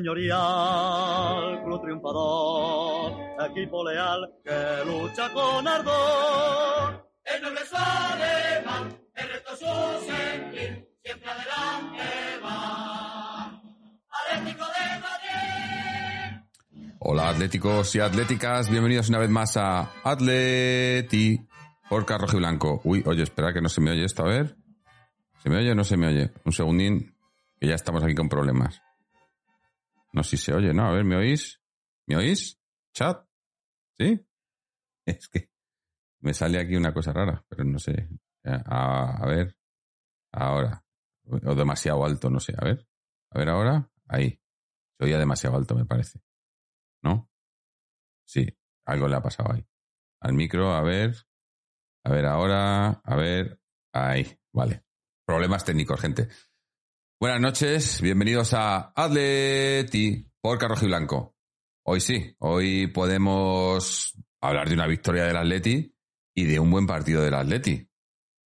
señorial, club triunfador, equipo leal que lucha con ardor. El noble es alemán, el resto su sentir, siempre adelante va. Atlético de Madrid. Hola atléticos y atléticas, bienvenidos una vez más a Atleti por Rojo y Blanco. Uy, oye, espera que no se me oye esto, a ver. ¿Se me oye o no se me oye? Un segundín, que ya estamos aquí con problemas. No si se oye, ¿no? A ver, ¿me oís? ¿Me oís? ¿Chat? ¿Sí? Es que me sale aquí una cosa rara, pero no sé. A, a ver. Ahora. O demasiado alto, no sé. A ver. A ver ahora. Ahí. Se oía demasiado alto, me parece. ¿No? Sí. Algo le ha pasado ahí. Al micro, a ver. A ver ahora. A ver. Ahí. Vale. Problemas técnicos, gente. Buenas noches. Bienvenidos a Atleti por Carrojo y Blanco. Hoy sí. Hoy podemos hablar de una victoria del Atleti y de un buen partido del Atleti.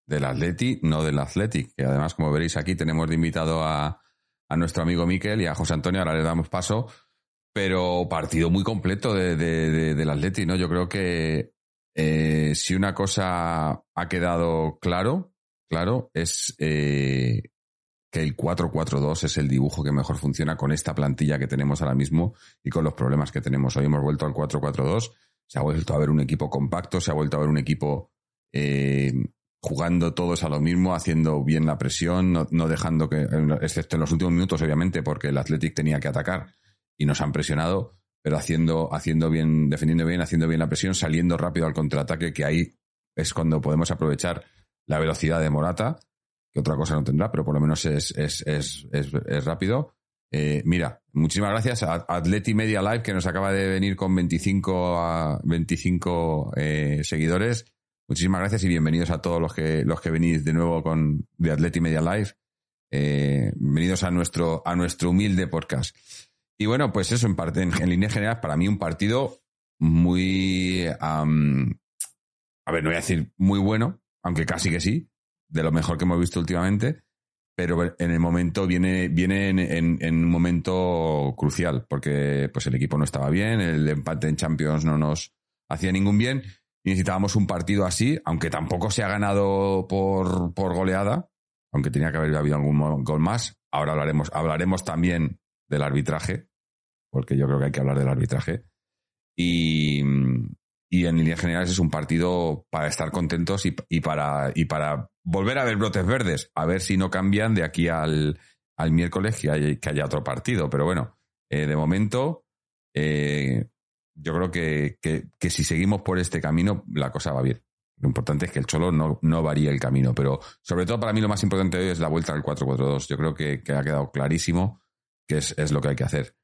Del Atleti, no del Athletic, que además, como veréis aquí, tenemos de invitado a, a nuestro amigo Miquel y a José Antonio, ahora le damos paso, pero partido muy completo de- del Atleti, ¿no? Yo creo que eh, si una cosa ha quedado claro, claro, es eh, que el 4-4-2 es el dibujo que mejor funciona con esta plantilla que tenemos ahora mismo y con los problemas que tenemos. Hoy hemos vuelto al 4-4-2 se ha vuelto a ver un equipo compacto, se ha vuelto a ver un equipo eh, jugando todos a lo mismo, haciendo bien la presión, no, no dejando que, excepto en los últimos minutos, obviamente, porque el Athletic tenía que atacar y nos han presionado, pero haciendo, haciendo bien, defendiendo bien, haciendo bien la presión, saliendo rápido al contraataque, que ahí es cuando podemos aprovechar la velocidad de Morata, que otra cosa no tendrá, pero por lo menos es, es, es, es, rápido. Eh, mira, muchísimas gracias a Atleti Media Live que nos acaba de venir con 25, a 25 eh, seguidores. Muchísimas gracias y bienvenidos a todos los que, los que venís de nuevo con de Atleti Media Live. Eh, bienvenidos a nuestro, a nuestro humilde podcast. Y bueno, pues eso, en, parte, en, en para mí un partido muy... a ver, no voy a decir muy bueno, aunque casi que sí, de lo mejor que hemos visto últimamente pero en el momento viene, viene en, un momento crucial, porque pues el equipo no estaba bien, el empate en Champions no nos hacía ningún bien, y necesitábamos un partido así, aunque tampoco se ha ganado por, por goleada, aunque tenía que haber habido algún gol más. Ahora hablaremos, hablaremos también del arbitraje, porque yo creo que hay que hablar del arbitraje. Y, y en líneas generales es un partido para estar contentos y para, y para volver a ver brotes verdes, a ver si no cambian de aquí al, al miércoles que haya, que haya otro partido. Pero bueno, eh, de momento, eh, yo creo que, que, si seguimos por este camino, la cosa va bien. Lo importante es que el Cholo no, no varíe el camino, pero sobre todo para mí lo más importante hoy es la vuelta al 4-4-2. Yo creo que, que ha quedado clarísimo que es, es lo que hay que hacer.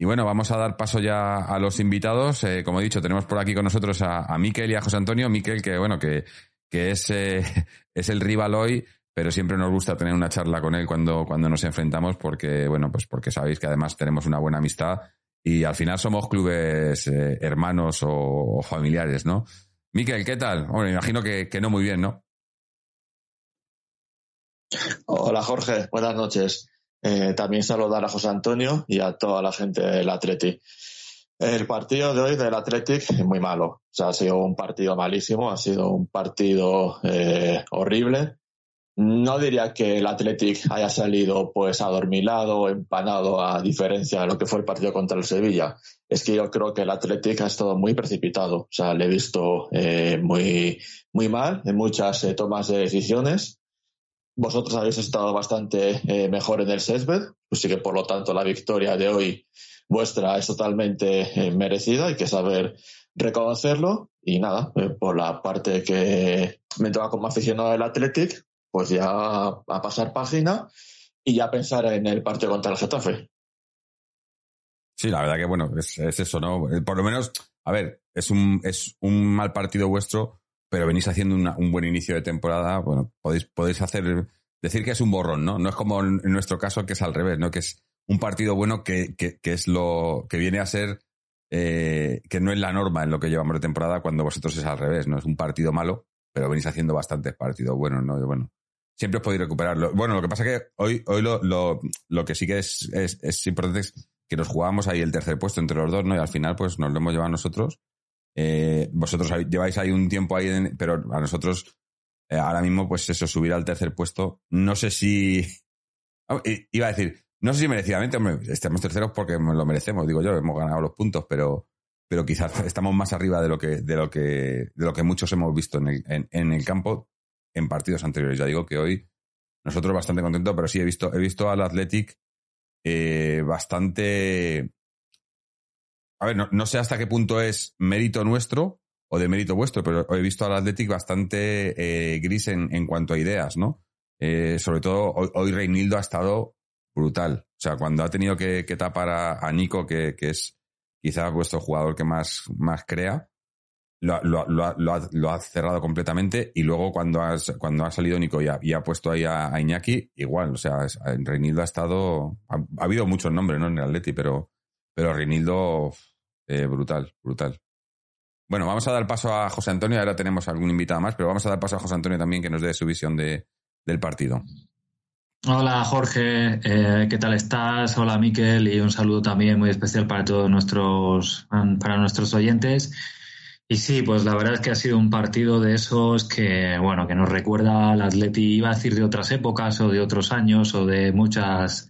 Y bueno, vamos a dar paso ya a los invitados. Eh, como he dicho, tenemos por aquí con nosotros a, a Miquel y a José Antonio. Miquel, que bueno, que, que es, eh, es el rival hoy, pero siempre nos gusta tener una charla con él cuando, cuando nos enfrentamos, porque, bueno, pues porque sabéis que además tenemos una buena amistad y al final somos clubes eh, hermanos o, familiares, ¿no? Miquel, ¿qué tal? Bueno, me imagino que, que no muy bien, ¿no? Hola Jorge, buenas noches. Eh, también saludar a José Antonio y a toda la gente del Athletic. El partido de hoy del Athletic es muy malo. O sea, ha sido un partido malísimo, ha sido un partido eh, horrible. No diría que el Athletic haya salido pues adormilado empanado a diferencia de lo que fue el partido contra el Sevilla. Es que yo creo que el Athletic ha estado muy precipitado. O sea, le he visto eh, muy, muy mal en muchas eh, tomas de decisiones. Vosotros habéis estado bastante mejor en el césped, pues sí que por lo tanto la victoria de hoy vuestra es totalmente eh, merecida, hay que saber reconocerlo y nada, eh, por la parte que me toca como aficionado del Athletic, pues ya a pasar página y ya pensar en el partido contra el Getafe. Sí, la verdad que bueno, es, es eso, ¿no? Eh, Por lo menos, a ver, es un, es un mal partido vuestro, pero venís haciendo una- un buen inicio de temporada. Bueno, podéis, podéis hacer decir que es un borrón, ¿no? No es como en nuestro caso que es al revés, ¿no? Que es un partido bueno que, que, es lo que viene a ser eh, que no es la norma en lo que llevamos de temporada cuando vosotros es al revés, ¿no? Es un partido malo, pero venís haciendo bastantes partidos buenos, ¿no? Y bueno, siempre os podéis recuperarlo. Bueno, lo que pasa que hoy, hoy lo, lo, lo que sí que es, es, importante es que nos jugamos ahí el tercer puesto entre los dos, ¿no? Y al final, pues nos lo hemos llevado nosotros. Eh, vosotros lleváis ahí un tiempo ahí, pero a nosotros eh, ahora mismo, pues eso, subir al tercer puesto, no sé si... Iba a decir, no sé si merecidamente, hombre, estamos terceros porque lo merecemos, digo yo, hemos ganado los puntos, pero, pero quizás estamos más arriba de lo que, de lo que, de lo que muchos hemos visto en el, en, el campo en partidos anteriores. Ya digo que hoy nosotros bastante contentos, pero sí he visto, he visto al Athletic eh, bastante. A ver, no, no, sé hasta qué punto es mérito nuestro o de mérito vuestro, pero he visto al Athletic bastante eh, gris en, en, cuanto a ideas, ¿no? Eh, sobre todo hoy, hoy Reinildo ha estado brutal. O sea, cuando ha tenido que, tapar a, Nico, que, es quizás vuestro jugador que más, más crea, lo, lo, ha, cerrado completamente y luego cuando, cuando ha salido Nico y ha, ha puesto ahí a, Iñaki, igual, o sea, Reinildo ha estado, ha, habido muchos nombres, ¿no? En el Atleti, pero, pero Reinildo, eh, brutal, brutal. Bueno, vamos a dar paso a José Antonio, ahora tenemos algún invitado más, pero vamos a dar paso a José Antonio también que nos dé su visión de, del partido. Hola Jorge, eh, ¿qué tal estás? Hola Miquel y un saludo también muy especial para todos nuestros, para nuestros oyentes. Y sí, pues la verdad es que ha sido un partido de esos que, bueno, que nos recuerda al Atleti, iba a decir de otras épocas o de otros años o de muchas,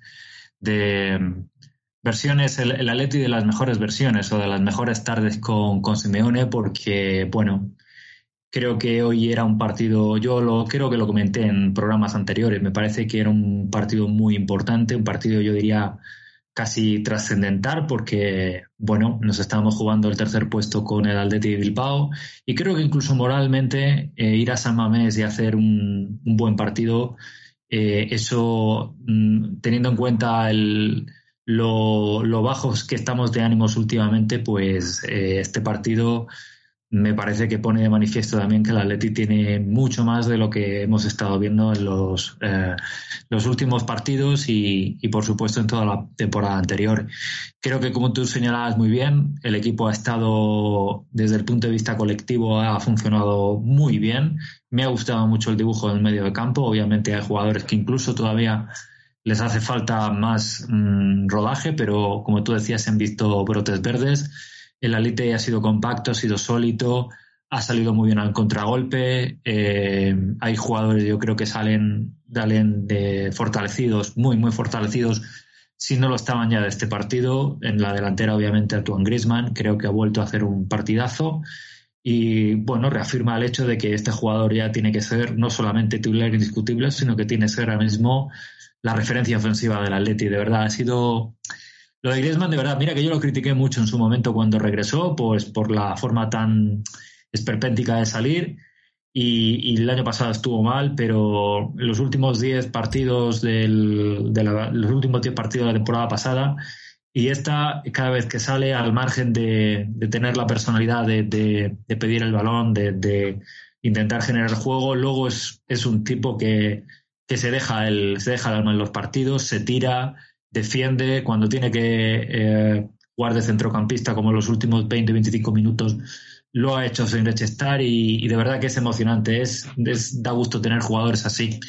de versiones, el, el Atleti de las mejores versiones o de las mejores tardes con, con Simeone porque, bueno, Creo que hoy era un partido, yo lo creo que lo comenté en programas anteriores, me parece que era un partido muy importante, un partido yo diría casi trascendental porque, bueno, nos estábamos jugando el tercer puesto con el Atleti de Bilbao y creo que incluso moralmente eh, ir a San Mamés y hacer un, buen partido, eh, eso, mm, teniendo en cuenta el, lo, bajos que estamos de ánimos últimamente, pues eh, este partido me parece que pone de manifiesto también que el Atleti tiene mucho más de lo que hemos estado viendo en los, eh, los últimos partidos y, y, por supuesto, en toda la temporada anterior. Creo que, como tú señalabas muy bien, el equipo ha estado, desde el punto de vista colectivo, ha funcionado muy bien. Me ha gustado mucho el dibujo del medio de campo. Obviamente hay jugadores que incluso todavía les hace falta más mmm, rodaje, pero como tú decías, se han visto brotes verdes el Alite ha sido compacto, ha sido sólido, ha salido muy bien al contragolpe. Eh, hay jugadores, yo creo que salen, de fortalecidos, muy, muy fortalecidos. Si no lo estaban ya de este partido, en la delantera, obviamente, Antoine Grisman, creo que ha vuelto a hacer un partidazo. Y bueno, reafirma el hecho de que este jugador ya tiene que ser no solamente titular indiscutible, sino que tiene que ser ahora mismo la referencia ofensiva del Atleti. De verdad, ha sido lo de Griezmann, de verdad, mira que yo lo critiqué mucho en su momento cuando regresó, pues por la forma tan esperpéntica de salir. Y, el año pasado estuvo mal, pero los últimos 10 partidos del, de la, los últimos 10 partidos de la temporada pasada y esta, cada vez que sale, al margen de, de tener la personalidad de, de, pedir el balón, de, intentar generar juego, luego es, es un tipo que, que se deja el, se deja el alma en los partidos, se tira, defiende, cuando tiene que eh, jugar de centrocampista como los últimos 20-25 minutos, lo ha hecho sin rechestar y, de verdad que es emocionante, es, da gusto tener jugadores así.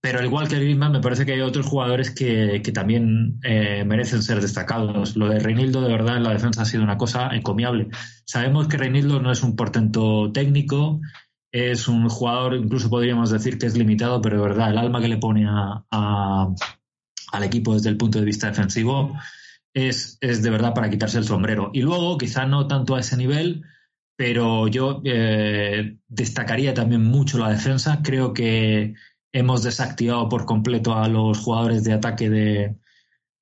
Pero al igual que Griezmann, me parece que hay otros jugadores que, que también eh, merecen ser destacados. Lo de Reinildo, de verdad, en la defensa ha sido una cosa encomiable. Sabemos que Reinildo no es un portento técnico, es un jugador, incluso podríamos decir que es limitado, pero de verdad, el alma que le pone a, al equipo desde el punto de vista defensivo es, es de verdad para quitarse el sombrero. Y luego, quizá no tanto a ese nivel, pero yo eh, destacaría también mucho la defensa. Creo que hemos desactivado por completo a los jugadores de ataque de,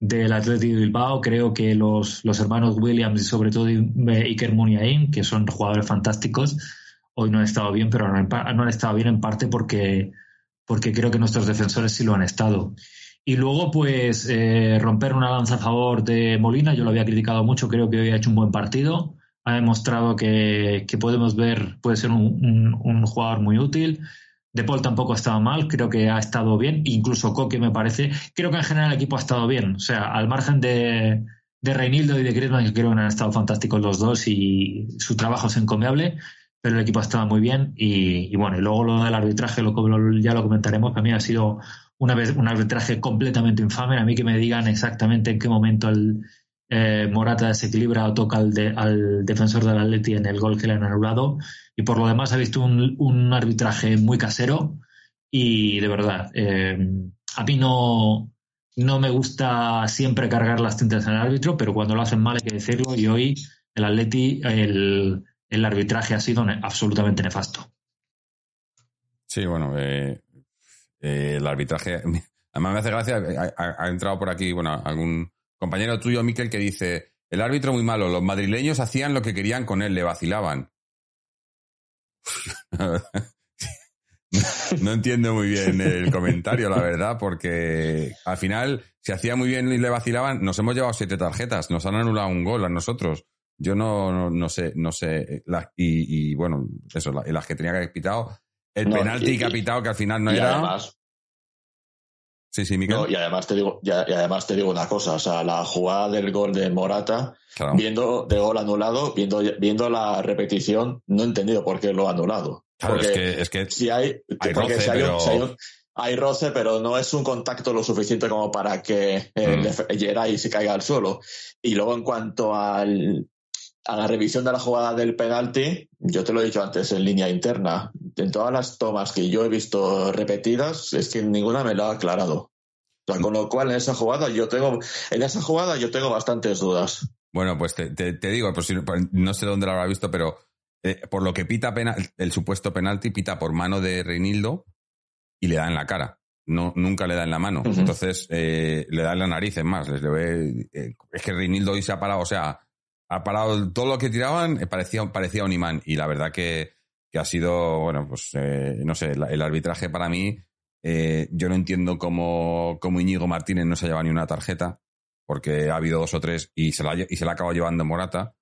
del Atlético de Bilbao. Creo que los, los hermanos Williams y sobre todo Iker Muniain, que son jugadores fantásticos, hoy no han estado bien, pero no, no han estado bien en parte porque, porque creo que nuestros defensores sí lo han estado. Y luego, pues, eh, romper una lanza a favor de Molina, yo lo había criticado mucho, creo que hoy ha hecho un buen partido, ha demostrado que, podemos ver, puede ser un, jugador muy útil. De Paul tampoco ha estado mal, creo que ha estado bien, incluso Coque me parece. Creo que en general el equipo ha estado bien, o sea, al margen de, de Reinildo y de Griezmann, que creo que han estado fantásticos los dos y su trabajo es encomiable, pero el equipo ha estado muy bien. Y, bueno, y luego lo del arbitraje, lo, ya lo comentaremos, que a mí ha sido una vez un arbitraje completamente infame. A mí que me digan exactamente en qué momento el eh, Morata desequilibra o toca al, al, defensor del Atleti en el gol que le han anulado. Y por lo demás ha visto un, arbitraje muy casero y de verdad, eh, a mí no, no me gusta siempre cargar las tintas en el árbitro, pero cuando lo hacen mal hay que decirlo y hoy el Atleti, el, el arbitraje ha sido absolutamente nefasto. Sí, bueno, eh, el arbitraje, además me hace gracia, ha, entrado por aquí, bueno, algún compañero tuyo, Miquel, que dice, el árbitro muy malo, los madrileños hacían lo que querían con él, le vacilaban. no entiendo muy bien el comentario, la verdad, porque al final, si hacía muy bien y le vacilaban, nos hemos llevado siete tarjetas, nos han anulado un gol a nosotros. Yo no, no, sé, no sé, y, bueno, eso, las que tenía que haber pitado, el penalti que ha pitado que al final no era. Sí, sí, Miguel. y además te digo, y además te digo una cosa, o sea, la jugada del gol de Morata, viendo de gol anulado, viendo, viendo la repetición, no he entendido por qué lo ha anulado. Claro, es que, es que si hay, hay roce, si hay, pero... hay, roce, pero no es un contacto lo suficiente como para que eh, mm. y se caiga al suelo. Y luego en cuanto al, a la revisión de la jugada del penalti, yo te lo he dicho antes en línea interna, en todas las tomas que yo he visto repetidas, es que ninguna me lo ha aclarado. con lo cual en esa jugada yo tengo, en esa jugada yo tengo bastantes dudas. Bueno, pues te, digo, pues no sé dónde lo habrá visto, pero eh, por lo que pita el supuesto penalti, pita por mano de Reinildo y le da en la cara. No, nunca le da en la mano. Entonces, eh, le da en la nariz, es más. Les ve, eh, es que Reinildo hoy se ha parado, o sea, ha parado todo lo que tiraban, eh, parecía, parecía un imán. Y la verdad que, que ha sido, bueno, pues eh, no sé, el, arbitraje para mí, eh, yo no entiendo cómo, cómo Íñigo Martínez no se ha llevado ni una tarjeta, porque ha habido dos o tres y se la, y se la ha acabado llevando Morata.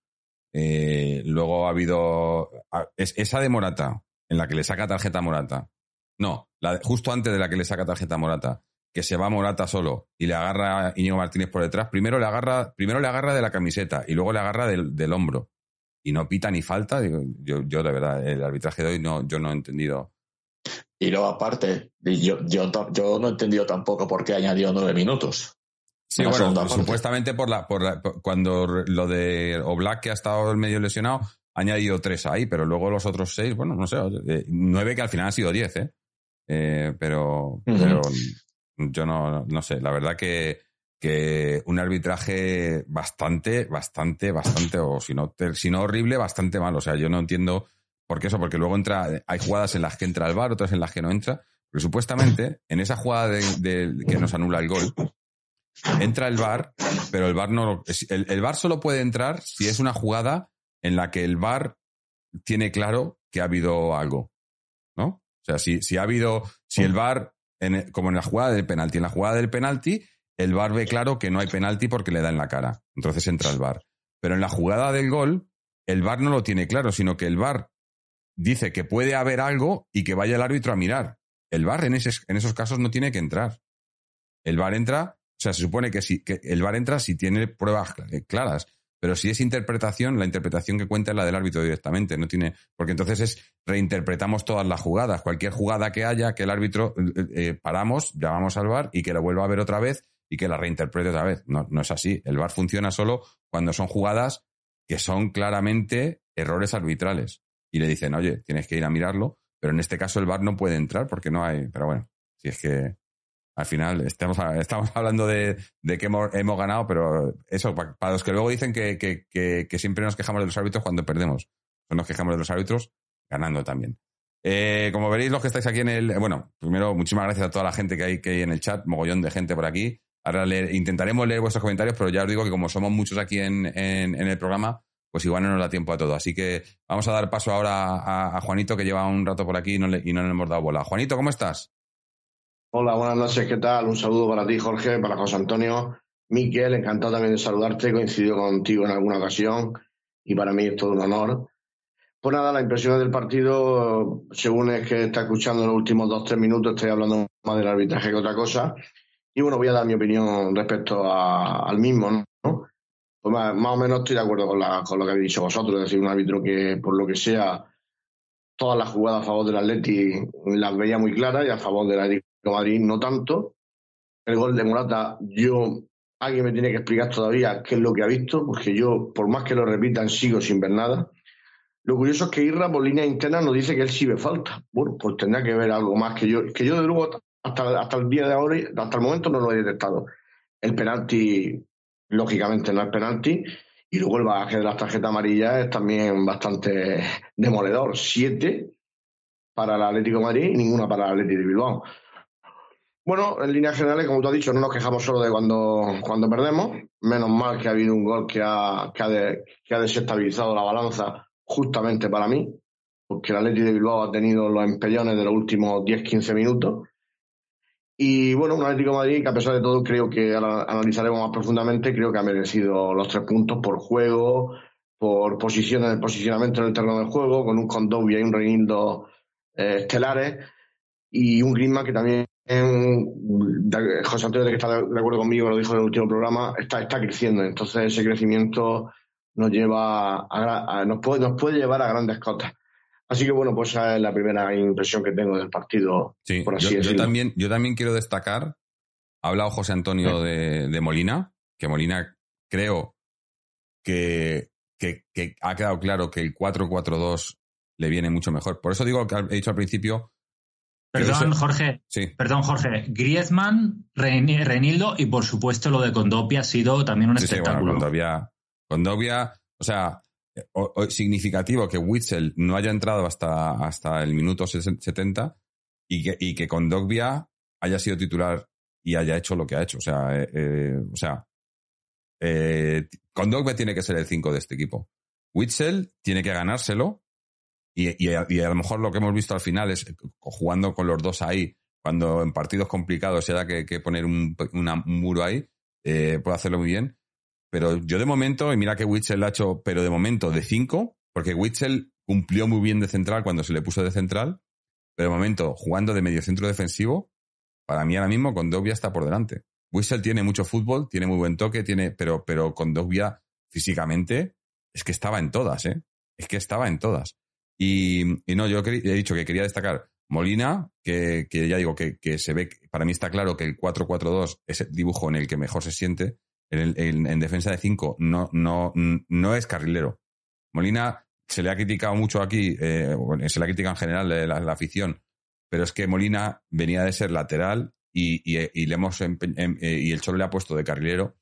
luego ha habido esa de Morata, en la que le saca tarjeta Morata. No, justo antes de la que le saca tarjeta Morata que se va Morata solo y le agarra a Íñigo Martínez por detrás, primero le agarra, primero le agarra de la camiseta y luego le agarra del, hombro. Y no pita ni falta. yo, yo, de verdad, el arbitraje de hoy no, yo no he entendido. Y luego, aparte, yo, yo, yo no he entendido tampoco por qué añadió nueve minutos. Sí, bueno, supuestamente por la, por cuando lo de Oblak, que ha estado medio lesionado, ha añadido tres ahí, pero luego los otros seis, bueno, no sé, eh, nueve que al final han sido diez, ¿eh? eh pero, pero yo no, no sé, la verdad que, que un arbitraje bastante, bastante, bastante, o si no, si no horrible, bastante malo. O sea, yo no entiendo por qué eso, porque luego entra, hay jugadas en las que entra el bar, otras en las que no entra. Pero supuestamente, en esa jugada de, que nos anula el gol, entra el bar, pero el bar no, el, el bar solo puede entrar si es una jugada en la que el bar tiene claro que ha habido algo, ¿no? O sea, si, si ha habido, si el bar como en la jugada del penalti. En la jugada del penalti, el VAR ve claro que no hay penalti porque le da en la cara. Entonces entra el VAR. Pero en la jugada del gol, el VAR no lo tiene claro, sino que el VAR dice que puede haber algo y que vaya el árbitro a mirar. El VAR en, en esos casos no tiene que entrar. El VAR entra, o sea, se supone que, si, que el VAR entra si tiene pruebas claras. Pero si es interpretación, la interpretación que cuenta es la del árbitro directamente, no tiene, porque entonces es reinterpretamos todas las jugadas, cualquier jugada que haya que el árbitro eh, eh, paramos, llamamos al VAR y que la vuelva a ver otra vez y que la reinterprete otra vez. No, no es así. El VAR funciona solo cuando son jugadas que son claramente errores arbitrales y le dicen, oye, tienes que ir a mirarlo, pero en este caso el VAR no puede entrar porque no hay, pero bueno, si es que al final estamos, estamos hablando de, que hemos, ganado, pero eso, para, los que luego dicen que, que, siempre nos quejamos de los árbitros cuando perdemos, nos quejamos de los árbitros ganando también. Eh, como veréis, los que estáis aquí en el. Bueno, primero, muchísimas gracias a toda la gente que hay, que hay en el chat, mogollón de gente por aquí. Ahora intentaremos leer vuestros comentarios, pero ya os digo que como somos muchos aquí en, el programa, pues igual no nos da tiempo a todo. Así que vamos a dar paso ahora a, Juanito, que lleva un rato por aquí y no, le, y no le hemos dado bola. Juanito, ¿cómo estás? Hola, buenas noches, ¿qué tal? Un saludo para ti, Jorge, para José Antonio. Miquel, encantado también de saludarte, coincidido contigo en alguna ocasión y para mí es todo un honor Pues nada, la impresión del partido, según es que está escuchando en los últimos dos tres minutos, estoy hablando más del arbitraje que otra cosa. Y bueno, voy a dar mi opinión respecto al mismo, ¿no? Pues más, o menos estoy de acuerdo con, con lo que habéis dicho vosotros, es decir, un árbitro que, por lo que sea, todas las jugadas a favor del Atleti las veía muy claras y a favor del Atlético Madrid no tanto. El gol de Morata, yo, alguien me tiene que explicar todavía qué es lo que ha visto, porque yo, por más que lo repitan, sigo sin ver nada. Lo curioso es que Irra, por línea interna, nos dice que él sí ve falta. Bueno, pues tendrá que ver algo más que yo. Que yo, de luego, hasta, hasta el día de ahora, hasta el momento, no lo he detectado. El penalti, lógicamente, no es penalti. Y luego el bagaje de las tarjetas amarillas es también bastante demoledor. Siete para el Atlético de Madrid y ninguna para el Atlético de Bilbao. Bueno, en líneas generales, como tú has dicho, no nos quejamos solo de cuando, cuando perdemos. Menos mal que ha habido un gol que ha, que ha, que ha desestabilizado la balanza justamente para mí, porque el Atlético de Bilbao ha tenido los empellones de los últimos 10-15 minutos. Y bueno, un Atlético de Madrid que a pesar de todo creo que analizaremos más profundamente, creo que ha merecido los tres puntos por juego, por posiciones, posicionamiento en el terreno del juego, con un Condovia y un Reinildo eh, estelares, y un Griezmann que también, José Antonio, que está de acuerdo conmigo, lo dijo en el último programa, está, está creciendo. Entonces ese crecimiento nos lleva a, nos, puede, nos puede llevar a grandes cotas. Así que bueno, pues esa es la primera impresión que tengo del partido. Sí, yo, también, yo también quiero destacar, ha hablado José Antonio de, Molina, que Molina creo que, que, ha quedado claro que el 4-4-2 le viene mucho mejor. Por eso digo que he dicho al principio. Perdón, Jorge. Sí. Perdón, Jorge. Griezmann, Renildo y por supuesto lo de Condopia ha sido también un espectáculo. Sí, bueno, Condovia, o sea, significativo que Witzel no haya entrado hasta, hasta el minuto 70 y que, y que Condovia haya sido titular y haya hecho lo que ha hecho. O sea, eh, eh, o sea eh, tiene que ser el 5 de este equipo. Witzel tiene que ganárselo y, y, a, lo mejor lo que hemos visto al final es jugando con los dos ahí, cuando en partidos complicados se da que, poner un, muro ahí, puede hacerlo muy bien pero yo de momento, y mira que Witzel ha hecho, pero de momento de 5, porque Witzel cumplió muy bien de central cuando se le puso de central, pero de momento jugando de medio centro defensivo, para mí ahora mismo con Dobia está por delante. Witzel tiene mucho fútbol, tiene muy buen toque, tiene, pero, pero con Dobia físicamente es que estaba en todas, ¿eh? Es que estaba en todas. Y, no, yo he dicho que quería destacar Molina, que, ya digo que, se ve, para mí está claro que el 4-4-2 es el dibujo en el que mejor se siente, en, defensa de 5 no, no, no es carrilero. Molina se le ha criticado mucho aquí, eh, se le ha criticado en general la, la, afición, pero es que Molina venía de ser lateral y, y, le hemos em, eh, y el Cholo le ha puesto de carrilero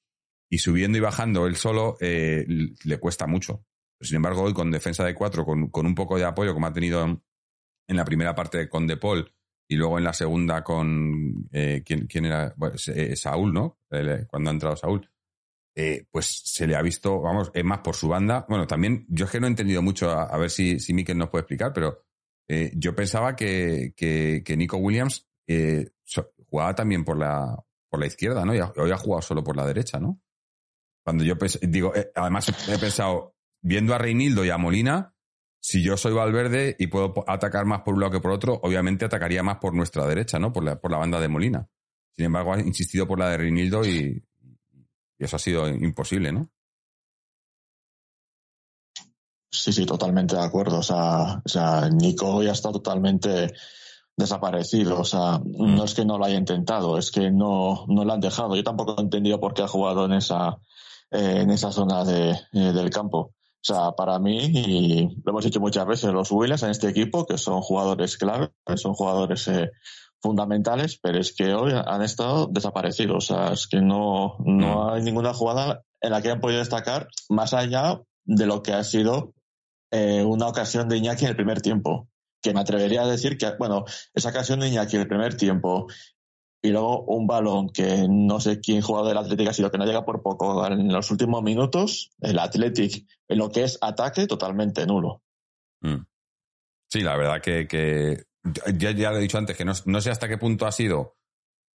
y subiendo y bajando él solo eh, le cuesta mucho. Sin embargo, hoy con defensa de 4, con, con, un poco de apoyo como ha tenido en la primera parte con De Paul y luego en la segunda con ¿quién, quién, era Saúl, ¿no? cuando ha entrado Saúl eh, pues se le ha visto, vamos, es más por su banda. Bueno, también yo es que no he entendido mucho, a, ver si, si Mikel nos puede explicar, pero eh, yo pensaba que, que, Nico Williams eh, jugaba también por la, por la izquierda, ¿no? Y hoy ha jugado solo por la derecha, ¿no? Cuando yo pensé, digo, además he pensado, viendo a Reinildo y a Molina, si yo soy Valverde y puedo atacar más por un lado que por otro, obviamente atacaría más por nuestra derecha, ¿no? Por la, por la banda de Molina. Sin embargo, ha insistido por la de Reinildo y, y eso ha sido imposible, ¿no? Sí, sí, totalmente de acuerdo. O sea, o sea Nico ya está totalmente desaparecido. O sea, no mm. es que no lo haya intentado, es que no, no lo han dejado. Yo tampoco he entendido por qué ha jugado en esa, eh, en esa zona de, eh, del campo. O sea, para mí, y lo hemos dicho muchas veces, los Williams en este equipo, que son jugadores clave, son jugadores eh, fundamentales, pero es que hoy han estado desaparecidos. O sea, es que no, no mm. hay ninguna jugada en la que han podido destacar más allá de lo que ha sido eh, una ocasión de Iñaki en el primer tiempo. Que me atrevería a decir que, bueno, esa ocasión de Iñaki en el primer tiempo y luego un balón que no sé quién jugador del Atlético ha sido, que no llega por poco en los últimos minutos, el Athletic en lo que es ataque totalmente nulo. Mm. Sí, la verdad que, que ya, ya lo he dicho antes, que no, sé hasta qué punto ha sido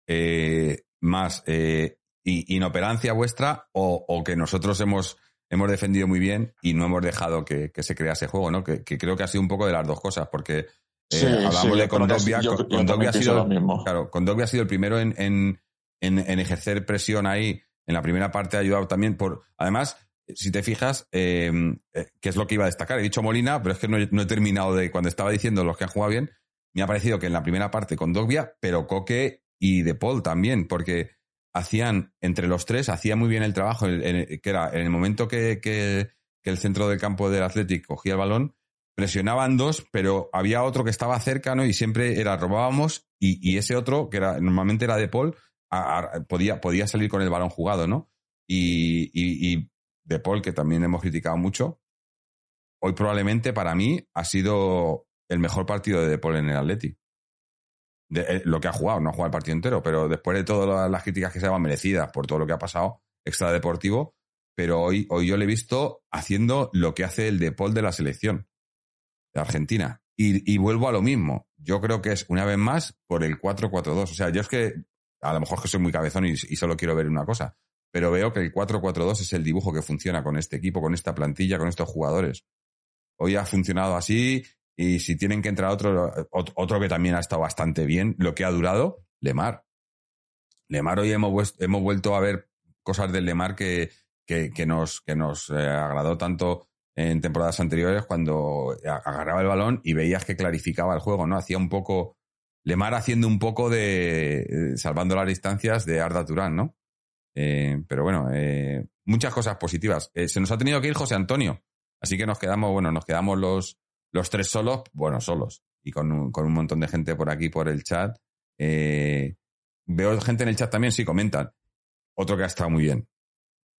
eh, más eh, inoperancia vuestra o, que nosotros hemos hemos defendido muy bien y no hemos dejado que, se crease juego, ¿no? Que, creo que ha sido un poco de las dos cosas, porque eh, hablamos de Condovia, ha sido, claro, ha sido el primero en, en, en, ejercer presión ahí. En la primera parte ha ayudado también por, además, si te fijas, eh, eh, que es lo que iba a destacar. He dicho Molina, pero es que no, he terminado de, cuando estaba diciendo los que han jugado bien, me ha parecido que en la primera parte con Dogbia, pero Coque y De Paul también, porque hacían, entre los tres, hacían muy bien el trabajo, que era en el momento que, que, el centro del campo del Athletic cogía el balón, presionaban dos, pero había otro que estaba cerca, ¿no? Y siempre era robábamos y, ese otro, que era normalmente era De Paul, podía, podía salir con el balón jugado, ¿no? Y, De Paul, que también hemos criticado mucho, hoy probablemente para mí ha sido el mejor partido de De Paul en el Athletic de, eh, lo que ha jugado, no ha jugado el partido entero, pero después de todas las críticas que se van merecidas por todo lo que ha pasado, extra deportivo, pero hoy, hoy yo le he visto haciendo lo que hace el Depol de la selección Argentina. Y, vuelvo a lo mismo. Yo creo que es una vez más por el 4-4-2. O sea, yo es que a lo mejor que soy muy cabezón y, y solo quiero ver una cosa, pero veo que el 4-4-2 es el dibujo que funciona con este equipo, con esta plantilla, con estos jugadores. Hoy ha funcionado así y si tienen que entrar otro, otro que también ha estado bastante bien, lo que ha durado, Lemar. Lemar hoy hemos, hemos vuelto a ver cosas del Lemar que, que, nos, que nos eh, agradó tanto en temporadas anteriores cuando agarraba el balón y veías que clarificaba el juego, ¿no? Hacía un poco, Lemar haciendo un poco de, eh, salvando las distancias de Arda Turán, ¿no? Eh, pero bueno, muchas cosas positivas. se nos ha tenido que ir José Antonio, así que nos quedamos, bueno, nos quedamos los, los tres solos, bueno, solos, y con un, con un montón de gente por aquí, por el chat. Eh, veo gente en el chat también, sí, comentan. Otro que ha estado muy bien.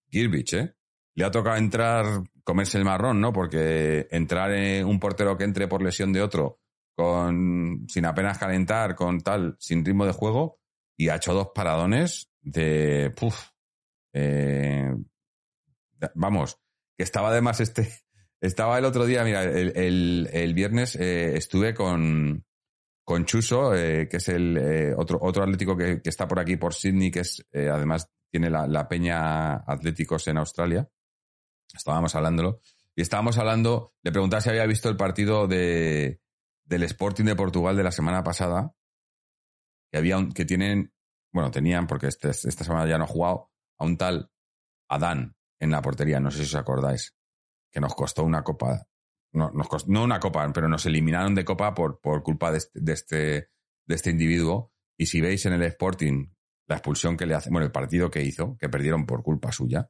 Girbich, ¿eh? Le ha tocado entrar, comerse el marrón, ¿no? Porque entrar en un portero que entre por lesión de otro, con, sin apenas calentar, con tal, sin ritmo de juego, y ha hecho dos paradones de, puf, eh, vamos, que estaba además este, estaba el otro día, mira, el, el, viernes eh, estuve con, con Chuso, eh, que es el otro, otro atlético que, que, está por aquí, por Sydney, que es además tiene la, la, peña Atléticos en Australia. Estábamos hablándolo. Y estábamos hablando, le preguntaba si había visto el partido de, del Sporting de Portugal de la semana pasada, que había que tienen, bueno, tenían, porque este, esta semana ya no ha jugado, a un tal Adán en la portería, no sé si os acordáis que nos costó una copa. No, nos no una copa, pero nos eliminaron de copa por, por culpa de este, de este, de este individuo. Y si veis en el Sporting la expulsión que le hace, bueno, el partido que hizo, que perdieron por culpa suya,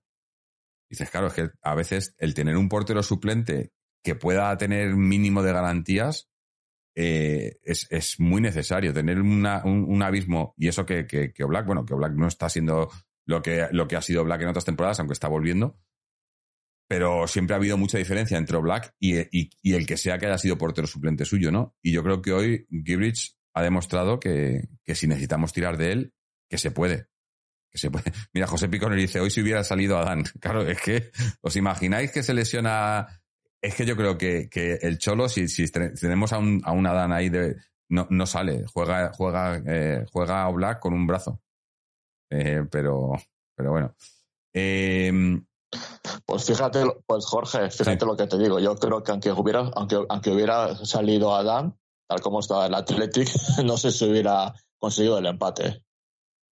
dices, claro, es que a veces el tener un portero suplente que pueda tener mínimo de garantías eh, es, es, muy necesario. Tener una, un, abismo, y eso que, que, que Black, bueno, que Black no está siendo lo que, lo que ha sido Black en otras temporadas, aunque está volviendo, pero siempre ha habido mucha diferencia entre Black y, el que sea que haya sido portero suplente suyo, ¿no? Y yo creo que hoy Gibrich ha demostrado que, si necesitamos tirar de él, que se puede. Que se puede. Mira, José Piconer dice, hoy si hubiera salido Adán. Claro, es que, ¿os imagináis que se lesiona? Es que yo creo que, el Cholo, si, si tenemos a un, a un Adán ahí, de, no, no sale. Juega, juega, eh, juega a Black con un brazo. Eh, pero, pero bueno. Eh, pues fíjate, pues Jorge, fíjate lo que te digo. Yo creo que aunque hubiera, aunque, aunque hubiera salido Adam, tal como estaba el Athletic, no sé si hubiera conseguido el empate.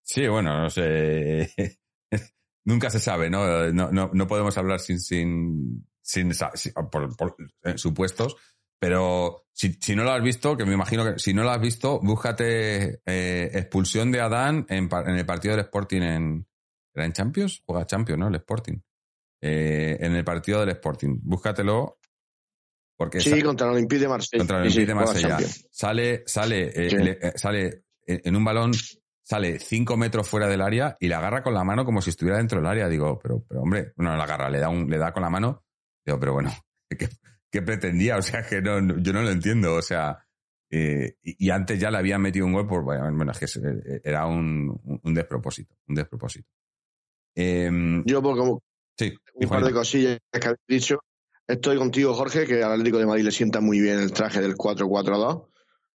Sí, bueno, no sé. Nunca se sabe, ¿no? No, no, no podemos hablar sin, sin, sin, por, eh, supuestos. Pero si, si, no lo has visto, que me imagino que si no lo has visto, búscate eh, expulsión de Adán en, en, el partido del Sporting en, ¿Era en Champions? Juega Champions, ¿no? El Sporting. Eh, en el partido del Sporting. Búscatelo. Porque sí, contra el Olympique de Marsella. Contra el Olympique de Marsella. Sale, sale, eh, eh, sale en un balón, sale cinco metros fuera del área y la agarra con la mano como si estuviera dentro del área. Digo, pero, pero hombre, no la agarra, le da, un, le da con la mano. Digo, pero bueno, ¿qué, pretendía? O sea, que no, yo no lo entiendo. O sea, y, antes ya le habían metido un gol por, bueno, es que era un, un despropósito, un despropósito. Em, yo, por como, Sí, un par de cosillas que habéis dicho. Estoy contigo, Jorge, que al Atlético de Madrid le sienta muy bien el traje del 4-4-2.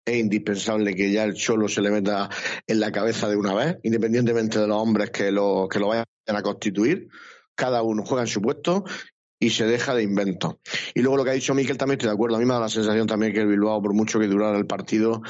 Es indispensable que ya el Cholo se le meta en la cabeza de una vez, independientemente de los hombres que lo, que lo vayan a constituir. Cada uno juega en su puesto y se deja de invento. Y luego lo que ha dicho Miquel también estoy de acuerdo. A mí me da la sensación también que el Bilbao, por mucho que durara el partido,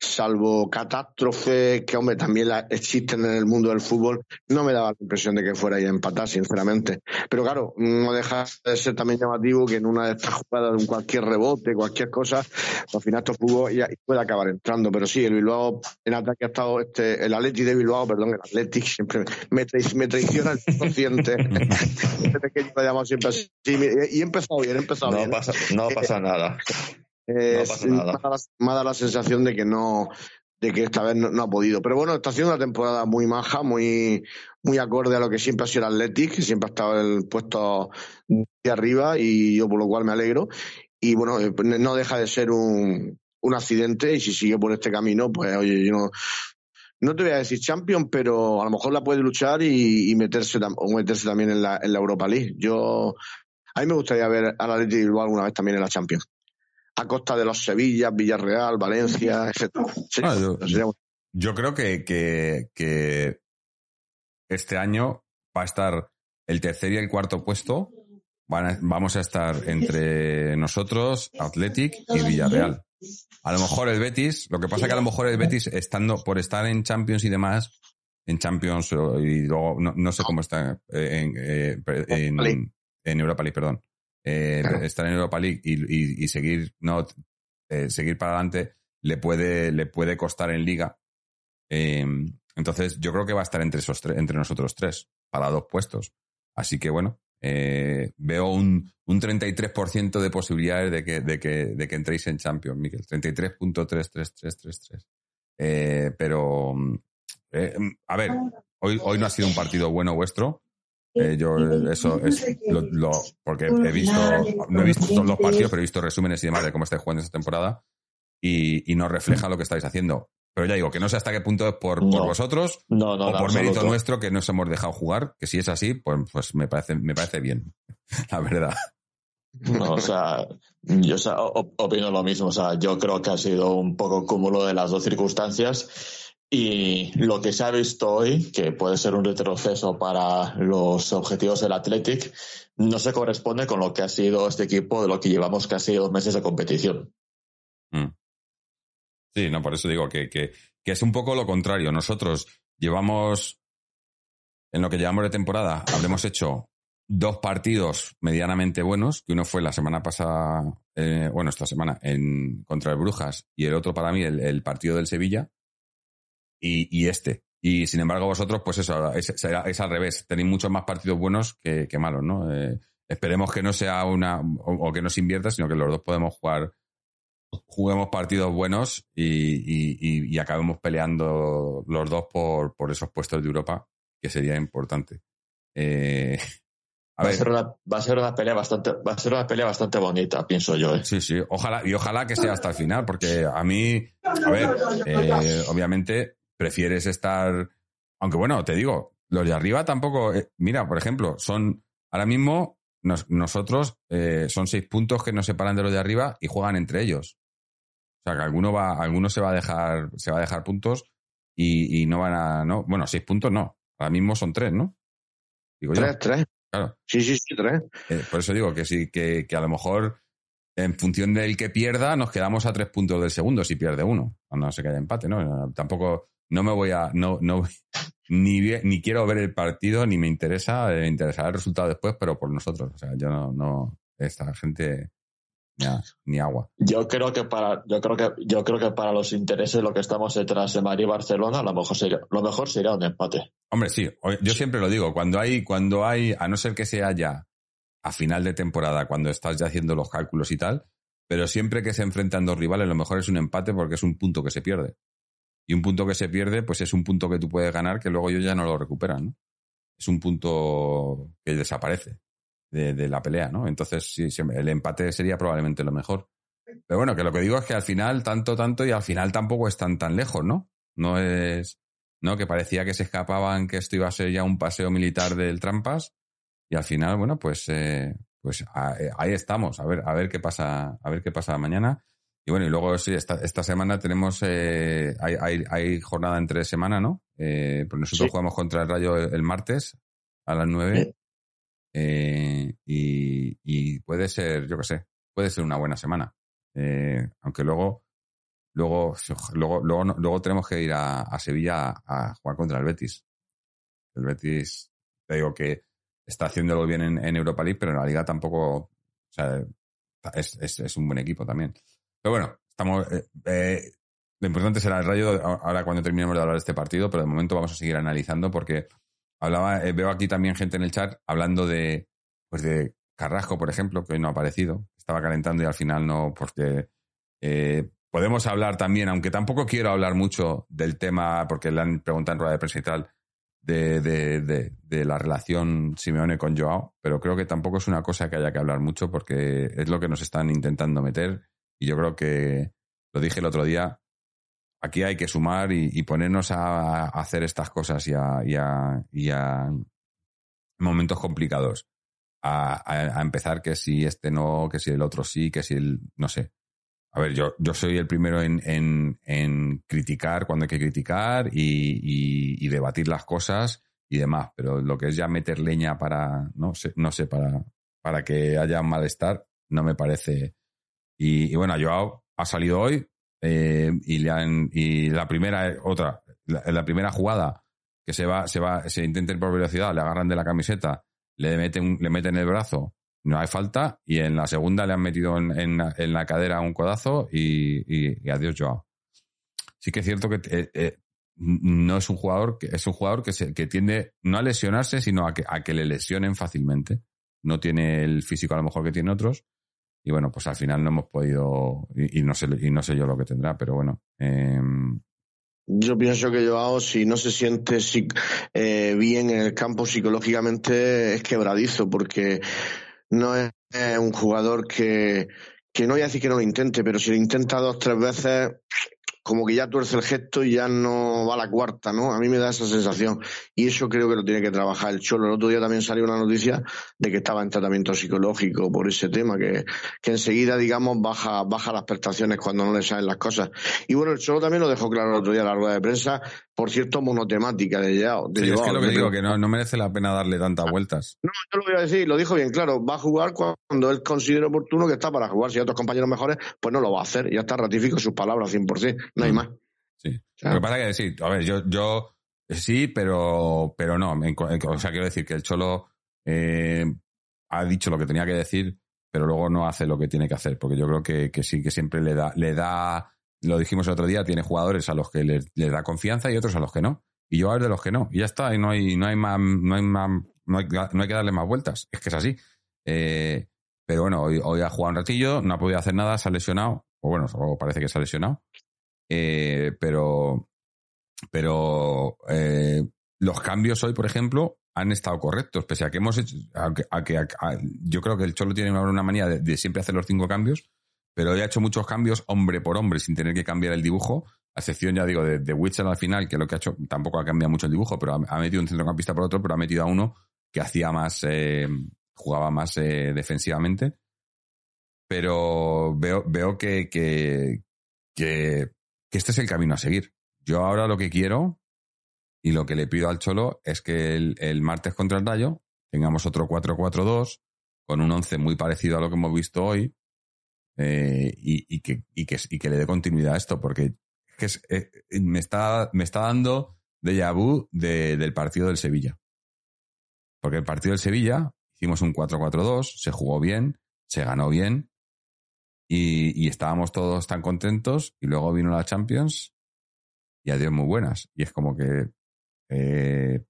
salvo catástrofes que, hombre, también existen en el mundo del fútbol, no me daba la impresión de que fuera a empatar, sinceramente. Pero claro, no deja de ser también llamativo que en una de estas jugadas, de cualquier rebote, cualquier cosa, al final esto fútbol y puede acabar entrando. Pero sí, el Bilbao en ataque ha estado este, el Atleti de Bilbao, perdón, el Athletic siempre me, traiciona el consciente. este pequeño lo llamamos siempre así Sí, y he empezado bien, he empezado no bien. Pasa, no pasa nada. no pasa nada. Me, ha dado la sensación de que no, de que esta vez no, ha podido. Pero bueno, está haciendo una temporada muy maja, muy, muy acorde a lo que siempre ha sido el Athletic, que siempre ha estado en el puesto de arriba y yo por lo cual me alegro. Y bueno, eh, no deja de ser un, un accidente y si sigue por este camino, pues oye, yo no, no te voy a decir champion, pero a lo mejor la puede luchar y, meterse, o meterse también en la, en la Europa League. Yo a mí me gustaría ver a la Leti Bilbao alguna vez también en la Champions. A costa de los Sevillas, Villarreal, Valencia, etc. Ah, yo, creo que, que, este año va a estar el tercer y el cuarto puesto. vamos a estar entre nosotros, Athletic y Villarreal. A lo mejor el Betis, lo que pasa es que a lo mejor el Betis, estando por estar en Champions y demás, en Champions y luego no, sé cómo está eh, en, en, en Europa League, perdón. Eh, estar en Europa League y, seguir, no, eh, seguir para adelante le puede, le puede costar en liga. Em, entonces, yo creo que va a estar entre esos entre nosotros tres, para dos puestos. Así que bueno, eh, veo un, un 33% de posibilidades de que, de, que, de que entréis en Champions, Miguel. 33.33333. Eh, pero, a ver, hoy, hoy no ha sido un partido bueno vuestro. Eh, yo eso es lo, porque he visto, no he visto todos los partidos, pero he visto resúmenes y demás de cómo estáis jugando esta temporada y, y no refleja lo que estáis haciendo. Pero ya digo, que no sé hasta qué punto es por, por vosotros o por mérito nuestro que nos hemos dejado jugar, que si es así, pues, pues me parece, me parece bien, la verdad. No, o sea, yo opino lo mismo. O sea, yo creo que ha sido un poco cúmulo de las dos circunstancias y lo que se ha visto hoy, que puede ser un retroceso para los objetivos del Athletic, no se corresponde con lo que ha sido este equipo de lo que llevamos casi dos meses de competición. Mm. Sí, no, por eso digo que, que, es un poco lo contrario. Nosotros llevamos, en lo que llevamos de temporada, habremos hecho dos partidos medianamente buenos, que uno fue la semana pasada, eh, bueno, esta semana, en, contra el Brujas, y el otro para mí, el partido del Sevilla y, y este. Y sin embargo, vosotros, pues eso, es, es, al revés. Tenéis muchos más partidos buenos que, que malos, ¿no? Eh, esperemos que no sea una, o, que no se invierta, sino que los dos podemos jugar, juguemos partidos buenos y, y, y, acabemos peleando los dos por, por esos puestos de Europa, que sería importante. Eh, a va, a ser una, va a ser una pelea bastante, va a ser una pelea bastante bonita, pienso yo. ¿eh? Sí, sí, ojalá, y ojalá que sea hasta el final, porque a mí, a ver, eh, obviamente prefieres estar. Aunque bueno, te digo, los de arriba tampoco. Eh, mira, por ejemplo, son. Ahora mismo, nosotros eh, son seis puntos que nos separan de los de arriba y juegan entre ellos. O sea que alguno va, alguno se va a dejar, se va a dejar puntos y, y no van a. No, bueno, seis puntos no. Ahora mismo son tres, ¿no? Digo tres, tres. Claro. Sí, sí, sí, tres. Eh, por eso digo que sí, que, que a lo mejor en función del que pierda, nos quedamos a tres puntos del segundo si pierde uno. No sé que haya empate, ¿no? Tampoco, no me voy a, no, no, ni, ni quiero ver el partido, ni me interesa, me interesará el resultado después, pero por nosotros. O sea, yo no, no, esta gente, ni, agua. Yo creo que para, yo creo que, yo creo que para los intereses lo que estamos detrás de Madrid y Barcelona, lo mejor sería, lo mejor sería un empate. Hombre, sí, yo siempre lo digo, cuando hay, cuando hay, a no ser que sea ya a final de temporada, cuando estás ya haciendo los cálculos y tal, pero siempre que se enfrentan dos rivales, lo mejor es un empate porque es un punto que se pierde. Y un punto que se pierde, pues es un punto que tú puedes ganar que luego ellos ya no lo recuperan, ¿no? Es un punto que desaparece de, la pelea, ¿no? Entonces, sí, el empate sería probablemente lo mejor. Pero bueno, que lo que digo es que al final, tanto, tanto, y al final tampoco están tan lejos, ¿no? No es, ¿no? Que parecía que se escapaban, que esto iba a ser ya un paseo militar del Trampas, y al final, bueno, pues, eh, pues eh, ahí estamos, a ver, a ver qué pasa, a ver qué pasa mañana. Y bueno, y luego sí, esta, esta semana tenemos, eh, hay, hay, hay, jornada entre semana, ¿no? Eh, pues nosotros jugamos contra el Rayo el, martes a las nueve. Eh, y, y puede ser, yo qué sé, puede ser una buena semana. Eh, aunque luego, luego, luego, luego, luego tenemos que ir a, a Sevilla a, a jugar contra el Betis. El Betis, te digo que está haciéndolo bien en, en Europa League, pero en la liga tampoco, o sea, es, es, es un buen equipo también. Pero bueno, estamos, eh, eh, lo importante será el rayo ahora cuando terminemos de hablar de este partido, pero de momento vamos a seguir analizando porque hablaba, eh, veo aquí también gente en el chat hablando de, pues de Carrasco, por ejemplo, que hoy no ha aparecido, estaba calentando y al final no, porque eh, podemos hablar también, aunque tampoco quiero hablar mucho del tema, porque le han preguntado en rueda de prensa y tal, de, de, de, de, la relación Simeone con Joao, pero creo que tampoco es una cosa que haya que hablar mucho porque es lo que nos están intentando meter y yo creo que, lo dije el otro día, aquí hay que sumar y, y ponernos a, hacer estas cosas y a, y momentos complicados. A, a, empezar que si este no, que si el otro sí, que si el, no sé. A ver, yo, yo soy el primero en, en, en criticar cuando hay que criticar y, debatir las cosas y demás, pero lo que es ya meter leña para, no sé, no sé, para, para que haya malestar, no me parece. Y, bueno, Joao ha salido hoy, eh, y, le han, y la primera, otra, la, primera jugada que se va, se va, se intenta ir por velocidad, le agarran de la camiseta, le meten, le meten el brazo, no hay falta, y en la segunda le han metido en, en, la cadera un codazo y, adiós Joao. Sí que es cierto que eh, eh, no es un jugador que es un jugador que, se, que tiende no a lesionarse, sino a que, a que le lesionen fácilmente. No tiene el físico a lo mejor que tiene otros, y bueno, pues al final no hemos podido, y, no, sé, y no sé yo lo que tendrá, pero bueno. Eh... Yo pienso que Joao, si no se siente eh, bien en el campo psicológicamente, es quebradizo, porque no es un jugador que, que no voy a decir que no lo intente, pero si lo intenta dos, tres veces, como que ya tuerce el gesto y ya no va a la cuarta, ¿no? A mí me da esa sensación. Y eso creo que lo tiene que trabajar el Cholo. El otro día también salió una noticia de que estaba en tratamiento psicológico por ese tema, que, enseguida, digamos, baja, baja las prestaciones cuando no le salen las cosas. Y bueno, el Cholo también lo dejó claro el otro día en la rueda de prensa, por cierto, monotemática de Yao. De sí, es que lo que digo, que no, no merece la pena darle tantas vueltas. No, yo lo voy a decir, lo dijo bien claro, va a jugar cuando él considere oportuno que está para jugar. Si hay otros compañeros mejores, pues no lo va a hacer. Ya está, ratifico sus palabras 100%, no hay más. Sí. Lo que pasa es que sí, a ver, yo, yo sí, pero, pero no. O sea, quiero decir que el Cholo eh, ha dicho lo que tenía que decir, pero luego no hace lo que tiene que hacer, porque yo creo que, que sí, que siempre le da, le da, lo dijimos el otro día, tiene jugadores a los que le, le da confianza y otros a los que no. Y yo a de los que no. Y ya está, y no hay, no hay más, no hay más, no hay, que darle más vueltas. Es que es así. Eh, pero bueno, hoy, hoy ha jugado un ratillo, no ha podido hacer nada, se ha lesionado. O bueno, parece que se ha lesionado. Eh, pero pero eh, los cambios hoy, por ejemplo, han estado correctos, pese a que hemos hecho, a a a, yo creo que el Cholo tiene una manía de, de, siempre hacer los cinco cambios, pero ha hecho muchos cambios hombre por hombre sin tener que cambiar el dibujo, a excepción, ya digo, de, de al final, que lo que ha hecho tampoco ha cambiado mucho el dibujo, pero ha, metido un centrocampista por otro, pero ha metido a uno que hacía más, eh, jugaba más eh, defensivamente. Pero veo, veo que, que, que que este es el camino a seguir. Yo ahora lo que quiero y lo que le pido al Cholo es que el, el martes contra el Rayo tengamos otro 4-4-2 con un 11 muy parecido a lo que hemos visto hoy eh, y, que, y, que, y que le dé continuidad a esto, porque es eh, me, está, me está dando de vu de, del partido del Sevilla. Porque el partido del Sevilla hicimos un 4-4-2, se jugó bien, se ganó bien, y, y, estábamos todos tan contentos y luego vino la Champions y adiós muy buenas. Y es como que, eh,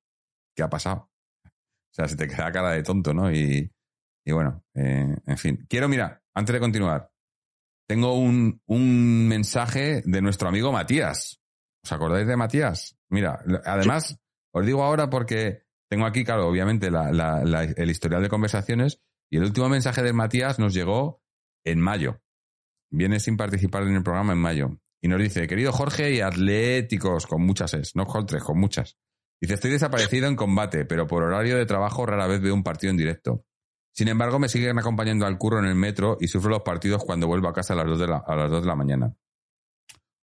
¿qué ha pasado? O sea, se te queda cara de tonto, ¿no? Y, y bueno, eh, en fin. Quiero, mira, antes de continuar, tengo un, un mensaje de nuestro amigo Matías. ¿Os acordáis de Matías? Mira, además, os digo ahora porque tengo aquí, claro, obviamente la, la, la, el historial de conversaciones y el último mensaje de Matías nos llegó en mayo viene sin participar en el programa en mayo. Y nos dice, querido Jorge y atléticos, con muchas es, no con tres, con muchas. Dice, estoy desaparecido en combate, pero por horario de trabajo rara vez veo un partido en directo. Sin embargo, me siguen acompañando al curro en el metro y sufro los partidos cuando vuelvo a casa a las 2 de la, a las 2 de la mañana.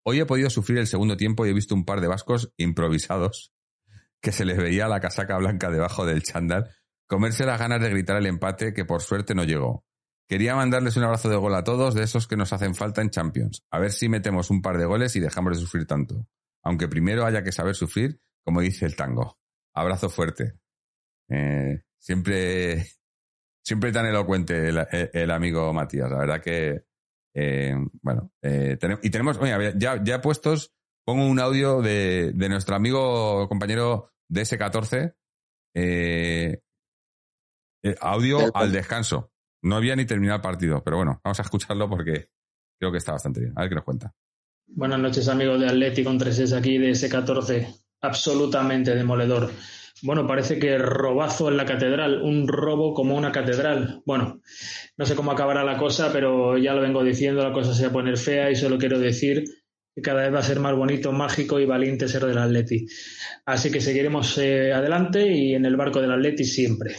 Hoy he podido sufrir el segundo tiempo y he visto un par de vascos improvisados que se les veía la casaca blanca debajo del chándal comerse las ganas de gritar el empate que por suerte no llegó. Quería mandarles un abrazo de gol a todos de esos que nos hacen falta en Champions. A ver si metemos un par de goles y dejamos de sufrir tanto. Aunque primero haya que saber sufrir, como dice el tango. Abrazo fuerte. Eh, siempre, siempre tan elocuente el, amigo Matías. La verdad que, eh, bueno, eh, y tenemos, oye, ya, ya puestos, pongo un audio de, de nuestro amigo compañero DS14, eh, audio al descanso. No había ni terminado el partido, pero bueno, vamos a escucharlo porque creo que está bastante bien. A ver qué nos cuenta. Buenas noches, amigos de Atlético con 3 aquí de S14. Absolutamente demoledor. Bueno, parece que robazo en la catedral, un robo como una catedral. Bueno, no sé cómo acabará la cosa, pero ya lo vengo diciendo, la cosa se va a poner fea y solo quiero decir que cada vez va a ser más bonito, mágico y valiente ser del Atleti. Así que seguiremos eh, adelante y en el barco del Atleti siempre.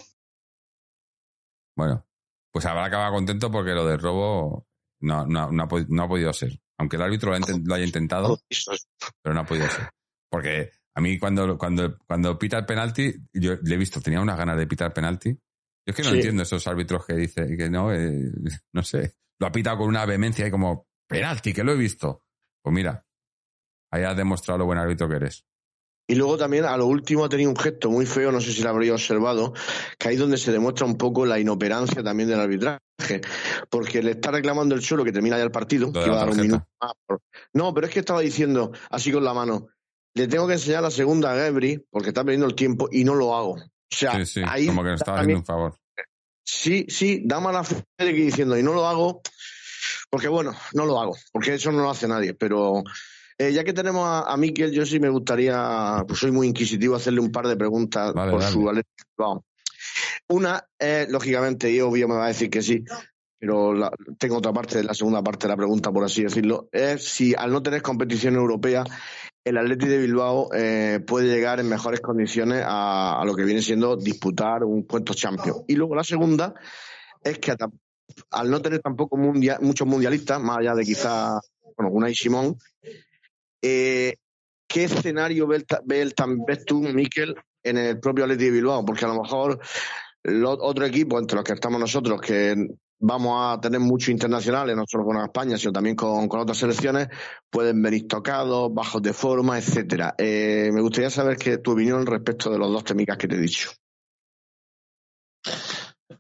Bueno, pues habrá acabado contento porque lo del robo no, no, no, ha, podido ser. Aunque el árbitro lo, haya intentado, pero no ha podido ser. Porque a mí cuando, cuando, cuando pita el penalti, yo le he visto, tenía unas ganas de pitar penalti. Yo es que no entiendo esos árbitros que dicen que no, eh, no sé, lo ha pitado con una vehemencia y como, penalti, que lo he visto. Pues mira, ahí has demostrado lo buen árbitro que eres. Y luego también a lo último ha tenido un gesto muy feo, no sé si lo habría observado, que ahí es donde se demuestra un poco la inoperancia también del arbitraje, porque le está reclamando el suelo que termina ya el partido, que a dar un minuto más. No, pero es que estaba diciendo así con la mano, le tengo que enseñar la segunda a Gebri porque está perdiendo el tiempo y no lo hago. O sea, ahí como que nos estaba haciendo un favor. Sí, sí, da mala fe de que diciendo y no lo hago, porque bueno, no lo hago, porque eso no lo hace nadie, pero eh, ya que tenemos a, a Miquel, yo sí me gustaría, pues soy muy inquisitivo, hacerle un par de preguntas por su Vamos. Una es, lógicamente, y obvio me va a decir que sí, pero tengo otra parte, la segunda parte de la pregunta, por así decirlo, es si al no tener competición europea, el Atleti de Bilbao eh, puede llegar en mejores condiciones a, lo que viene siendo disputar un puesto champion. Y luego la segunda es que al no tener tampoco muchos mundialistas, más allá de quizá, bueno, Unai Simón, eh, ¿Qué escenario ves, tú, Miquel, en el propio Atleti de Bilbao? Porque a lo mejor los otro equipo, entre los que estamos nosotros, que vamos a tener mucho internacionales, no solo con España, sino también con, otras selecciones, pueden venir tocados, bajos de forma, etcétera. Eh, me gustaría saber qué tu opinión respecto de los dos técnicas que te he dicho.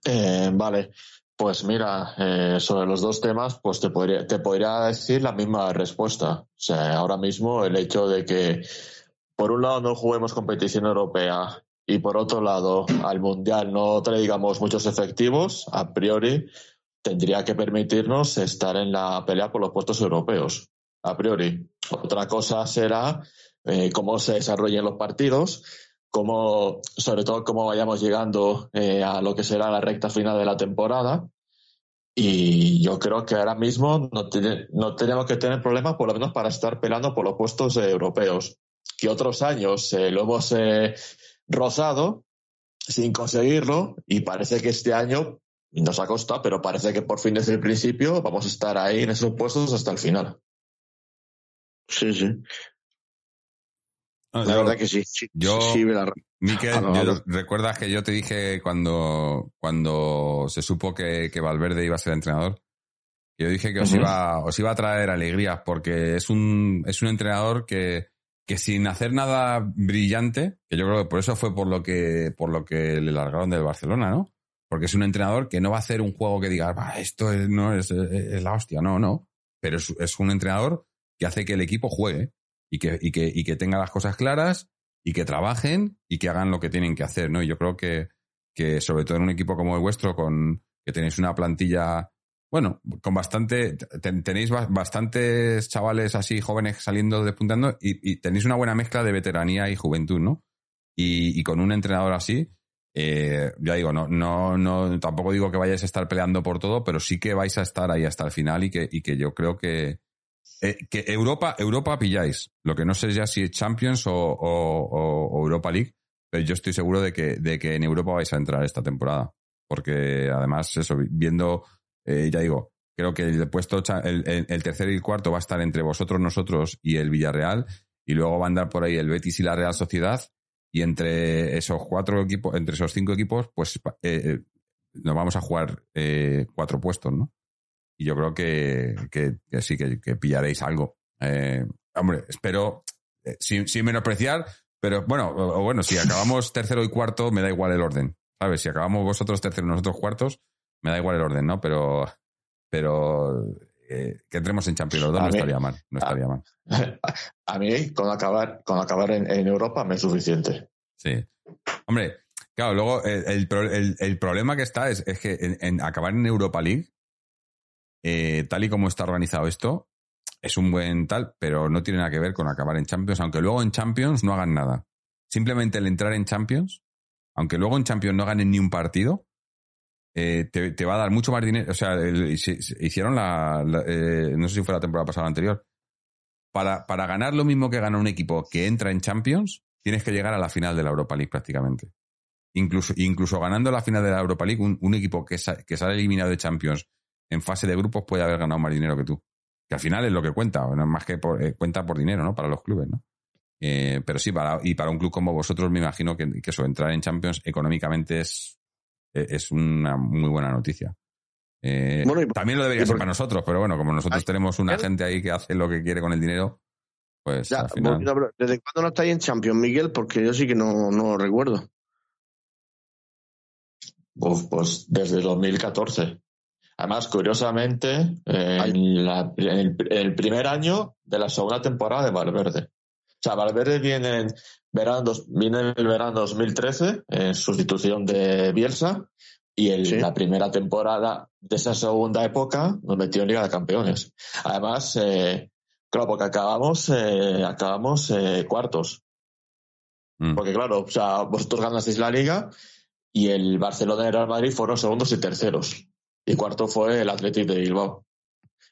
Eh, vale. Pues mira, eh, sobre los dos temas, pues te podría, te podría decir la misma respuesta. O sea, ahora mismo el hecho de que por un lado no juguemos competición europea y por otro lado al Mundial no traigamos muchos efectivos, a priori tendría que permitirnos estar en la pelea por los puestos europeos, a priori. Otra cosa será eh, cómo se desarrollen los partidos, cómo, sobre todo cómo vayamos llegando eh, a lo que será la recta final de la temporada. Y yo creo que ahora mismo no, tenemos que tener problemas, por lo menos para estar peleando por los puestos europeos. Que otros años eh, lo hemos eh, rozado sin conseguirlo y parece que este año nos ha costado, pero parece que por fin desde el principio vamos a estar ahí en esos puestos hasta el final. Sí, sí. la verdad que sí. yo, sí, Miquel, recuerdas que yo te dije cuando, cuando se supo que, que Valverde iba a ser entrenador, yo dije que os, iba, os iba a traer alegrías porque es un, es un entrenador que, que sin hacer nada brillante, que yo creo que por eso fue por lo que, por lo que le largaron del Barcelona, ¿no? Porque es un entrenador que no va a hacer un juego que diga, esto no es, es, la hostia, no, no. Pero es, es, un entrenador que hace que el equipo juegue y que, y que, y que tenga las cosas claras y que trabajen y que hagan lo que tienen que hacer, ¿no? Y yo creo que, que sobre todo en un equipo como el vuestro, con que tenéis una plantilla, bueno, con bastante, tenéis bastantes chavales así jóvenes saliendo despuntando y, tenéis una buena mezcla de veteranía y juventud, ¿no? Y con un entrenador así, eh, ya digo, no, no, no, tampoco digo que vayáis a estar peleando por todo, pero sí que vais a estar ahí hasta el final y que, y que yo creo que, eh, que Europa, Europa pilláis. Lo que no sé ya si es Champions o, Europa League, pero yo estoy seguro de que, de que en Europa vais a entrar esta temporada. Porque además, eso, viendo, eh, ya digo, creo que el puesto, el, el, tercer y el cuarto va a estar entre vosotros, nosotros y el Villarreal. Y luego va a andar por ahí el Betis y la Real Sociedad. Y entre esos cuatro equipos, entre esos cinco equipos, pues eh, nos vamos a jugar eh, cuatro puestos, ¿no? Y yo creo que, que, sí, que, pillaréis algo. Eh, hombre, espero, sin, sin, menospreciar, pero bueno, o, bueno, si acabamos tercero y cuarto, me da igual el orden, ¿sabes? Si acabamos vosotros tercero y nosotros cuartos, me da igual el orden, ¿no? Pero, pero que entremos en Champions los dos no estaría mal. No estaría mal. A mí, con acabar, con acabar en, Europa me es suficiente. Sí. Hombre, claro, luego el, problema que está es, que en, acabar en Europa League, eh, tal y como está organizado esto, es un buen tal, pero no tiene nada que ver con acabar en Champions, aunque luego en Champions no hagan nada. Simplemente el entrar en Champions, aunque luego en Champions no ganen ni un partido, eh, te, va a dar mucho más dinero. O sea, hicieron la, eh, no sé si fue la temporada pasada o anterior. Para, para ganar lo mismo que gana un equipo que entra en Champions, tienes que llegar a la final de la Europa League prácticamente. Incluso, incluso ganando la final de la Europa League, un, equipo que, que sale eliminado de Champions en fase de grupos puede haber ganado más dinero que tú. Que al final es lo que cuenta, no es más que eh, cuenta por dinero, ¿no? Para los clubes, ¿no? pero sí, para, y para un club como vosotros me imagino que, eso, entrar en Champions económicamente es es una muy buena noticia. Eh, también lo debería ser para nosotros, pero bueno, como nosotros tenemos una gente ahí que hace lo que quiere con el dinero, pues al final... ¿Desde cuándo no estáis en Champions, Miguel? Porque yo sí que no, no lo recuerdo. pues desde 2014. Además, curiosamente, en, el, primer año de la segunda temporada de Valverde. O sea, Valverde viene verano, viene el verano 2013 en sustitución de Bielsa y en la primera temporada de esa segunda época nos metió en Liga de Campeones. Además, eh, claro, porque acabamos, eh, acabamos eh, cuartos. Mm. Porque claro, o sea, vosotros ganasteis la Liga y el Barcelona y el Real Madrid fueron segundos y terceros. Y cuarto fue el Athletic de Bilbao.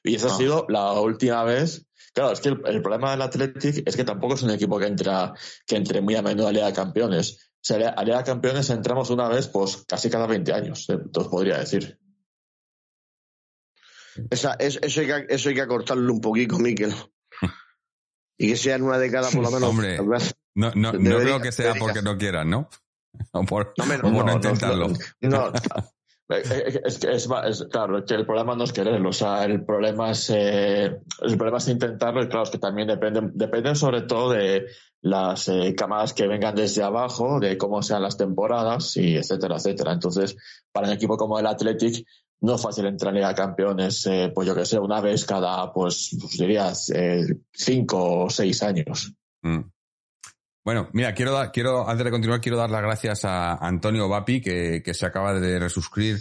Y esa ha ah. sido la última vez Claro, es que el, problema del Athletic es que tampoco es un equipo que entra que entre muy a menudo a Liga de Campeones. O sea, a Liga de Campeones entramos una vez, pues casi cada 20 años, te, os podría decir. Esa, eso, hay que, eso hay que acortarlo un poquito, Miquel. Y que sea en una década por lo menos. Hombre, no, no, no creo que sea porque no quieran, ¿no? O por no, no intentarlo. No, Eh, eh, es que es, claro, que el problema no es quererlo, o sea, el problema es eh, el problema es intentarlo y claro, es que también dependen, dependen sobre todo de las camadas que vengan desde abajo, de cómo sean las temporadas y etcétera, etcétera. Entonces, para un equipo como el Athletic no es fácil entrar en Campeones, pues yo que sé, una vez cada, pues, pues dirías, cinco o seis años. Mm. Bueno, mira, quiero, quiero, antes de continuar, quiero dar las gracias a Antonio Vapi, que, que se acaba de resuscribir,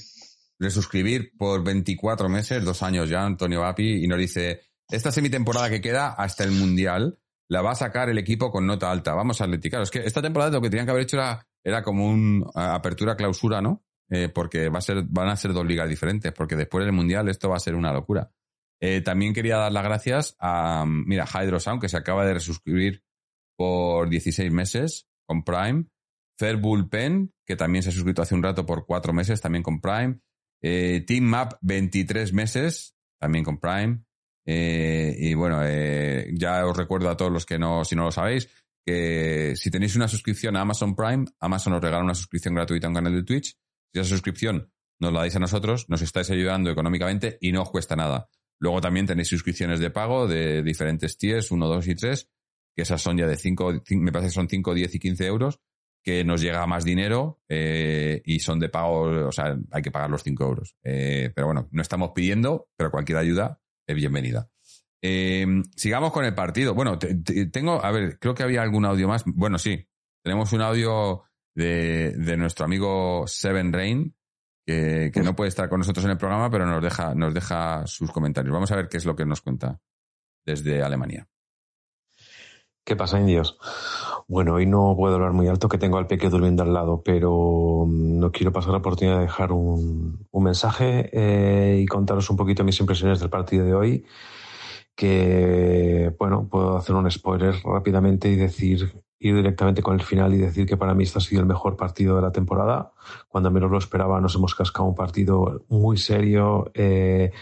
resuscribir por 24 meses, dos años ya, Antonio Vapi, y nos dice, esta semitemporada que queda hasta el Mundial, la va a sacar el equipo con nota alta. Vamos a Atlético. es que esta temporada lo que tenían que haber hecho era, era como un apertura-clausura, ¿no? Eh, porque va a ser, van a ser dos ligas diferentes, porque después del Mundial esto va a ser una locura. Eh, también quería dar las gracias a, mira, Hydro Sound, que se acaba de resuscribir por 16 meses con Prime. Fair Bullpen, que también se ha suscrito hace un rato por 4 meses, también con Prime. Eh, Team Map, 23 meses, también con Prime. Eh, y bueno, eh, ya os recuerdo a todos los que no, si no lo sabéis, que si tenéis una suscripción a Amazon Prime, Amazon os regala una suscripción gratuita a un canal de Twitch. Si esa suscripción nos la dais a nosotros, nos estáis ayudando económicamente y no os cuesta nada. Luego también tenéis suscripciones de pago de diferentes tiers, 1, 2 y 3, que esas son ya de 5, me parece que son 5, 10 y 15 euros, que nos llega más dinero eh, y son de pago, o sea, hay que pagar los 5 euros. Eh, pero bueno, no estamos pidiendo, pero cualquier ayuda es bienvenida. Eh, sigamos con el partido. Bueno, tengo, a ver, creo que había algún audio más. Bueno, sí, tenemos un audio de, de nuestro amigo Seven Rain, que, que, no puede estar con nosotros en el programa, pero nos deja, nos deja sus comentarios. Vamos a ver qué es lo que nos cuenta desde Alemania. ¿Qué pasa, indios? Bueno, hoy no puedo hablar muy alto, que tengo al peque durmiendo al lado, pero mm, no quiero pasar la oportunidad de dejar un, mensaje eh, y contaros un poquito mis impresiones del partido de hoy. Que, bueno, puedo hacer un spoiler rápidamente y decir, ir directamente con el final y decir que para mí este ha sido el mejor partido de la temporada. Cuando menos lo esperaba, nos hemos cascado un partido muy serio. Eh,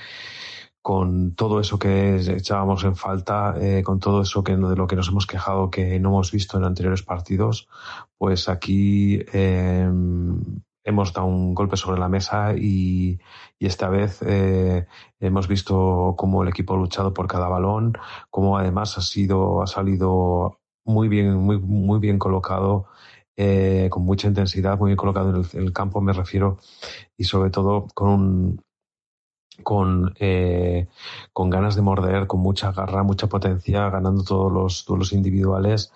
con todo eso que echábamos en falta, eh, con todo eso que de lo que nos hemos quejado que no hemos visto en anteriores partidos, pues aquí eh, hemos dado un golpe sobre la mesa y, y esta vez eh, hemos visto cómo el equipo ha luchado por cada balón, cómo además ha sido, ha salido muy bien, muy, muy bien colocado, eh, con mucha intensidad, muy bien colocado en el, en el, campo, me refiero, y sobre todo con un, con, eh, con ganas de morder, con mucha garra, mucha potencia, ganando todos los duelos individuales,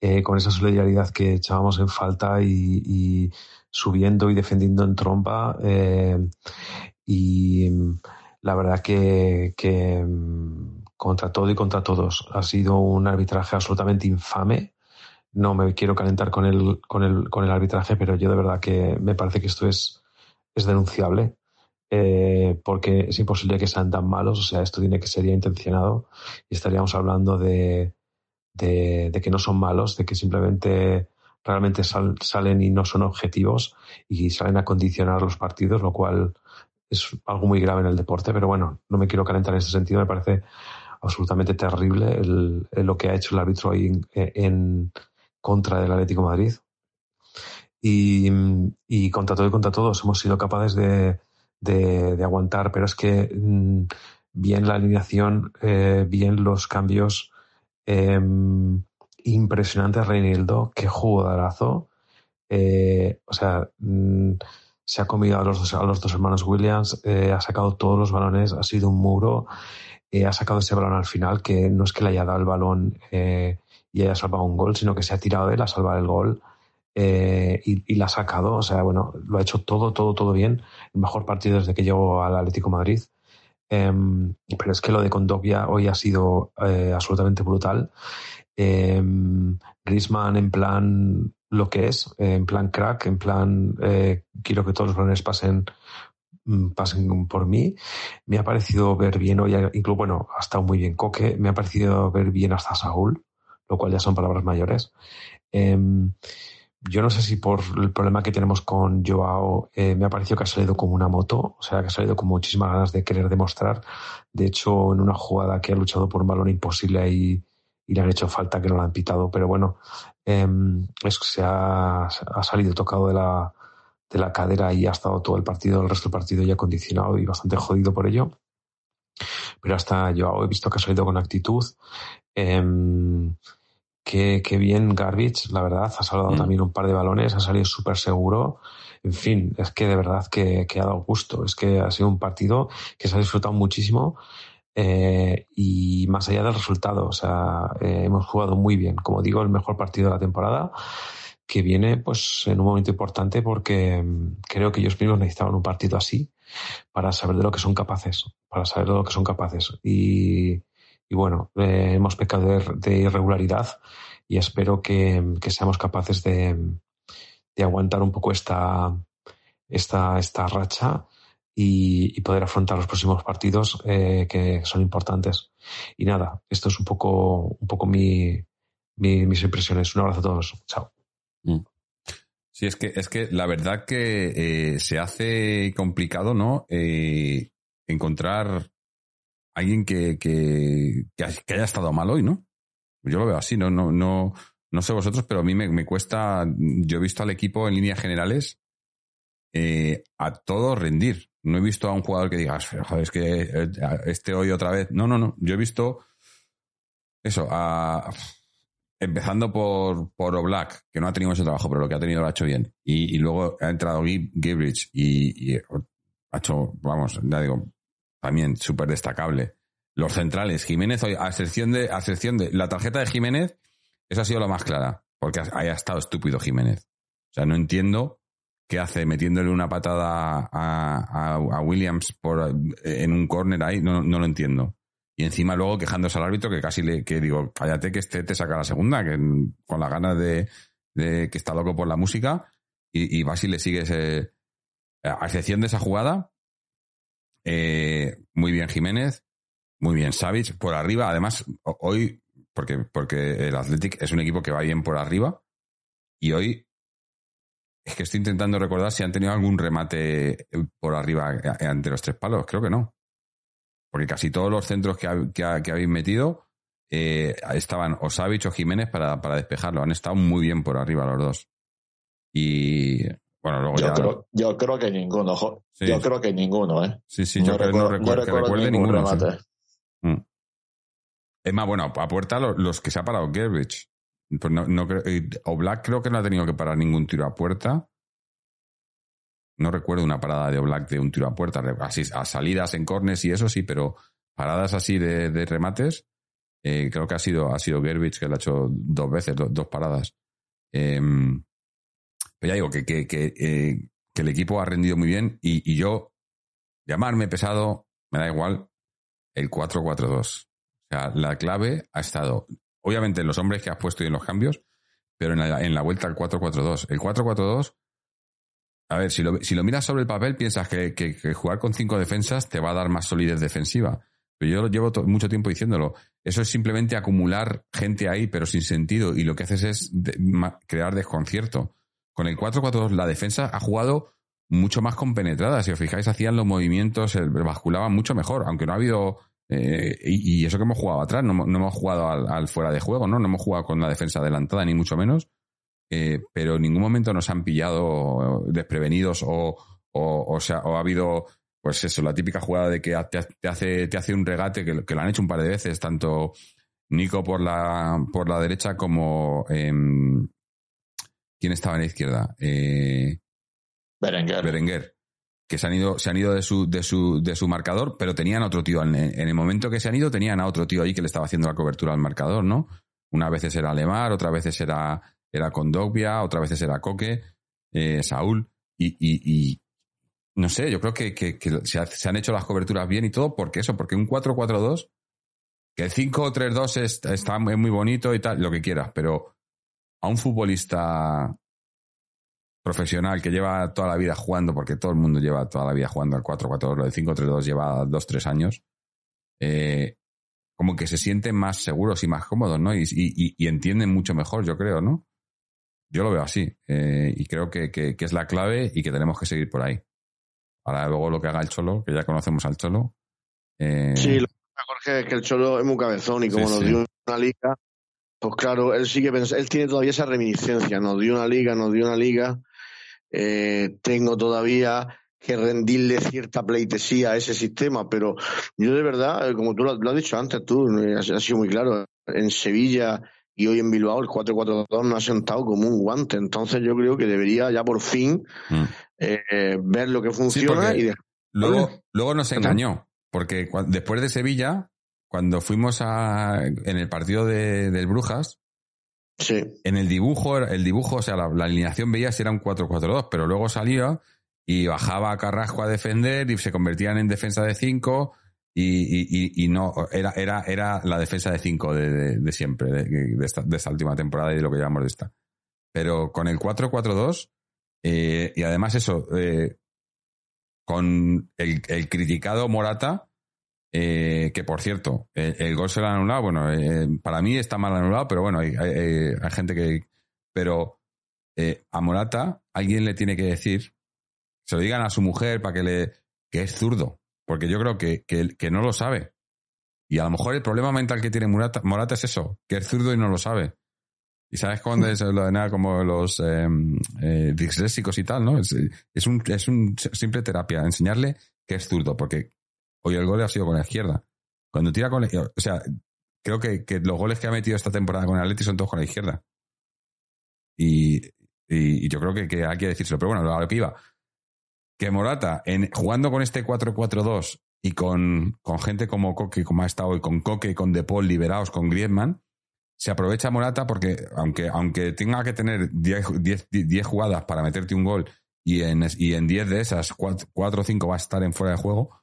eh, con esa solidaridad que echábamos en falta y, subiendo y defendiendo en trompa. Eh, y la verdad que, que contra todo y contra todos ha sido un arbitraje absolutamente infame. No me quiero calentar con el, con el, con el arbitraje, pero yo de verdad que me parece que esto es, es denunciable eh, porque es imposible que sean tan malos, o sea, esto tiene que ser intencionado y estaríamos hablando de, de, de que no son malos, de que simplemente realmente sal, salen y no son objetivos y salen a condicionar los partidos, lo cual es algo muy grave en el deporte, pero bueno, no me quiero calentar en ese sentido, me parece absolutamente terrible el, el lo que ha hecho el árbitro ahí en, en contra del Atlético Madrid. Y, y contra todo y contra todos hemos sido capaces de, de, aguantar, pero es que mmm, bien la alineación, eh, bien los cambios, eh, impresionante Reinildo, qué jugadazo. Eh, o sea, mmm, se ha comido a los dos, a los dos hermanos Williams, eh, ha sacado todos los balones, ha sido un muro, eh, ha sacado ese balón al final, que no es que le haya dado el balón y haya salvado un gol, sino que se ha tirado de él a salvar el gol eh, y, la ha sacado. O sea, bueno, lo ha hecho todo, todo, todo bien. El mejor partido desde que llegó al Atlético Madrid. Eh, pero es que lo de Condovia hoy ha sido eh, absolutamente brutal. Eh, Griezmann en plan lo que es, en plan crack, en plan eh, quiero que todos los balones pasen mm, pasen por mí. Me ha parecido ver bien hoy, incluso, bueno, ha estado muy bien Coque, me ha parecido ver bien hasta Saúl, lo cual ya son palabras mayores. Eh, yo no sé si por el problema que tenemos con Joao eh, me ha parecido que ha salido como una moto, o sea, que ha salido con muchísimas ganas de querer demostrar. De hecho, en una jugada que ha luchado por un balón imposible y, y le han hecho falta que no la han pitado, pero bueno, eh, es que se ha, ha, salido tocado de la, de la cadera y ha estado todo el partido, el resto del partido ya condicionado y bastante jodido por ello. Pero hasta Joao he visto que ha salido con actitud. Eh, Qué, qué, bien Garbage, la verdad, ha salvado mm. también un par de balones, ha salido súper seguro. En fin, es que de verdad que, que, ha dado gusto. Es que ha sido un partido que se ha disfrutado muchísimo eh, y más allá del resultado, o sea, eh, hemos jugado muy bien. Como digo, el mejor partido de la temporada que viene pues en un momento importante porque mm, creo que ellos mismos necesitaban un partido así para saber de lo que son capaces, para saber de lo que son capaces. Y, y bueno, eh, hemos pecado de, irregularidad y espero que, que seamos capaces de, de, aguantar un poco esta, esta, esta racha y, y, poder afrontar los próximos partidos eh, que son importantes. Y nada, esto es un poco, un poco mi, mis impresiones. Un abrazo a todos. Chao. Mm. Sí, es que, es que la verdad que eh, se hace complicado, ¿no? Eh, encontrar alguien que, que, que, haya estado mal hoy, ¿no? Yo lo veo así, no, no, no, no sé vosotros, pero a mí me, me cuesta, yo he visto al equipo en líneas generales eh, a todo rendir. No he visto a un jugador que diga, joder, es que eh, este hoy otra vez. No, no, no. Yo he visto eso, a, empezando por, por Oblak, que no ha tenido mucho trabajo, pero lo que ha tenido lo ha hecho bien. Y, luego ha entrado Gibrich y, y ha hecho, vamos, ya digo, también súper destacable. Los centrales, Jiménez, a excepción de, a excepción de la tarjeta de Jiménez, esa ha sido la más clara, porque haya estado estúpido Jiménez. O sea, no entiendo qué hace metiéndole una patada a, Williams por, en un córner ahí, no, no, lo entiendo. Y encima luego quejándose al árbitro que casi le, que digo, cállate que este te saca la segunda, que con las ganas de, de que está loco por la música, y, y vas y le sigues, eh, a excepción de esa jugada, eh, muy bien Jiménez, muy bien Savic, por arriba. Además, hoy, porque, porque el Athletic es un equipo que va bien por arriba, y hoy es que estoy intentando recordar si han tenido algún remate por arriba ante los tres palos. Creo que no. porque casi todos los centros que, ha- que, ha- que habéis metido eh, estaban o Savic o Jiménez para, para despejarlo. Han estado muy bien por arriba los dos. Y bueno, luego Yo ya. creo, yo creo que ninguno. jo- Sí. Yo creo que ninguno, ¿eh? Sí, sí, yo creo que no recuerdo, que recuerde ninguno. sí. Mm. Es más, bueno, a puerta los, los que se ha parado Gerbich. Pues no, no creo, o Black creo que no ha tenido que parar ningún tiro a puerta. No recuerdo una parada de Oblak de un tiro a puerta, así a salidas en cornes y eso sí, pero paradas así de, de remates, eh, creo que ha sido, ha sido Gerbich que lo ha hecho dos veces, do- dos paradas. Em, ya digo que, que, que, eh, que el equipo ha rendido muy bien y, yo, llamarme pesado, me da igual, el 4-4-2. O sea, la clave ha estado, obviamente, en los hombres que has puesto y en los cambios, pero en la, en la vuelta al 4-4-2. El 4-4-2, a ver, si lo, si lo miras sobre el papel, piensas que, que- jugar con cinco defensas te va a dar más solidez defensiva. Pero yo lo llevo mucho tiempo diciéndolo. Eso es simplemente acumular gente ahí, pero sin sentido. Y lo que haces es crear desconcierto. Con el 4-4-2, la defensa ha jugado mucho más compenetrada. Si os fijáis, hacían los movimientos, basculaban mucho mejor, aunque no ha habido. eh, y, eso que hemos jugado atrás, no, no hemos jugado al, fuera de juego, ¿no? No hemos jugado con la defensa adelantada, ni mucho menos. Eh, pero en ningún momento nos han pillado desprevenidos o, o, o ha habido, pues eso, la típica jugada de que te, hace, te hace un regate, que, lo- que lo han hecho un par de veces, tanto Nico por la, por la derecha como. em, ¿Quién estaba en la izquierda? Eh, Berenguer. Berenguer. Que se han ido, se han ido de su, de su, de su marcador, pero tenían a otro tío. En, en el momento que se han ido, tenían a otro tío ahí que le estaba haciendo la cobertura al marcador, ¿no? Una veces era Lemar, otras veces era, era Condogbia, otras veces era Coque, eh, Saúl. Y, y, y no sé, yo creo que, que- que se, ha- se han hecho las coberturas bien y todo, porque eso, porque un 4-4-2, que el 5-3-2 es- está muy muy bonito y tal, lo que quieras, pero a un futbolista profesional que lleva toda la vida jugando, porque todo el mundo lleva toda la vida jugando al 4-4-2, lo del 5-3-2 lleva 2-3 años, eh, como que se sienten más seguros y más cómodos, ¿no? Y, y- y entienden mucho mejor, yo creo, ¿no? Yo lo veo así. eh, y creo que, que- que es la clave y que tenemos que seguir por ahí. Ahora luego lo que haga el Cholo, que ya conocemos al Cholo. eh, Sí, lo que pasa, Jorge, es que el Cholo es muy cabezón y como Sí, nos sí. dio una liga, pues claro, él pensa- él tiene todavía esa reminiscencia, nos dio una liga, nos dio una liga, eh, tengo todavía que rendirle cierta pleitesía a ese sistema, pero yo de verdad, eh, como tú lo, lo has dicho antes, tú, eh, has, has sido muy claro, en Sevilla y hoy en Bilbao el 4-4-2 no ha sentado como un guante, entonces yo creo que debería ya por fin mm. eh, ver lo que funciona y dejar Luego, luego nos engañó, porque después de Sevilla, cuando fuimos a, en el partido de, del Brujas, Sí, en el dibujo, el dibujo, o sea, la, la alineación veía si era un 4-4-2, pero luego salía y bajaba a Carrasco a defender y se convertían en defensa de 5 y, y- y- y no, era, era, era la defensa de 5 de, de- de siempre, de, de esta, de esta última temporada y de lo que llevamos de esta. Pero con el 4-4-2, eh, y además eso, eh, con el, el criticado Morata, eh, que por cierto, el, gol se lo han anulado. Bueno, eh, para mí está mal anulado, pero bueno, hay, hay- gente que. Pero eh, a Morata alguien le tiene que decir, se lo digan a su mujer para que le. que es zurdo. Porque yo creo que, que, no lo sabe. Y a lo mejor el problema mental que tiene Morata, es eso, que es zurdo y no lo sabe. Y sabes cuándo es lo de nada como los eh, eh, disléxicos y tal, ¿no? Es, es un, es un simple terapia, enseñarle que es zurdo, porque hoy el gol ha sido con la izquierda. Cuando tira con o sea, creo que, que los goles que ha metido esta temporada con el Atleti son todos con la izquierda. Y, y, yo creo que, que hay que decírselo. Pero bueno, lo que iba. Que Morata, en, jugando con este 4-4-2 y con, con gente como Coque, como ha estado hoy, con Coque, con De liberados, con Griezmann, se aprovecha Morata porque aunque, aunque tenga que tener 10, 10, 10 jugadas para meterte un gol y en, y en 10 de esas 4 o 5 va a estar en fuera de juego,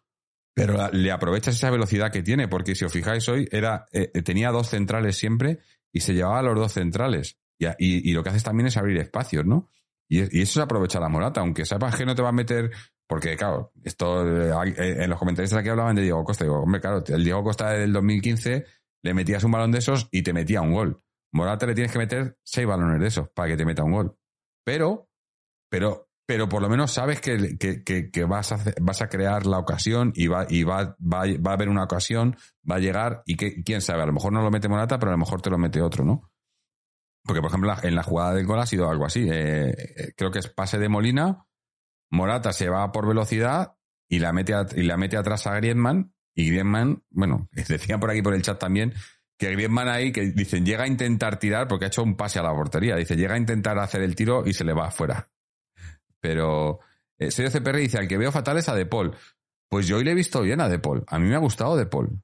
pero la- le aprovechas esa velocidad que tiene, porque si os fijáis hoy, era, eh, tenía dos centrales siempre y se llevaba a los dos centrales. Y, y- y lo que haces también es abrir espacios, ¿no? Y, y eso se aprovecha la Morata, aunque sepas que no te va a meter. Porque, claro, esto eh, eh, en los comentarios aquí hablaban de Diego Costa. Digo, hombre, claro, el Diego Costa del 2015 le metías un balón de esos y te metía un gol. Morata le tienes que meter seis balones de esos para que te meta un gol. Pero, pero pero por lo menos sabes que, que, que, vas, a, vas a crear la ocasión y, va, y va, va, va a haber una ocasión, va a llegar y que, quién sabe, a lo mejor no lo mete Morata, pero a lo mejor te lo mete otro, ¿no? Porque, por ejemplo, en la jugada del gol ha sido algo así. eh, eh, creo que es pase de Molina, Morata se va por velocidad y la mete, y la mete atrás a Griezmann y Griezmann, bueno, decían por aquí por el chat también que Griezmann ahí, que dicen, llega a intentar tirar porque ha hecho un pase a la portería. Dice, llega a intentar hacer el tiro y se le va afuera. Pero eh, Sergio CPR dice, al que veo fatal es a De Paul. Pues yo hoy le he visto bien a De Paul. A mí me ha gustado De Paul.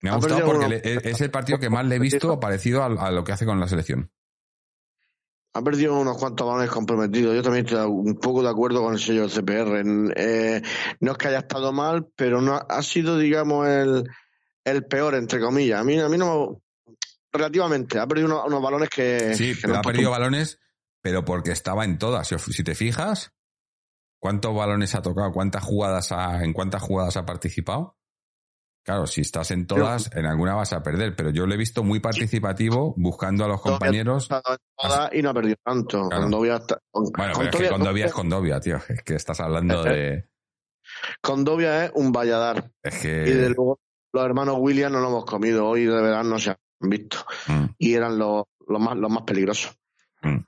Me ha Ha gustado porque le- es es el partido que más le he visto parecido a, a lo que hace con la selección. Ha perdido unos cuantos balones comprometidos. Yo también estoy un poco de acuerdo con el sello del CPR. Eh, no es que haya estado mal, pero no ha sido, digamos, el, el peor, entre comillas. A mí, a mí no. Relativamente. Ha perdido unos, unos balones que. Sí, que pero no ha perdido balones, pero porque estaba en todas. Si, te fijas, ¿cuántos balones ha tocado? ¿Cuántas jugadas ha, ¿En cuántas jugadas ha participado? Claro, si estás en todas, en alguna vas a perder, pero yo lo he visto muy participativo, buscando a los compañeros. Y no ha perdido tanto. Claro. Condovia está- con, Bueno, pero es que Condovia- es Condovia, tío. Es que estás hablando de. Condovia es un valladar. Es Y de luego los hermanos Williams no lo hemos comido. Hoy de verdad no se han visto. Mm, Y eran los, los, más, los más peligrosos. Mm.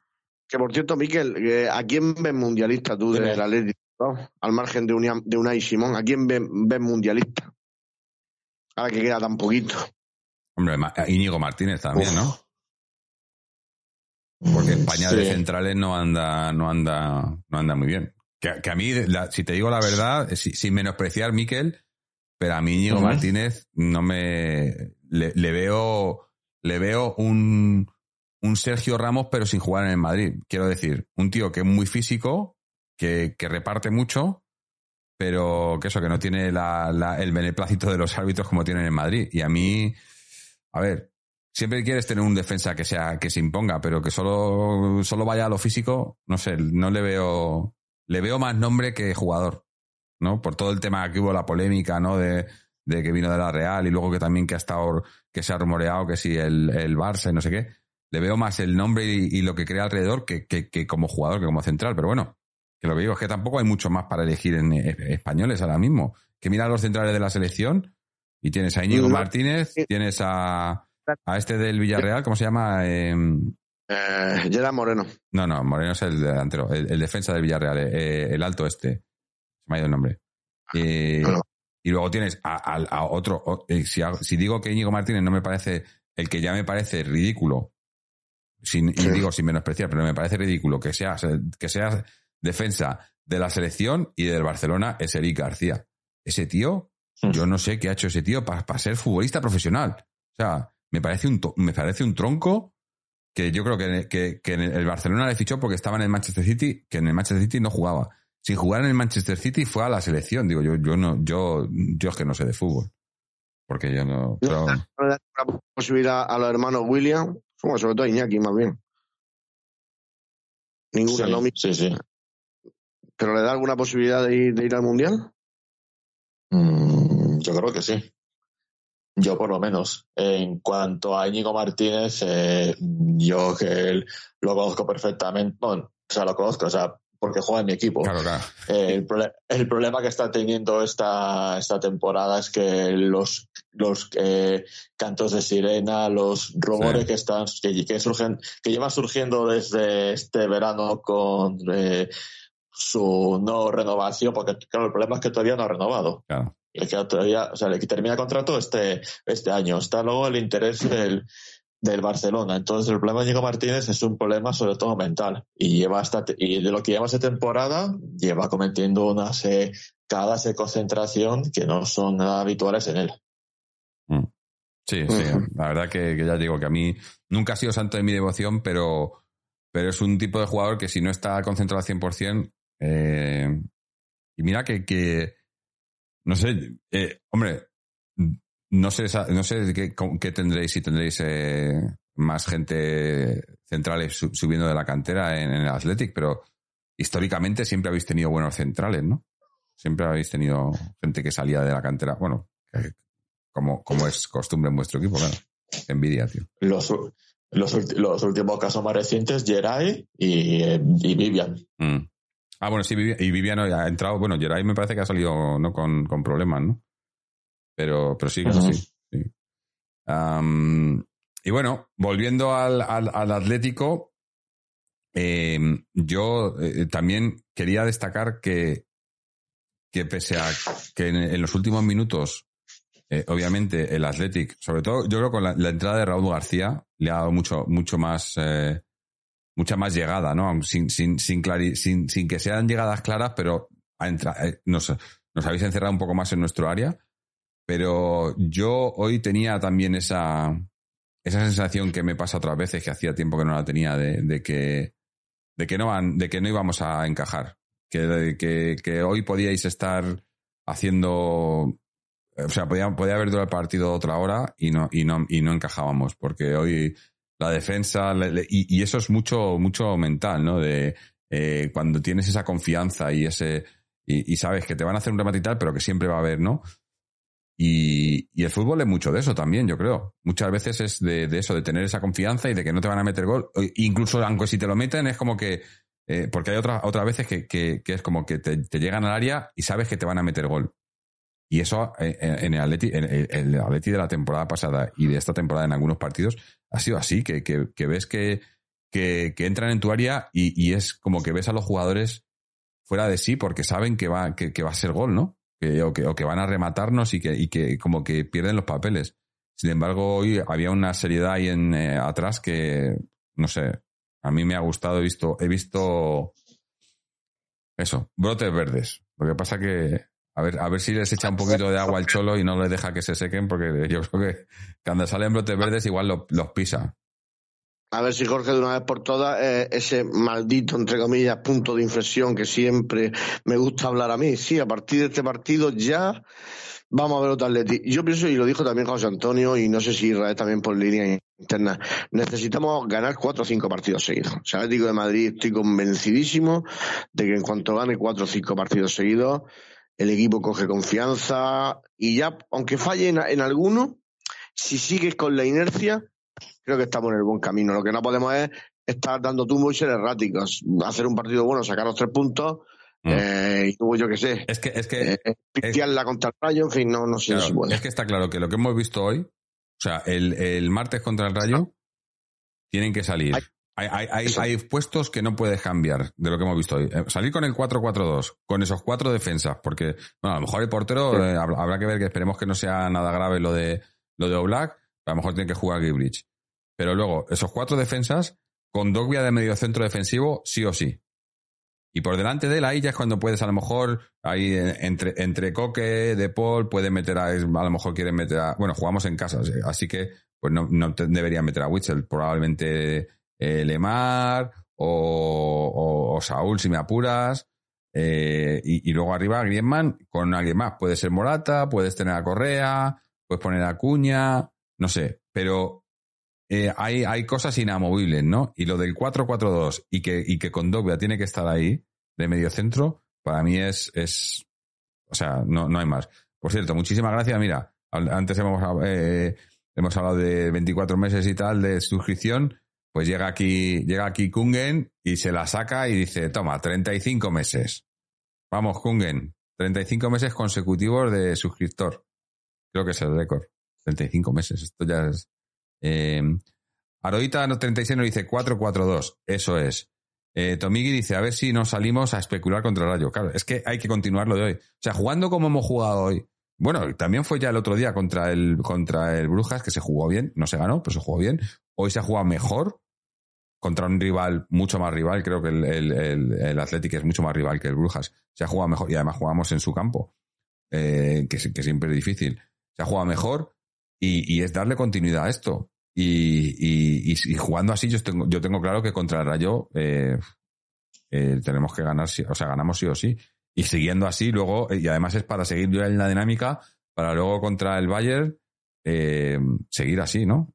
Que por cierto, Miquel, que ¿a quién ves mundialista tú del Atlético? no? Al margen de, Unia- de Unai Simón, ¿a quién ves, ves mundialista? Ahora que queda tan poquito. Hombre, Ma- Íñigo Martínez también, ¿no? Porque España de centrales no anda, no anda, no anda muy bien. Que, que a mí, la- si te digo la verdad, si- sin menospreciar Miquel, pero a mí Íñigo. Martínez no me le, le veo, le veo un, un Sergio Ramos, pero sin jugar en el Madrid. Quiero decir, un tío que es muy físico, que, que reparte mucho, pero que eso, que no tiene el beneplácito de los árbitros como tienen en Madrid. Y a mí, a ver, siempre quieres tener un defensa que sea, que se imponga, pero que solo, solo vaya a lo físico, no sé, no le veo, le veo más nombre que jugador, ¿no? Por todo el tema que hubo la polémica, ¿no? De, de que vino de la Real y luego que también que ha estado, que se ha rumoreado que si el, el Barça y no sé qué. Le veo más el nombre y, y lo que crea alrededor que, que, que como jugador, que como central, pero bueno, que lo que digo es que tampoco hay mucho más para elegir en eh, españoles ahora mismo. Que mira a los centrales de la selección y tienes a Íñigo. Martínez, tienes a, a este del Villarreal, ¿cómo se llama? Eh, Eh, Gerard Moreno. no, no, Moreno es el delantero, el, el defensa del Villarreal, eh, el alto este. Se me ha ido el nombre. Eh, y luego tienes a, a- a otro. o- eh, si, hago- si digo que Íñigo Martínez no me parece el que ya me parece ridículo, sin, y digo sin menospreciar, pero me parece ridículo que sea, que sea defensa de la selección y del Barcelona es Eric García. Ese tío, Hmm. yo no sé qué ha hecho ese tío para ser futbolista profesional. O sea, me parece un, to- me parece un tronco que yo creo que, que, que en el Barcelona le fichó porque estaba en el Manchester City, que en el Manchester City no jugaba. Sin jugar en el Manchester City fue a la selección. Digo, yo, yo no, yo, yo es que no sé de fútbol. Porque yo no. pero- No le da una posibilidad a los hermanos Williams, bueno, sobre todo a Iñaki más bien. Ninguna, Sí, no, sí, sí. pero le da alguna posibilidad de ir, de ir al mundial. Mm, yo creo que sí. Yo por lo menos. En cuanto a Íñigo Martínez, eh, yo que él lo conozco perfectamente, bueno, o sea, lo conozco, o sea, porque juega en mi equipo. claro, claro. Eh, el, problema que está teniendo esta, esta temporada es que los, los eh, cantos de sirena, los rumores Sí. que están, que, que surgen, que llevan surgiendo desde este verano con eh, su no renovación, porque claro, el problema es que todavía no ha renovado. claro. Y que todavía, o sea, le termina el contrato este, este año. Está luego el interés del, del Barcelona. Entonces el problema de Diego Martínez es un problema sobre todo mental. Y lleva hasta, y de lo que lleva esta temporada, lleva cometiendo unas eh, cadas de concentración que no son nada habituales en él. Sí, sí. Ujú. La verdad que, que ya digo que a mí nunca ha sido santo de mi devoción, pero, pero es un tipo de jugador que si no está concentrado al 100%, eh, y mira que, que no sé, eh, hombre, no sé, no sé qué, tendréis, si tendréis eh, más gente centrales su- subiendo de la cantera en, en el Athletic, pero históricamente siempre habéis tenido buenos centrales, ¿no? Siempre habéis tenido gente que salía de la cantera, bueno, como, como es costumbre en vuestro equipo, claro. Envidia, tío. Los, los, los últimos casos más recientes, Geray y, y Vivian. Mm. Ah, bueno, sí, y Viviano ha entrado. Bueno, Geray me parece que ha salido no con, con problemas, ¿no? Pero, pero sí, sí. sí. y bueno, volviendo al, al, Atlético, em, yo eh, también quería destacar que, que pese a que en, los últimos minutos, eh, obviamente, el Athletic, sobre todo, yo creo que con la, entrada de Raúl García le ha dado mucho, mucho más, eh, mucha más llegada, ¿no? Sin, sin, sin, sin, sin que sean llegadas claras, pero nos, nos habéis encerrado un poco más en nuestro área pero yo hoy tenía también esa, esa sensación que me pasa otras veces, que hacía tiempo que no la tenía, de, que, de, que, no, de que no íbamos a encajar. Que, que, que hoy podíais estar haciendo. O sea, podía, podía haber durado el partido otra hora y no, y no, y no encajábamos, porque hoy la defensa, y, eso es mucho, mucho mental, ¿no? De eh, cuando tienes esa confianza y ese, y, y, sabes que te van a hacer un remate y tal, pero que siempre va a haber, ¿no? Y, y, el fútbol es mucho de eso también, yo creo. Muchas veces es de, de, eso, de tener esa confianza y de que no te van a meter gol. Incluso, aunque si te lo meten, es como que. Eh, porque hay otras otras veces que, que, que, es como que te, te, llegan al área y sabes que te van a meter gol. Y eso eh, en el Atleti, en el Atleti de la temporada pasada y de esta temporada en algunos partidos ha sido así, que, que ves que, que, entran en tu área y, y, es como que ves a los jugadores fuera de sí porque saben que va, que, que va a ser gol, ¿no? O, que, o, que, van a rematarnos y que, y que como que pierden los papeles. Sin embargo, hoy había una seriedad ahí en, eh, atrás que, no sé, a mí me ha gustado, he visto, he visto eso, brotes verdes. Lo que pasa que, a ver, a ver si les echa un poquito de agua al cholo y no les deja que se sequen, porque yo creo que cuando salen brotes verdes igual los pisa a ver si Jorge de una vez por todas eh, ese maldito, entre comillas, punto de inflexión que siempre me gusta hablar a mí. Sí, a partir de este partido ya vamos a ver otro Atleti. Yo pienso, y lo dijo también José Antonio, y no sé si Israel también por línea interna, necesitamos ganar cuatro o cinco partidos seguidos. O sea, Atlético de Madrid estoy convencidísimo de que en cuanto gane cuatro o cinco partidos seguidos, el equipo coge confianza y ya, aunque falle en alguno, si sigues con la inercia, creo que estamos en el buen camino. Lo que no podemos es estar dando tumbos y ser erráticos. Hacer un partido bueno, sacar los tres puntos. Mm. Eh, y yo qué sé. Es que, es que. Eh, la contra el Rayo, en fin, no, no sé si puede. Es que está claro que lo que hemos visto hoy, o sea, el, el martes contra el Rayo, tienen que salir. Hay, hay, hay, hay, puestos que no puedes cambiar de lo que hemos visto hoy. Eh, salir con el 4-4-2, con esos cuatro defensas, porque, bueno, a lo mejor el portero habrá que ver que esperemos que no sea nada grave lo de lo de Oblak, a lo mejor tiene que jugar Gibrich. Pero luego, esos cuatro defensas, con Dogbia de medio centro defensivo, sí o sí. Y por delante de él, ahí ya es cuando puedes, a lo mejor, ahí entre, entre Coque, De Paul, puede meter a, a lo mejor quieren meter a, bueno, jugamos en casa, así que, pues no, no deberían meter a Witzel, probablemente eh, Lemar o, o, Saúl, si me apuras. Eh, y, y, luego arriba Griezmann con alguien más. Puede ser Morata, puedes tener a Correa, puedes poner a Cuña, no sé. Pero eh, hay, hay cosas inamovibles, ¿no? Y lo del 4-4-2 y que, y que Condovia tiene que estar ahí, de medio centro, para mí es, es o sea, no, no hay más. Por cierto, muchísimas gracias. Mira, antes hemos, eh, hemos hablado de 24 meses y tal de suscripción. Pues llega aquí, llega aquí Kungen y se la saca y dice, toma, 35 meses. Vamos, Kungen, 35 meses consecutivos de suscriptor. Creo que es el récord. 35 meses. Esto ya es, eh, Aroita 36 nos dice 4-4-2. Eso es. Eh, dice, a ver si nos salimos a especular contra el Rayo. Claro, es que hay que continuar lo de hoy. O sea, jugando como hemos jugado hoy. Bueno, también fue ya el otro día contra el, contra el Brujas, que se jugó bien. No se ganó, pero se jugó bien. Hoy se ha jugado mejor contra un rival mucho más rival. Creo que el, el, el, Athletic es mucho más rival que el Brujas. Se ha jugado mejor y además jugamos en su campo, eh, que, que siempre es difícil. Se ha jugado mejor y, es darle continuidad a esto. Y, y, jugando así, yo tengo, yo tengo claro que contra el Rayo eh, eh, tenemos que ganar, o sea, ganamos sí o sí. Y siguiendo así, luego, y además es para seguir en la dinámica, para luego contra el Bayern, eh, seguir así, ¿no?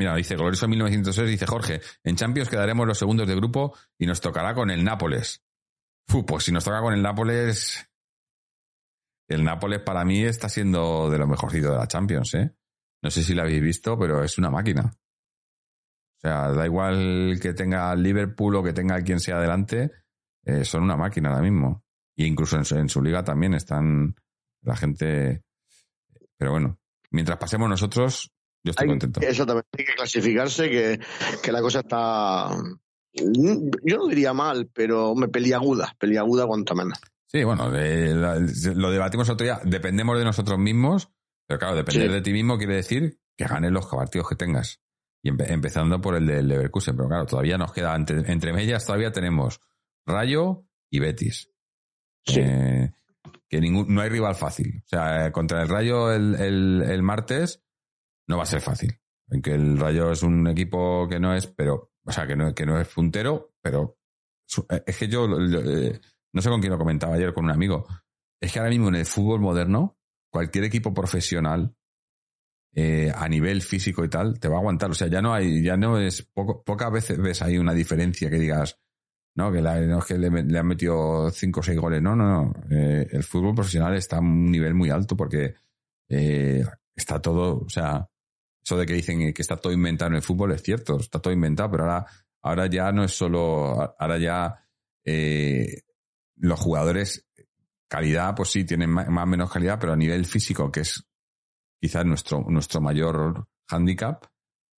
mira, dice Glorioso 1906, dice Jorge, en Champions quedaremos los segundos de grupo y nos tocará con el Nápoles. Fu, pues si nos toca con el Nápoles, el Nápoles para mí está siendo de lo mejorcito de la Champions, ¿eh? No sé si lo habéis visto, pero es una máquina. O sea, da igual que tenga Liverpool o que tenga quien sea adelante, eh, son una máquina ahora mismo. Y incluso en su, en su liga también están la gente. Pero bueno, mientras pasemos nosotros, yo estoy Hay- contento. Eso también hay que clasificarse, que, que la cosa está. Yo no diría mal, pero me peliaguda, peliaguda cuanto menos. Sí, bueno, la- lo debatimos otro día. Dependemos de nosotros mismos, pero claro, depender Sí. de ti mismo quiere decir que ganes los partidos que tengas. Y empe- empezando por el del Leverkusen, pero claro, todavía nos queda, entre, entre medias todavía tenemos Rayo y Betis. Sí. Eh, que ningún, no hay rival fácil. O sea, eh, contra el Rayo el, el, el martes no va a ser fácil. Aunque el Rayo es un equipo que no es, pero, o sea, que no, que no es puntero, pero eh, es que yo lo- eh, no sé con quién lo comentaba ayer con un amigo. Es que ahora mismo en el fútbol moderno, cualquier equipo profesional eh, a nivel físico y tal te va a aguantar. O sea, ya no hay, ya no es pocas veces ves ahí una diferencia que digas, no, que, la- no es que le, le han metido cinco o seis goles. No, no, no. Eh, el fútbol profesional está a un nivel muy alto porque eh, está todo, o sea, eso de que dicen que está todo inventado en el fútbol es cierto, está todo inventado, pero ahora, ahora ya no es solo, ahora ya los jugadores, calidad, pues sí, tienen más o menos calidad, pero a nivel físico, que es quizás nuestro, nuestro mayor handicap,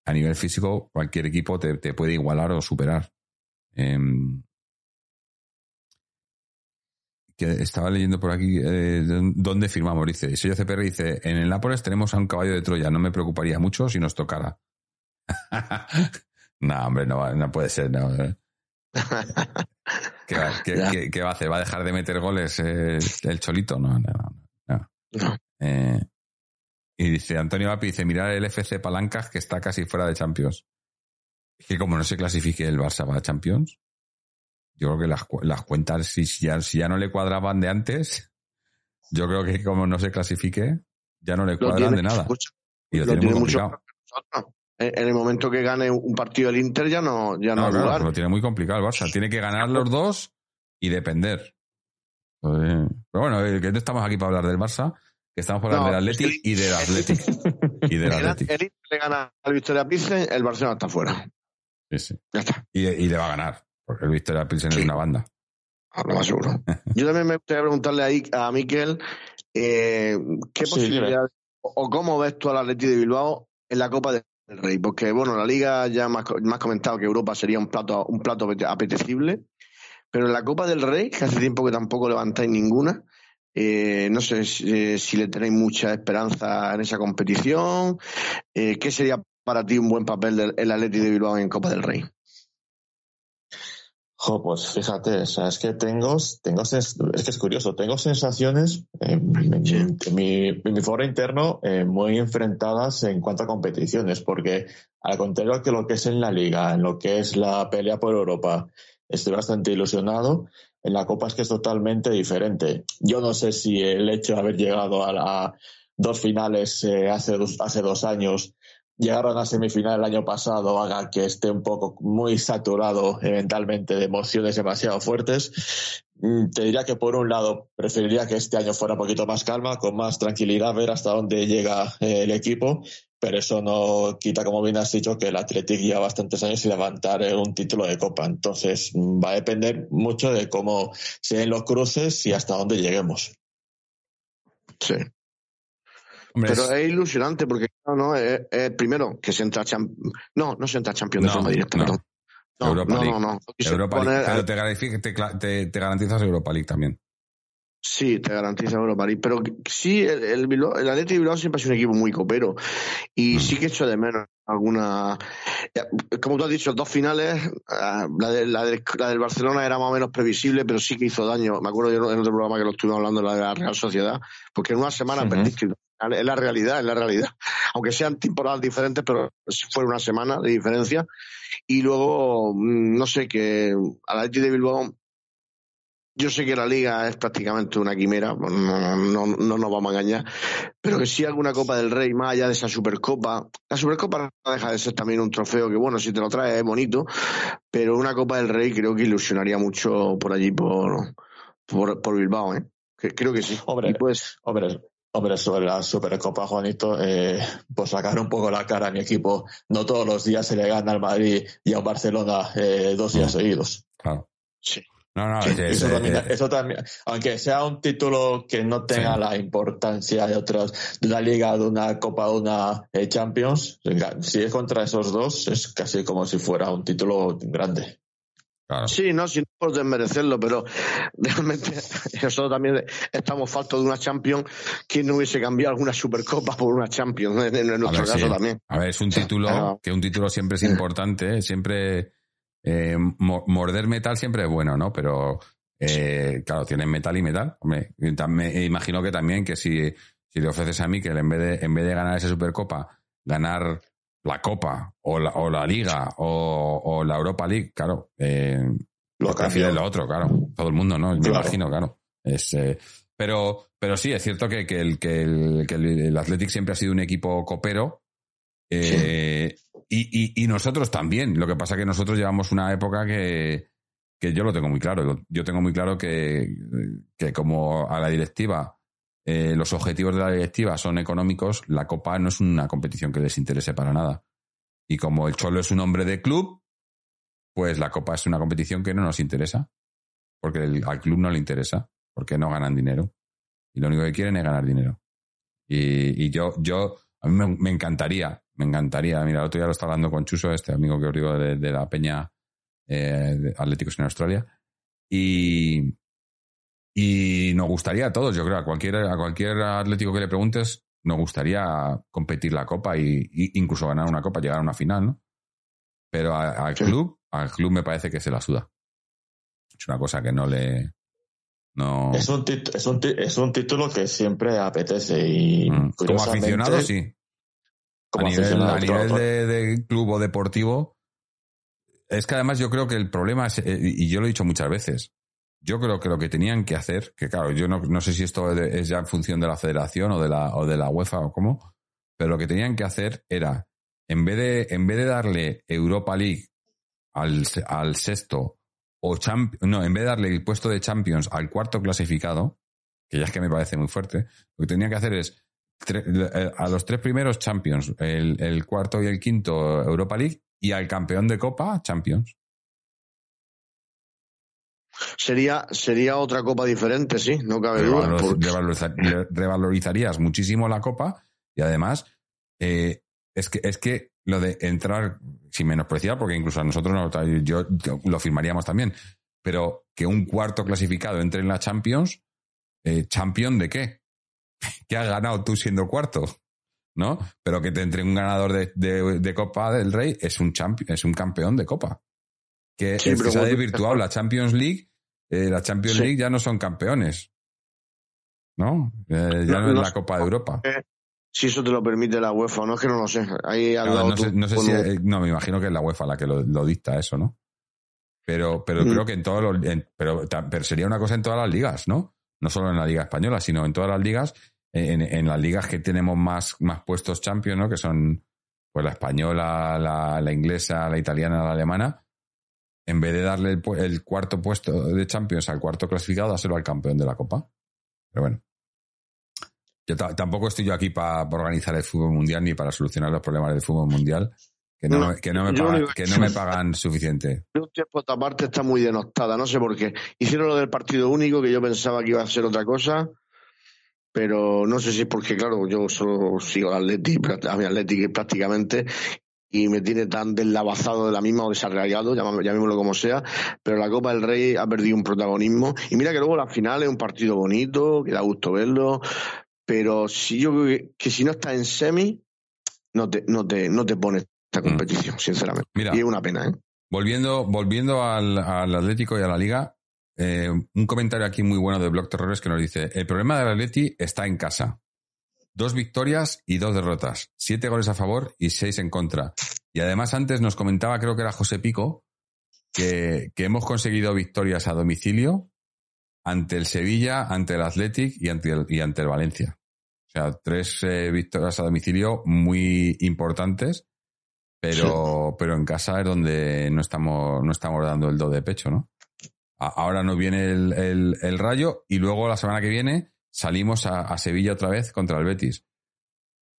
a nivel físico cualquier equipo te, te puede igualar o superar. Em, estaba leyendo por aquí eh, dónde firmamos, dice, Sello CPR dice, en el Nápoles tenemos a un caballo de Troya, no me preocuparía mucho si nos tocara. no, hombre, no, no puede ser, no. ¿Qué, va, qué- Ya. qué- qué va a hacer? ¿Va a dejar de meter goles eh, el Cholito? No, no, no. no. Eh, y dice, Antonio Api dice, mirar el FC Palancas que está casi fuera de Champions. Es que como no se clasifique el Barça para Champions, yo creo que las, las cuentas, si, si ya, si ya no le cuadraban de antes, yo creo que como no se clasifique, ya no le cuadran tiene, de nada. mucho- Y lo, lo tiene, mucho complicado. nosotros. En el momento que gane un partido el Inter ya no, ya no, No, hay claro, lugar. lo tiene muy complicado el Barça. Tiene que ganar los dos y depender. Pues, pero bueno, eh, que no estamos aquí para hablar del Barça, que estamos para hablar No, del es Athletic y del y del El, Inter le gana al Victoria Pilsen, el Barcelona está fuera. Sí, sí. Ya está, Y, y le va a ganar, porque el Victoria Pilsen es Sí. una banda. lo más seguro. Yo también me gustaría preguntarle ahí a Miquel eh, qué Sí, posibilidad o cómo ves tú al Atleti de Bilbao en la Copa del Rey, porque bueno, la Liga ya me has comentado que Europa sería un plato un plato apete- apetecible, pero en la Copa del Rey, que hace tiempo que tampoco levantáis ninguna, eh, no sé si, eh, si le tenéis mucha esperanza en esa competición, eh, ¿qué sería para ti un buen papel del el Atleti de Bilbao en Copa del Rey? Jo, pues fíjate, o sea, es que tengo, tengo es que es curioso, tengo sensaciones eh, en, en mi, en mi foro interno eh, muy enfrentadas en cuanto a competiciones, porque al contrario que lo que es en la liga, en lo que es la pelea por Europa, estoy bastante ilusionado. En la Copa es que es totalmente diferente. Yo no sé si el hecho de haber llegado a, la- dos finales eh, hace, dos, hace dos años llegaron a semifinal el año pasado haga que esté un poco muy saturado eventualmente de emociones demasiado fuertes. Mm, Te diría que por un lado preferiría que este año fuera un poquito más calma, con más tranquilidad, ver hasta dónde llega eh, el equipo, pero eso no quita, como bien has dicho, que el Athletic lleva bastantes años sin levantar eh, un título de Copa. Entonces mm, va a depender mucho de cómo se den los cruces y hasta dónde lleguemos. Sí. Hombre, Pero es- es ilusionante porque no, no, es, es primero que se entra champ- no, no se entra campeón de No, forma directa, no. perdón. No, Europa no, League. no, no. Europa poner League, pero te, garantiza- te, cla- te- te garantizas Europa League también. Sí, te garantiza Europa League. Pero sí, el, el, Bilbao- el Athletic de Bilbao siempre ha sido un equipo muy copero. Y Mm. sí que echo de menos alguna. ya, Como tú has dicho, dos finales. ah, La, de- la, del- la del Barcelona era más o menos previsible, pero sí que hizo daño. Me acuerdo yo en otro programa que lo estuvimos hablando, la de la Real Sociedad, porque en una semana Ujú. perdiste. Es la realidad, es la realidad. Aunque sean temporadas diferentes, pero fue una semana de diferencia. Y luego, mm, no sé, que al Athletic de Bilbao yo sé que la liga es prácticamente una quimera, no, no, no, no nos vamos a engañar, pero que sí alguna Copa del Rey, más allá de esa Supercopa. La Supercopa deja de ser también un trofeo que, bueno, si te lo traes es bonito, pero una Copa del Rey creo que ilusionaría mucho por allí, por, por, por Bilbao, ¿eh? Creo que sí. Hombre, Y pues, Hombre, hombre, sobre la Supercopa, Juanito, eh, pues sacar un poco la cara a mi equipo. No todos los días se le gana al Madrid y a Barcelona eh, dos días seguidos. Claro. sí. No, no, Sí, eso, también, eso también, aunque sea un título que no tenga Sí. la importancia de otras, de una liga, de una copa, de una eh, Champions, venga, si es contra esos dos, es casi como si fuera un título grande. Claro. Sí, no, sin por desmerecerlo, pero realmente nosotros también estamos faltos de una Champions. ¿Quién no hubiese cambiado alguna Supercopa por una Champions? En, en nuestro ver, caso sí. también. A ver, es un título, que un título siempre es importante, ¿eh? siempre eh, mo- morder metal siempre es bueno, ¿no? Pero eh, claro, tienen metal y metal. Hombre, me imagino que también que si, si le ofreces a Mikel, en vez de, en vez de ganar esa Supercopa, ganar la Copa o la, o la Liga o, o la Europa League, claro, eh, Lo prefiere cambio. lo otro, claro. Todo el mundo, ¿no? Me Claro. imagino, claro. Es, eh, pero, pero sí, es cierto que, que el, que, el, que el, Athletic siempre ha sido un equipo copero. eh, y, y, y nosotros también. Lo que pasa que nosotros llevamos una época que, que yo lo tengo muy claro. Yo tengo muy claro que, que como a la directiva, eh, los objetivos de la directiva son económicos, la Copa no es una competición que les interese para nada. Y como el Cholo es un hombre de club, pues la Copa es una competición que no nos interesa. Porque al club no le interesa, porque no ganan dinero. Y lo único que quieren es ganar dinero. Y, yo, yo, a mí me, encantaría, me encantaría. Mira, el otro día lo estaba hablando con Chuso, este amigo que os digo de, de la Peña eh, de Atléticos en Australia. Y, y nos gustaría a todos, yo creo, a cualquier, a cualquier atlético que le preguntes, nos gustaría competir la copa y, y incluso ganar una copa, llegar a una final, ¿no? Pero al Sí. club, al club me parece que se la suda. Es una cosa que no le. No. Es un, es, un es un título que siempre apetece y Mm. Como aficionado, sí. como a nivel, aficionado, a nivel de, de club o deportivo, es que además yo creo que el problema es, eh, y yo lo he dicho muchas veces, yo creo que lo que tenían que hacer, que claro, yo no, no sé si esto es ya en función de la federación o de la, o de la UEFA o cómo, pero lo que tenían que hacer era, en vez de, en vez de darle Europa League al, al sexto, o champ, no, en vez de darle el puesto de Champions al cuarto clasificado, que ya es que me parece muy fuerte, lo que tenían que hacer es eh, a los tres primeros Champions, el cuarto y el quinto Europa League, y al campeón de Copa Champions. Sería, sería otra copa diferente, sí, no cabe duda. Porque- revalorizarías muchísimo la Copa y además eh, es que es que lo de entrar sin menospreciar, porque incluso a nosotros no- yo, yo lo firmaríamos también, pero que un cuarto clasificado entre en la Champions, eh, ¿champion de qué? ¿Qué has ganado tú siendo cuarto? ¿No? Pero que te entre un ganador de, de- de Copa del Rey es un, champi- es un campeón de Copa. Que, Sí, se ha desvirtuado la Champions League. Eh, la Champions Sí. League ya no son campeones. ¿No? Eh, ya No, no, es la. Copa de Europa. Si eso te lo permite la UEFA, no es que no lo sé. Ahí al No, sé, no si. no, me imagino que es la UEFA la que lo, lo dicta eso, ¿no? Pero, pero Mm. creo que en todos los. en- pero, pero sería una cosa en todas las ligas, ¿no? No solo en la Liga Española, sino en todas las ligas. En, en las ligas que tenemos más, más puestos champions, ¿no? Que son pues la española, la, la inglesa, la italiana, la alemana. En vez de darle el, cuarto puesto de Champions al cuarto clasificado, dárselo al campeón de la Copa. Pero bueno. Yo ta- tampoco estoy yo aquí para organizar el fútbol mundial ni para solucionar los problemas del fútbol mundial, que no, No, me- que no, me, yo pagan, que no me pagan suficiente. un tiempo esta parte está muy denostada, no sé por qué. Hicieron lo del partido único, que yo pensaba que iba a ser otra cosa, pero no sé si es porque, claro, yo solo sigo al Atleti, a mi Atleti prácticamente, y me tiene tan deslavazado de la misma o desarraigado, llámame- llamémoslo como sea, pero la Copa del Rey ha perdido un protagonismo. Y mira que luego la final es un partido bonito, que da gusto verlo, pero si yo creo que, que si no estás en semi, no te, no te, no te pone esta Mm. competición, sinceramente. Mira, Y es una pena, ¿eh? volviendo, volviendo al, al Atlético y a la Liga, eh, un comentario aquí muy bueno de Blog Terrores que nos dice: El problema del Atleti está en casa. Dos victorias y dos derrotas. Siete goles a favor y seis en contra. Y además antes nos comentaba, creo que era José Pico, que, que hemos conseguido victorias a domicilio ante el Sevilla, ante el Athletic y ante el, y ante el Valencia. O sea, tres eh, victorias a domicilio muy importantes, pero, pero en casa es donde no estamos, no estamos dando el do de pecho, ¿no? A- Ahora nos viene el, el- el Rayo y luego la semana que viene salimos a, a Sevilla otra vez contra el Betis.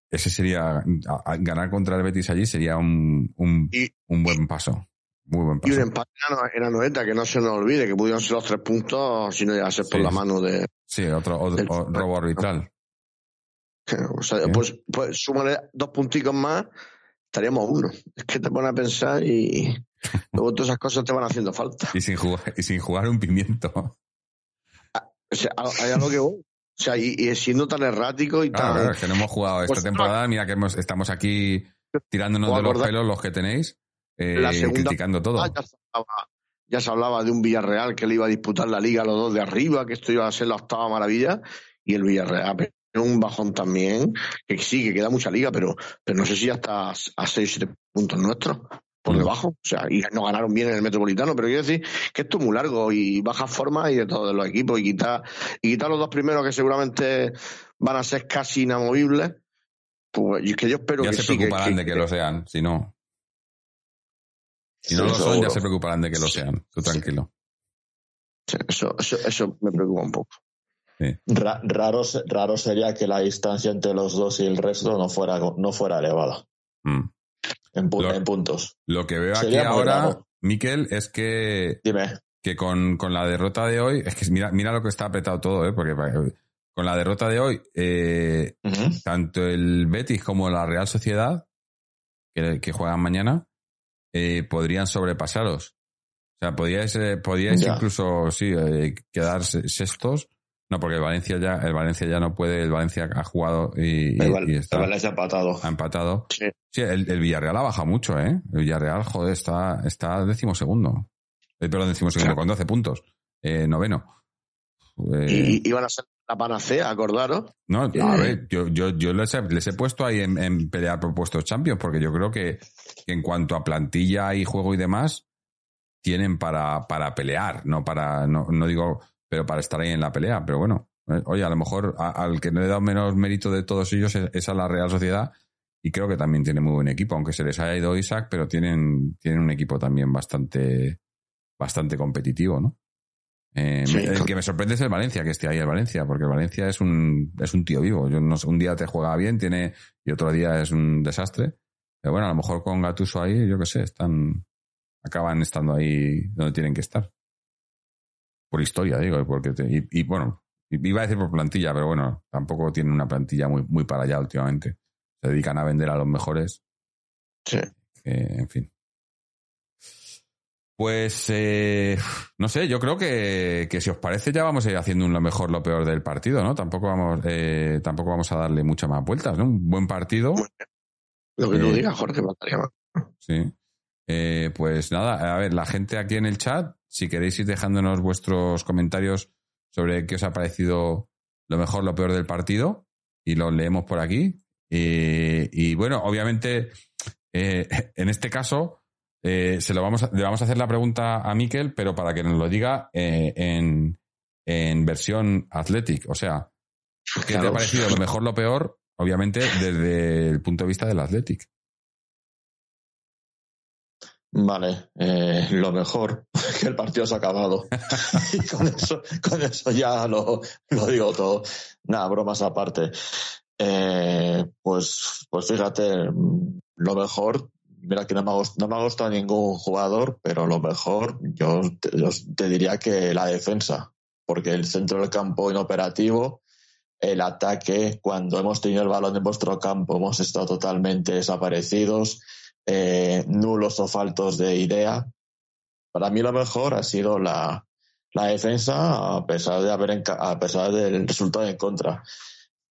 Ese sería, a- a ganar contra el Betis allí sería un, un, Y- un buen paso. Muy buen Y un paso. empate en Ano- en Anoeta, que no se nos olvide, que pudieron ser los tres puntos si no llegase por la mano de. Sí, otro, otro- del- o- robo arbitral. O sea, Sí. pues, pues súmale dos punticos más, estaríamos uno. Es que te pones a pensar y luego todas esas cosas te van haciendo falta. Y sin jugar, y sin jugar un pimiento. O sea, a- hay algo que voy. O sea, y, y siendo tan errático y Claro, tan. claro, es que no hemos jugado esta Pues, temporada. Mira que hemos- estamos aquí tirándonos ¿Os de los pelos los que tenéis eh, La segunda- criticando todo. Ah, ya, se hablaba, ya se hablaba de un Villarreal que le iba a disputar la liga a los dos de arriba, que esto iba a ser la octava maravilla, y el Villarreal pero un bajón también, que sí, que queda mucha liga, pero, pero no sé si ya está a 6 o 7 puntos nuestros, por debajo. O sea, y no ganaron bien en el Metropolitano, pero quiero decir que esto es muy largo y baja forma y de todos los equipos, y quitar, y quitar los dos primeros que seguramente van a ser casi inamovibles, pues y es que yo espero ya que se sí, que- preocuparán que- de que lo sean, si no. Si no Sí, lo son, ya se preocuparán de que lo sean. Tú tranquilo. Sí, Eso, eso, eso me preocupa un poco. Ra- raro, se- raro sería que la distancia entre los dos y el resto no fuera, no fuera elevada Mm. En, pu- Lo- en puntos. Lo que veo aquí Sería ahora, raro. Miquel, es que, Dime. que con, con la derrota de hoy, es que mira, mira lo que está apretado todo, ¿eh? porque con la derrota de hoy, eh, tanto el Betis como la Real Sociedad, que, que juegan mañana, eh, podrían sobrepasaros. O sea, podíais, eh, podíais Ya. incluso, sí, eh, quedar se- sextos. No, porque el Valencia ya, el Valencia ya no puede, el Valencia ha jugado y, y- está, el Valencia empatado. ha empatado. Sí. Sí, el, el Villarreal ha bajado mucho, ¿eh? El Villarreal, joder, está, está decimosegundo. Eh, perdón, decimosegundo, Claro. con 12 puntos. Eh, noveno. Eh, Y, y iban a ser la panacea, acordaros. no, a Eh. ver, yo, yo, yo les, he, les he puesto ahí en, en pelear por puestos Champions, porque yo creo que, que en cuanto a plantilla y juego y demás, tienen para, para pelear, no para, no, no digo, pero para estar ahí en la pelea. Pero bueno, eh, oye, a lo mejor a- al que no le he dado menos mérito de todos ellos es, es a la Real Sociedad, y creo que también tiene muy buen equipo, aunque se les haya ido Isaac, pero tienen, tienen un equipo también bastante, bastante competitivo, ¿no? Eh, Sí, el que me sorprende es el Valencia, que esté ahí el Valencia, porque el Valencia es un, es un tío vivo. Yo no sé, un día te juega bien, tiene, y otro día es un desastre. Pero bueno, a lo mejor con Gatuso ahí, yo qué sé, están, acaban estando ahí donde tienen que estar. Por historia, digo, porque te- y, y bueno, iba a decir por plantilla, pero bueno, tampoco tienen una plantilla muy, muy para allá últimamente. Se dedican a vender a los mejores. Sí. Eh, en fin. Pues, eh, no sé, yo creo que, que si os parece ya vamos a ir haciendo un lo mejor, lo peor del partido, ¿no? Tampoco vamos, eh, tampoco vamos a darle muchas más vueltas, ¿no? Un buen partido. Lo que tú Eh, digas, Jorge. Sí. Pues nada, a ver, la gente aquí en el chat, si queréis ir dejándonos vuestros comentarios sobre qué os ha parecido lo mejor, lo peor del partido, y los leemos por aquí. Eh, y bueno, obviamente, eh, en este caso, eh, se lo vamos a, le vamos a hacer la pregunta a Miquel, pero para que nos lo diga eh, en, en versión Athletic. O sea, ¿qué te ha parecido lo mejor, lo peor? Obviamente, desde el punto de vista del Athletic. Vale, eh, lo mejor, que el partido se ha acabado. y con eso, con eso ya lo, lo digo todo. Nada, bromas aparte. Eh, pues, pues fíjate, mm, lo mejor, mira que no me, ha, gustado ningún jugador, pero lo mejor yo te, diría que la defensa, porque el centro del campo inoperativo, el ataque, cuando hemos tenido el balón en vuestro campo, hemos estado totalmente desaparecidos eh, nulos o faltos de idea. Para mí lo mejor ha sido la, la defensa a pesar de haber a pesar del resultado en contra.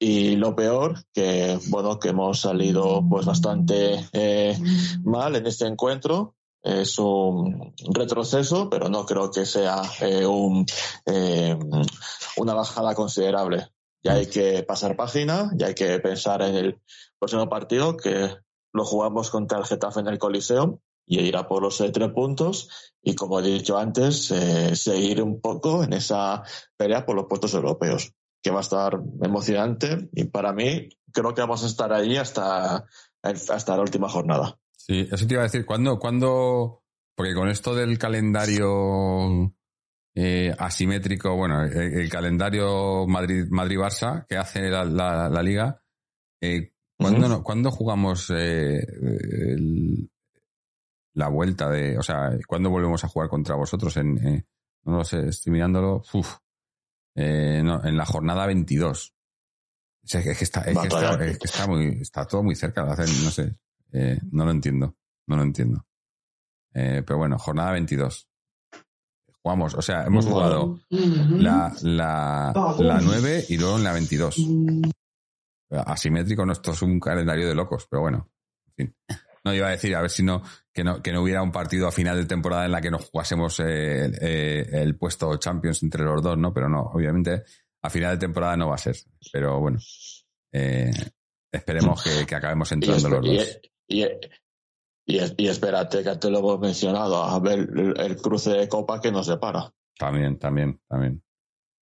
Y lo peor, que bueno, que hemos salido pues bastante eh, mal en este encuentro. Es un retroceso, pero no creo que sea eh, un, eh, una bajada considerable. Ya hay que pasar página, ya hay que pensar en el próximo partido, que lo jugamos contra el Getafe en el Coliseo y ir a por los eh, tres puntos y como he dicho antes, eh, seguir un poco en esa pelea por los puestos europeos, que va a estar emocionante y para mí creo que vamos a estar ahí hasta, hasta la última jornada. Sí, eso te iba a decir, ¿cuándo, cuándo? Porque con esto del calendario eh, asimétrico, bueno, el, el calendario Madrid, Madrid-Barça que hace la, la- la liga, eh, ¿cuándo, cuándo jugamos eh, el, la vuelta de, o sea, ¿cuándo volvemos a jugar contra vosotros? En, eh, no lo sé, estoy mirándolo, uf, eh, no, en la jornada 22. O sea, es que está, es que está, es que está muy, está todo muy cerca de hacer, no sé, eh, no lo entiendo, no lo entiendo. Eh, pero bueno, jornada 22. Jugamos, o sea, hemos jugado la, la, la 9 y luego en la 22. Asimétrico, no, esto es un calendario de locos, pero bueno, en fin. No iba a decir, a ver si no, que no, que no hubiera un partido a final de temporada en la que nos jugásemos eh, eh, el puesto Champions entre los dos, ¿no? Pero no, obviamente a final de temporada no va a ser. Pero bueno, eh, esperemos que, que acabemos entrando los dos. y, y, y- y espérate, que te lo hemos mencionado, a ver el, el cruce de copa que nos separa. También, también, también.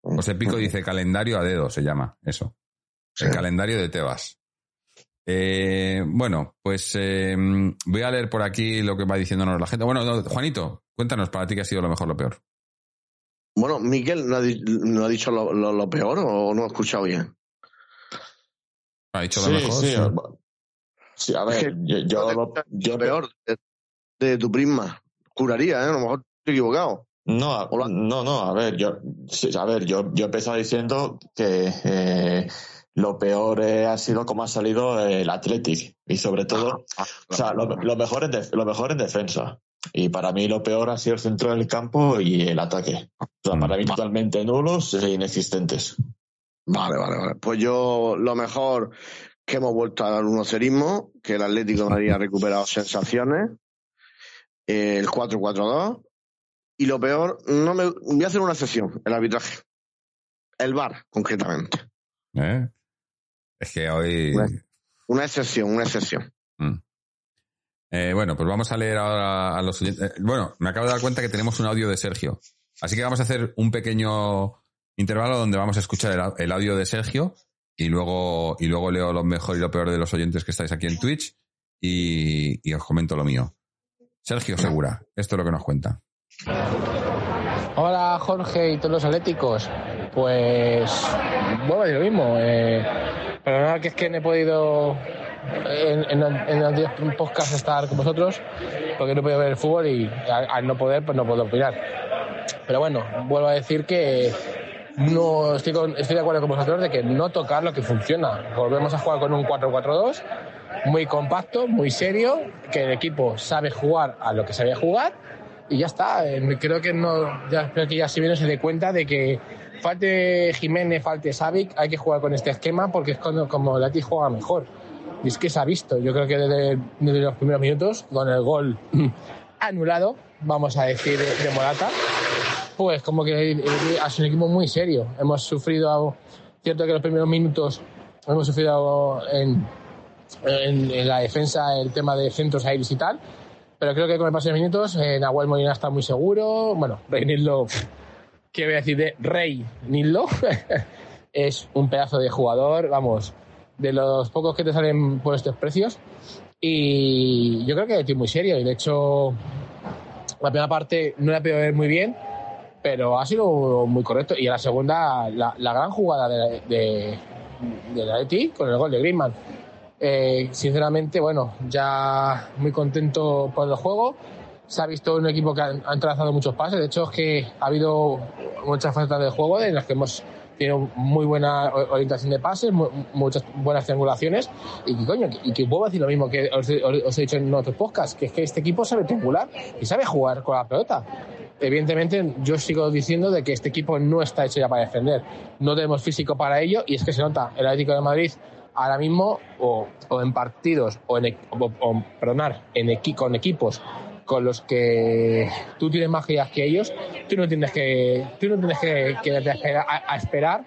José Pico dice calendario a dedo, se llama eso. El Sí. calendario de Tebas. Eh, bueno, pues eh, voy a leer por aquí lo que va diciéndonos la gente. Bueno, no, Juanito, cuéntanos para ti qué ha sido lo mejor, lo peor. Bueno, Miquel no ha, di- no ha dicho lo, lo- lo peor o no ha escuchado bien. ¿Ha dicho lo Sí, mejor? sí, Sí. sí, a ver, yo, yo, lo- yo peor de, de tu prisma. Juraría, ¿eh? A lo mejor estoy equivocado. No, no, no, a ver, yo, a ver, yo, yo empezaba diciendo que eh, lo peor eh, ha sido cómo ha salido el Athletic y sobre todo, o sea, lo, lo mejor en def- lo mejor en defensa. Y para mí lo peor ha sido el centro del campo y el ataque. O sea, Mm. para mí totalmente nulos e inexistentes. Vale, vale, vale. Pues yo lo mejor que hemos vuelto al 1 cerismo, que el Atlético de Madrid ha recuperado sensaciones, eh, el 4-4-2, y lo peor, no me, voy a hacer una excepción, el arbitraje. El VAR, concretamente. ¿Eh? Es que hoy. Bueno. Una excepción, una excepción. Mm. Eh, bueno, pues vamos a leer ahora a los oyentes. Eh, Bueno, me acabo de dar cuenta que tenemos un audio de Sergio. Así que vamos a hacer un pequeño intervalo donde vamos a escuchar el, au- el audio de Sergio y luego, y luego leo lo mejor y lo peor de los oyentes que estáis aquí en Twitch y, y os comento lo mío. Sergio Segura, esto es lo que nos cuenta. Hola Jorge y todos los atléticos. Pues a decir lo mismo. Eh, perdonad que es que no he podido en, en, en los días podcast estar con vosotros porque no he podido ver el fútbol y al, al no poder pues no puedo opinar. Pero bueno, vuelvo a decir que no estoy, con- estoy de acuerdo con vosotros de que no tocar lo que funciona. Volvemos a jugar con un 4-4-2 muy compacto, muy serio, que el equipo sabe jugar a lo que sabía jugar y ya está. Eh, Creo que no, ya espero que ya si viene se dé cuenta de que falte Jiménez, falte Savic, hay que jugar con este esquema porque es cuando, como el Atleti juega mejor. Y es que se ha visto, yo creo que desde, desde los primeros minutos, con el gol anulado, vamos a decir, de, de Morata, pues como que el- ha sido un equipo muy serio. Hemos sufrido, cierto que los primeros minutos hemos sufrido en, en, en la defensa el tema de centros aéreos y tal, pero creo que con el paso de minutos eh, Nahuel Molina está muy seguro. Bueno, Rey Nillo, ¿qué voy a decir de Rey Nillo? es un pedazo de jugador, vamos, de los pocos que te salen por estos precios. Y yo creo que es muy serio. Y de hecho, la primera parte no la he podido ver muy bien, pero ha sido muy correcto. Y la segunda, la, la gran jugada de, de, de la Atleti con el gol de Griezmann. Eh, sinceramente, bueno, ya muy contento por el juego. Se ha visto un equipo que han, trazado muchos pases. De hecho, es que ha habido muchas facetas del juego en las que hemos tenido muy buena orientación de pases, mu- muchas buenas triangulaciones. Y coño, y que puedo decir lo mismo que os, he- os he dicho en otros podcasts, que es que este equipo sabe triangular y sabe jugar con la pelota. Evidentemente, yo sigo diciendo de que este equipo no está hecho ya para defender. No tenemos físico para ello y es que se nota. El Atlético de Madrid ahora mismo, o, o en partidos, o en, e- o, o, perdonar, en equi- con equipos con los que tú tienes más ideas que ellos, tú no tienes que, tú no tienes que, que a, a, esperar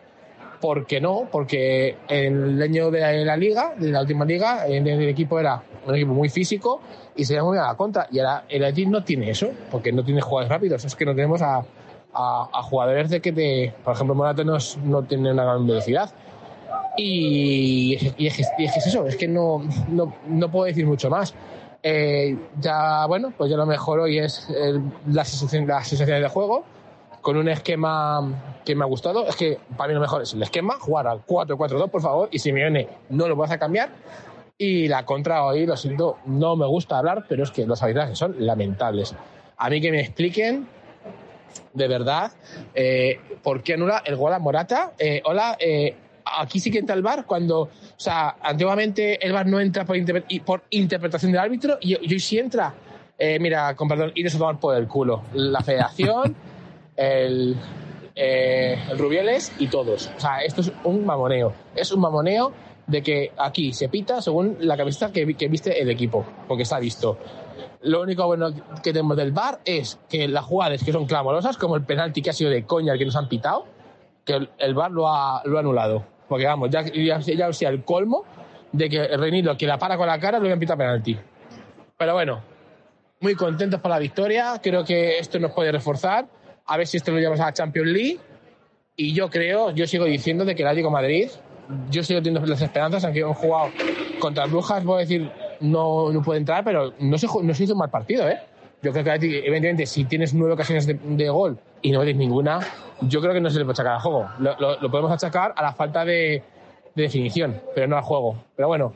¿Por qué no? Porque el año de la, de la liga, de la última liga, el, el equipo era un equipo muy físico y se muy a la contra. Y ahora el Athletic no tiene eso, porque no tiene jugadores rápidos. Es que no tenemos a, a, a jugadores de que te. Por ejemplo, Morata no, no tiene una gran velocidad. Y, y es, y es eso, es que no, no, no puedo decir mucho más. Eh, ya, bueno, pues ya lo mejor hoy es sensación, las sensaciones de juego con un esquema que me ha gustado. Es que para mí lo mejor es el esquema, jugar al 4-4-2, por favor, y Simeone no lo vas a cambiar. Y la contra hoy, lo siento, no me gusta hablar, pero es que los arbitrajes son lamentables. A mí que me expliquen, de verdad, eh, por qué anula el gol a Morata. Eh, hola, eh, aquí sí que entra el VAR cuando, o sea, antiguamente el VAR no entra por, interpre- y por interpretación del árbitro y, hoy sí entra. Eh, mira, con perdón, iros a tomar por el culo. La federación, el, eh, el Rubieles y todos. O sea, esto es un mamoneo. Es un mamoneo de que aquí se pita según la camiseta que, vi- que viste el equipo, porque está visto. Lo único bueno que tenemos del VAR es que las jugadas que son clamorosas, como el penalti que ha sido de coña el que nos han pitado, que el, el VAR lo ha, lo ha anulado. Porque vamos, ya, ya, ya sea el colmo de que Reinildo, que la para con la cara, lo habían pitado penalti. Pero bueno, muy contentos por la victoria. Creo que esto nos puede reforzar. A ver si esto lo llevamos a la Champions League. Y yo creo, yo sigo diciendo de que el Atlético Madrid, yo sigo teniendo las esperanzas, aunque han jugado contra Brujas, voy a decir, no, no puede entrar, pero no se, no se hizo un mal partido, ¿eh? Yo creo que evidentemente, si tienes nueve ocasiones de, de gol y no metes ninguna, yo creo que no se le puede achacar al juego. Lo, podemos achacar a la falta de, de definición, pero no al juego. Pero bueno,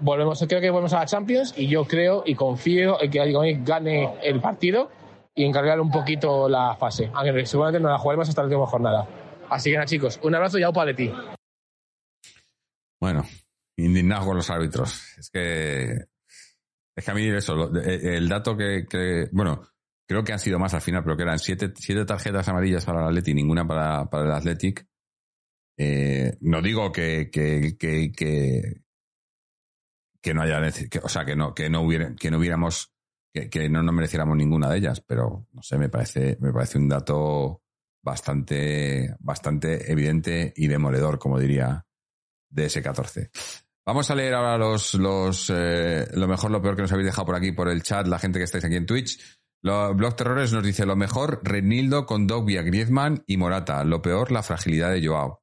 volvemos, creo que volvemos a la Champions y yo creo y confío en que Madrid gane el partido y encargar un poquito la fase. Aunque seguramente no la jugaremos hasta la última jornada. Así que nada, chicos, un abrazo y aupa de ti. Bueno, indignado con los árbitros. Es que. Es que a mí eso, eh, el dato que, que- Bueno, creo que han sido más al final, pero que eran siete, siete tarjetas amarillas para el Atleti y ninguna para, para el Athletic. Eh, no digo que, que, que, que, que no haya. que- o sea, que no, que no, hubiera, que no hubiéramos. Que, que no nos mereciéramos ninguna de ellas, pero no sé, me parece, me parece un dato bastante, bastante evidente y demoledor, como diría DS14. Vamos a leer ahora los, los, eh, lo mejor, lo peor que nos habéis dejado por aquí, por el chat, la gente que estáis aquí en Twitch. Lo, Blog Terrores nos dice lo mejor, Renildo con Dogbia, Griezmann y Morata. Lo peor, la fragilidad de Joao.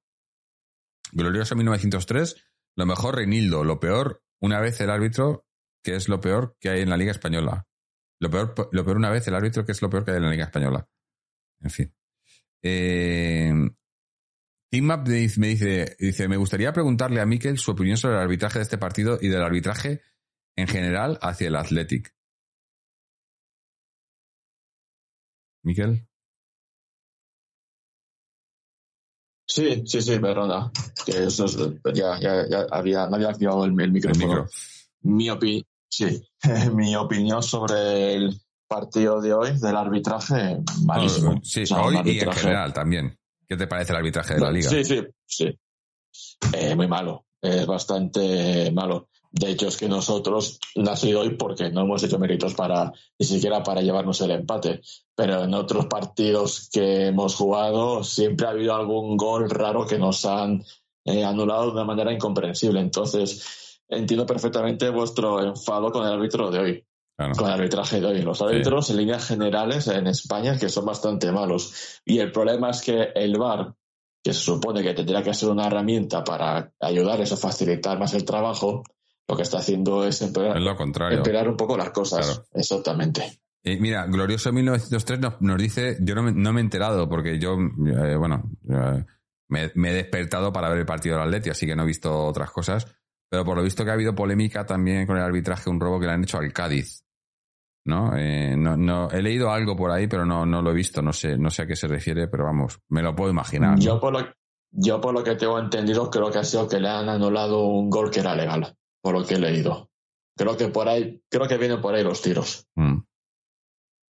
Glorioso 1903, lo mejor, Renildo. Lo peor, una vez el árbitro, que es lo peor que hay en la Liga Española. Lo peor, lo peor una vez el árbitro, que es lo peor que hay en la Liga Española. En fin. Eh, Teammap me dice, dice, me gustaría preguntarle a Mikel su opinión sobre el arbitraje de este partido y del arbitraje en general hacia el Athletic. Miquel. Sí, sí, sí, perdona. Que eso es- ya, ya, ya había, no había activado el, el micrófono. micro. Mi, opi- sí, mi opinión sobre el partido de hoy, del arbitraje, malísimo. Sí, O sea, un hoy y en general también. ¿Qué te parece el arbitraje de la liga? Sí, sí, sí. Eh, muy malo, es bastante malo. De hecho, es que nosotros no ha sido hoy porque no hemos hecho méritos para ni siquiera para llevarnos el empate. Pero en otros partidos que hemos jugado siempre ha habido algún gol raro que nos han eh, anulado de una manera incomprensible. Entonces, entiendo perfectamente vuestro enfado con el árbitro de hoy, Claro. con el arbitraje de hoy. Los árbitros en líneas generales en España que son bastante malos. Y el problema es que el VAR que se supone que tendría que ser una herramienta para ayudarles a facilitar más el trabajo, lo que está haciendo es empeorar, Es lo contrario. empeorar un poco las cosas. Claro. Exactamente. Eh, mira, Glorioso 1903 nos, nos dice, yo no me, no me he enterado porque yo, eh, bueno, eh, me, me he despertado para ver el partido del Atleti, así que no he visto otras cosas, pero por lo visto que ha habido polémica también con el arbitraje, un robo que le han hecho al Cádiz. ¿No? Eh, no, no he leído algo por ahí, pero no, no lo he visto, no sé, no sé a qué se refiere, pero vamos, me lo puedo imaginar. Yo por, lo, yo por lo que tengo entendido, creo que ha sido que le han anulado un gol que era legal, por lo que he leído. Creo que por ahí, creo que vienen por ahí los tiros. Mm.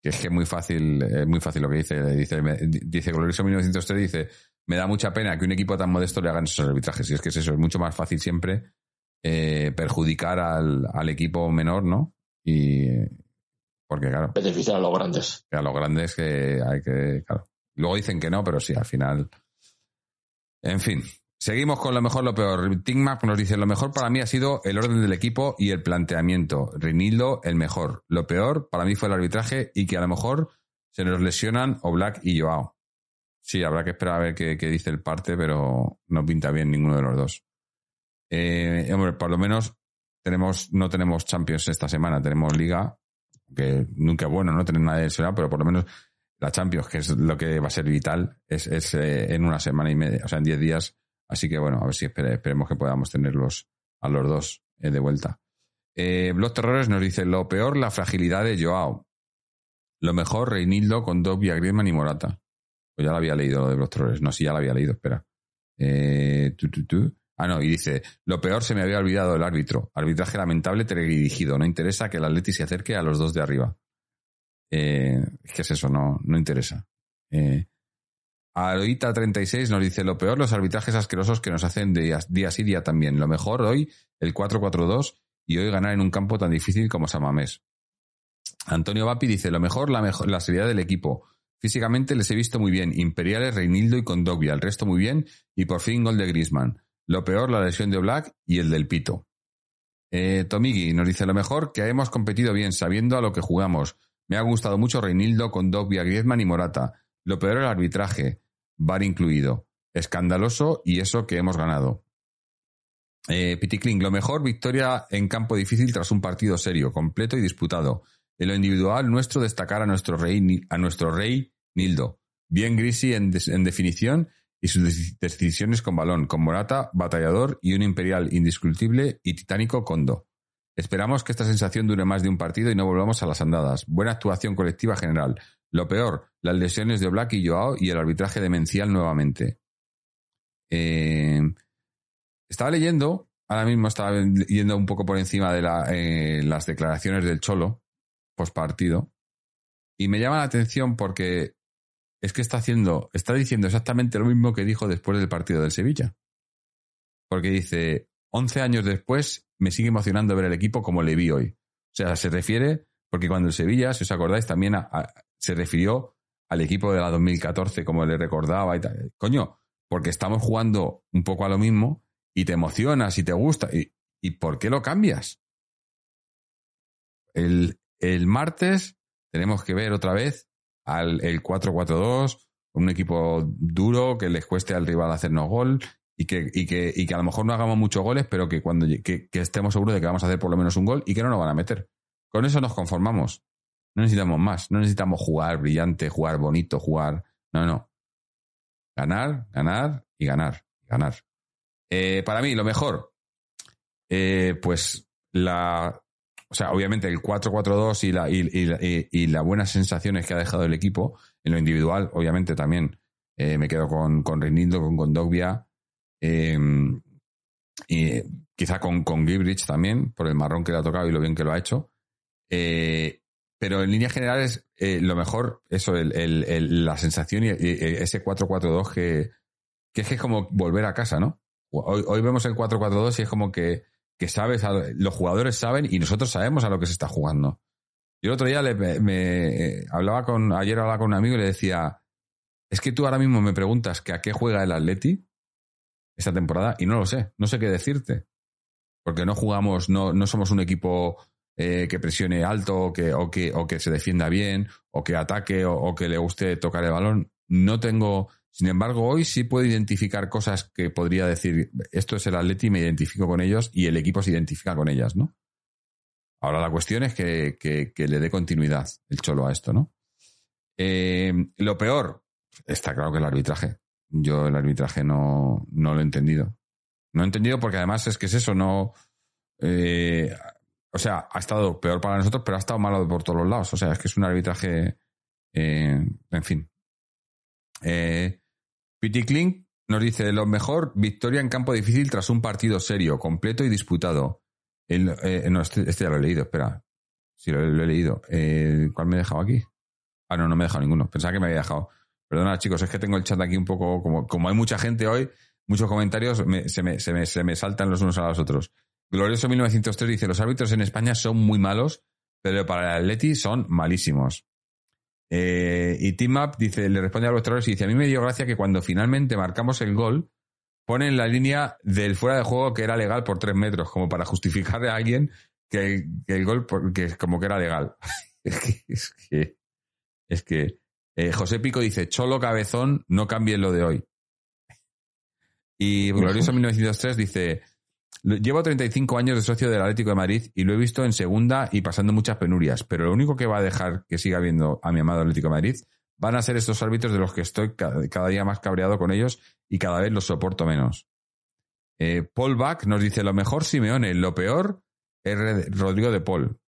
Es que es muy fácil, es muy fácil lo que dice. Dice, me- dice Glorioso 1903, dice, me da mucha pena que un equipo tan modesto le hagan esos arbitrajes. Y es que es eso, es mucho más fácil siempre eh, perjudicar al, al equipo menor, ¿no? Y porque claro, Beneficiar a los grandes. que a los grandes que hay que, claro. Luego dicen que no, pero sí, al final. En fin. Seguimos con lo mejor, lo peor. Tingmap nos dice, lo mejor para mí ha sido el orden del equipo y el planteamiento. Rinildo, el mejor. Lo peor para mí fue el arbitraje y que a lo mejor se nos lesionan Oblak y Joao. Sí, habrá que esperar a ver qué, dice el parte, pero no pinta bien ninguno de los dos. Eh, hombre, por lo menos tenemos, no tenemos Champions esta semana, tenemos Liga, que nunca es bueno no tener nada de eso, pero por lo menos la Champions, que es lo que va a ser vital, es, es eh, en una semana y media, o sea, en 10 días. Así que bueno, a ver si espere- esperemos que podamos tenerlos a los dos eh, de vuelta. Eh, Blog Terrores nos dice, lo peor, la fragilidad de Joao. Lo mejor, Reinildo con Dobby, Griezmann y Morata. Pues ya lo había leído lo de Blog Terrores. No, sí, ya lo había leído, espera. Eh. Ah, no, y dice, lo peor se me había olvidado el árbitro. Arbitraje lamentable, teledirigido. No interesa que el Atleti se acerque a los dos de arriba. Eh, ¿Qué es eso? No, no interesa. Eh, Aroita36 nos dice, lo peor, los arbitrajes asquerosos que nos hacen día, día sí día también. Lo mejor hoy, el 4-4-2 y hoy ganar en un campo tan difícil como Samamés. Antonio Vapi dice, lo mejor, la, seriedad del equipo. Físicamente les he visto muy bien. Imperiales, Reinildo y Condovia. El resto muy bien. Y por fin gol de Grisman. Lo peor, la lesión de Black y el del Pito. Eh, Tomigi nos dice lo mejor que hemos competido bien, sabiendo a lo que jugamos. Me ha gustado mucho Reinildo, Condovia, Griezmann y Morata. Lo peor el arbitraje, VAR incluido. Escandaloso y eso que hemos ganado. Eh, lo mejor, victoria en campo difícil tras un partido serio, completo y disputado. En lo individual, nuestro destacar a nuestro rey, a nuestro rey Nildo. Bien Grisi en, en definición y sus decisiones con balón, con Morata, batallador y un imperial indiscutible y titánico Condo. Esperamos que esta sensación dure más de un partido y no volvamos a las andadas. Buena actuación colectiva general. Lo peor, las lesiones de Black y Joao y el arbitraje demencial nuevamente. Eh, estaba leyendo, ahora mismo estaba yendo un poco por encima de eh, las declaraciones del Cholo, post partido, y me llama la atención porque es que está haciendo, está diciendo exactamente lo mismo que dijo después del partido del Sevilla. Porque dice, 11 años después me sigue emocionando ver el equipo como le vi hoy. O sea, se refiere, porque cuando el Sevilla, si os acordáis, también se refirió al equipo de la 2014 como le recordaba y tal. Coño, porque estamos jugando un poco a lo mismo y te emocionas y te gusta. ¿Y, y por qué lo cambias? El, el, martes tenemos que ver otra vez al el 4-4-2, un equipo duro que les cueste al rival hacernos gol y que, y que, y que a lo mejor no hagamos muchos goles, pero que cuando que, que estemos seguros de que vamos a hacer por lo menos un gol y que no nos van a meter. Con eso nos conformamos. No necesitamos más. No necesitamos jugar brillante, jugar bonito, jugar. No, no. Ganar, ganar y ganar. Ganar. Eh, para mí, lo mejor. Eh, pues la. O sea, obviamente el 4-4-2 y, la, y, y, y, las buenas sensaciones que ha dejado el equipo. En lo individual, obviamente también eh, me quedo con, con con Gondogbia. y quizá con, con Gibrich también, por el marrón que le ha tocado y lo bien que lo ha hecho. Eh, pero en líneas generales, eh, lo mejor, eso, la sensación y, ese 4-4-2 que, que es como volver a casa, ¿no? Hoy, hoy vemos el 4-4-2 y es como que, que sabes, los jugadores saben y nosotros sabemos a lo que se está jugando. Yo el otro día le, me, me, hablaba con, ayer hablaba con un amigo y le decía, es que tú ahora mismo me preguntas que a qué juega el Atleti esta temporada y no lo sé, no sé qué decirte. Porque no jugamos, no, no somos un equipo eh, que presione alto o que, o, que, o que se defienda bien o que ataque o, que le guste tocar el balón. No tengo, sin embargo, hoy sí puedo identificar cosas que podría decir, esto es el Atleti, me identifico con ellos y el equipo se identifica con ellas, ¿no? Ahora la cuestión es que, que, que le dé continuidad el cholo a esto, ¿no? Eh, lo peor, está claro que el arbitraje. Yo el arbitraje no, no lo he entendido. No he entendido porque además es que es eso, no... Eh, o sea, ha estado peor para nosotros, pero ha estado malo por todos los lados. O sea, es que es un arbitraje. Eh, en fin. Eh, Pity Klink nos dice: Lo mejor, victoria en campo difícil tras un partido serio, completo y disputado. Eh, no, este, este, ya lo he leído, espera. Sí, lo, lo he leído. Eh, ¿Cuál me he dejado aquí? Ah, no, no me he dejado ninguno. Pensaba que me había dejado. Perdona, chicos, es que tengo el chat aquí un poco. Como, como hay mucha gente hoy, muchos comentarios, me, se, me, se, me, se me saltan los unos a los otros. Glorioso 1903 dice, los árbitros en España son muy malos, pero para el Atleti son malísimos. Eh, y Team Up dice, le responde a los terrores y dice, a mí me dio gracia que cuando finalmente marcamos el gol, ponen la línea del fuera de juego que era legal por tres metros, como para justificarle a alguien que, que el gol que como que era legal. es que, es que, es que eh, José Pico dice, Cholo Cabezón, no cambien lo de hoy. Y Glorioso 1903 dice, Llevo 35 años de socio del Atlético de Madrid y lo he visto en segunda y pasando muchas penurias, pero lo único que va a dejar que siga viendo a mi amado Atlético de Madrid van a ser estos árbitros de los que estoy cada día más cabreado con ellos y cada vez los soporto menos. Eh, Paul Bach nos dice lo mejor Simeone, lo peor R. Rodrigo de Paul.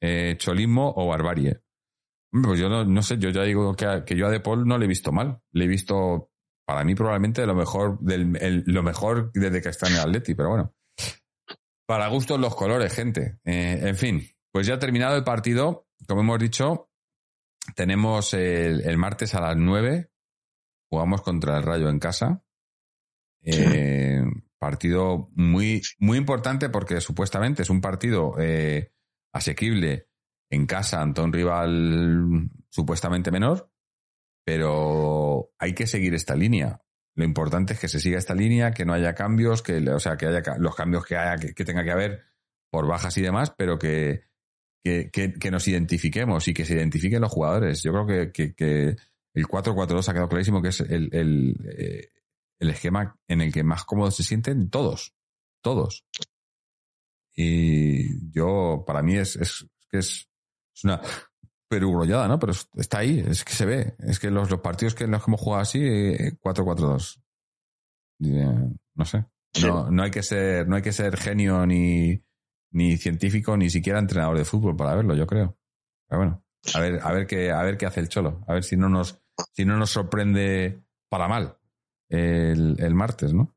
Eh, cholismo o barbarie. Pues yo no, sé, yo ya digo que, que yo a De Paul no le he visto mal. Le he visto, para mí, probablemente lo mejor, del, el- lo mejor desde que está en el Atleti, pero bueno. Para gustos los colores, gente. Eh, en fin, pues ya terminado el partido, como hemos dicho, tenemos el, el martes a las 9, jugamos contra el Rayo en casa. Eh, partido muy, muy importante porque supuestamente es un partido eh, asequible en casa ante un rival supuestamente menor, pero hay que seguir esta línea. Lo importante es que se siga esta línea, que no haya cambios, que, o sea, que haya los cambios que haya, que, tenga que haber por bajas y demás, pero que, que, que- nos identifiquemos y que se identifiquen los jugadores. Yo creo que, que- el 4-4-2 ha quedado clarísimo que es el, el, eh, el esquema en el que más cómodos se sienten todos. Todos. Y yo, para mí, es, es, es es, es perugrollada, ¿no? Pero es- está ahí, es que se ve. Es que los, los partidos que los que hemos jugado así, eh, 4-4-2. Eh, No sé. No, no hay que ser, no hay que ser genio ni, ni científico, ni siquiera entrenador de fútbol para verlo, yo creo. Pero bueno, a ver, a ver qué, a ver qué hace el Cholo, a ver si no nos, si no nos sorprende para mal el, el martes, ¿no?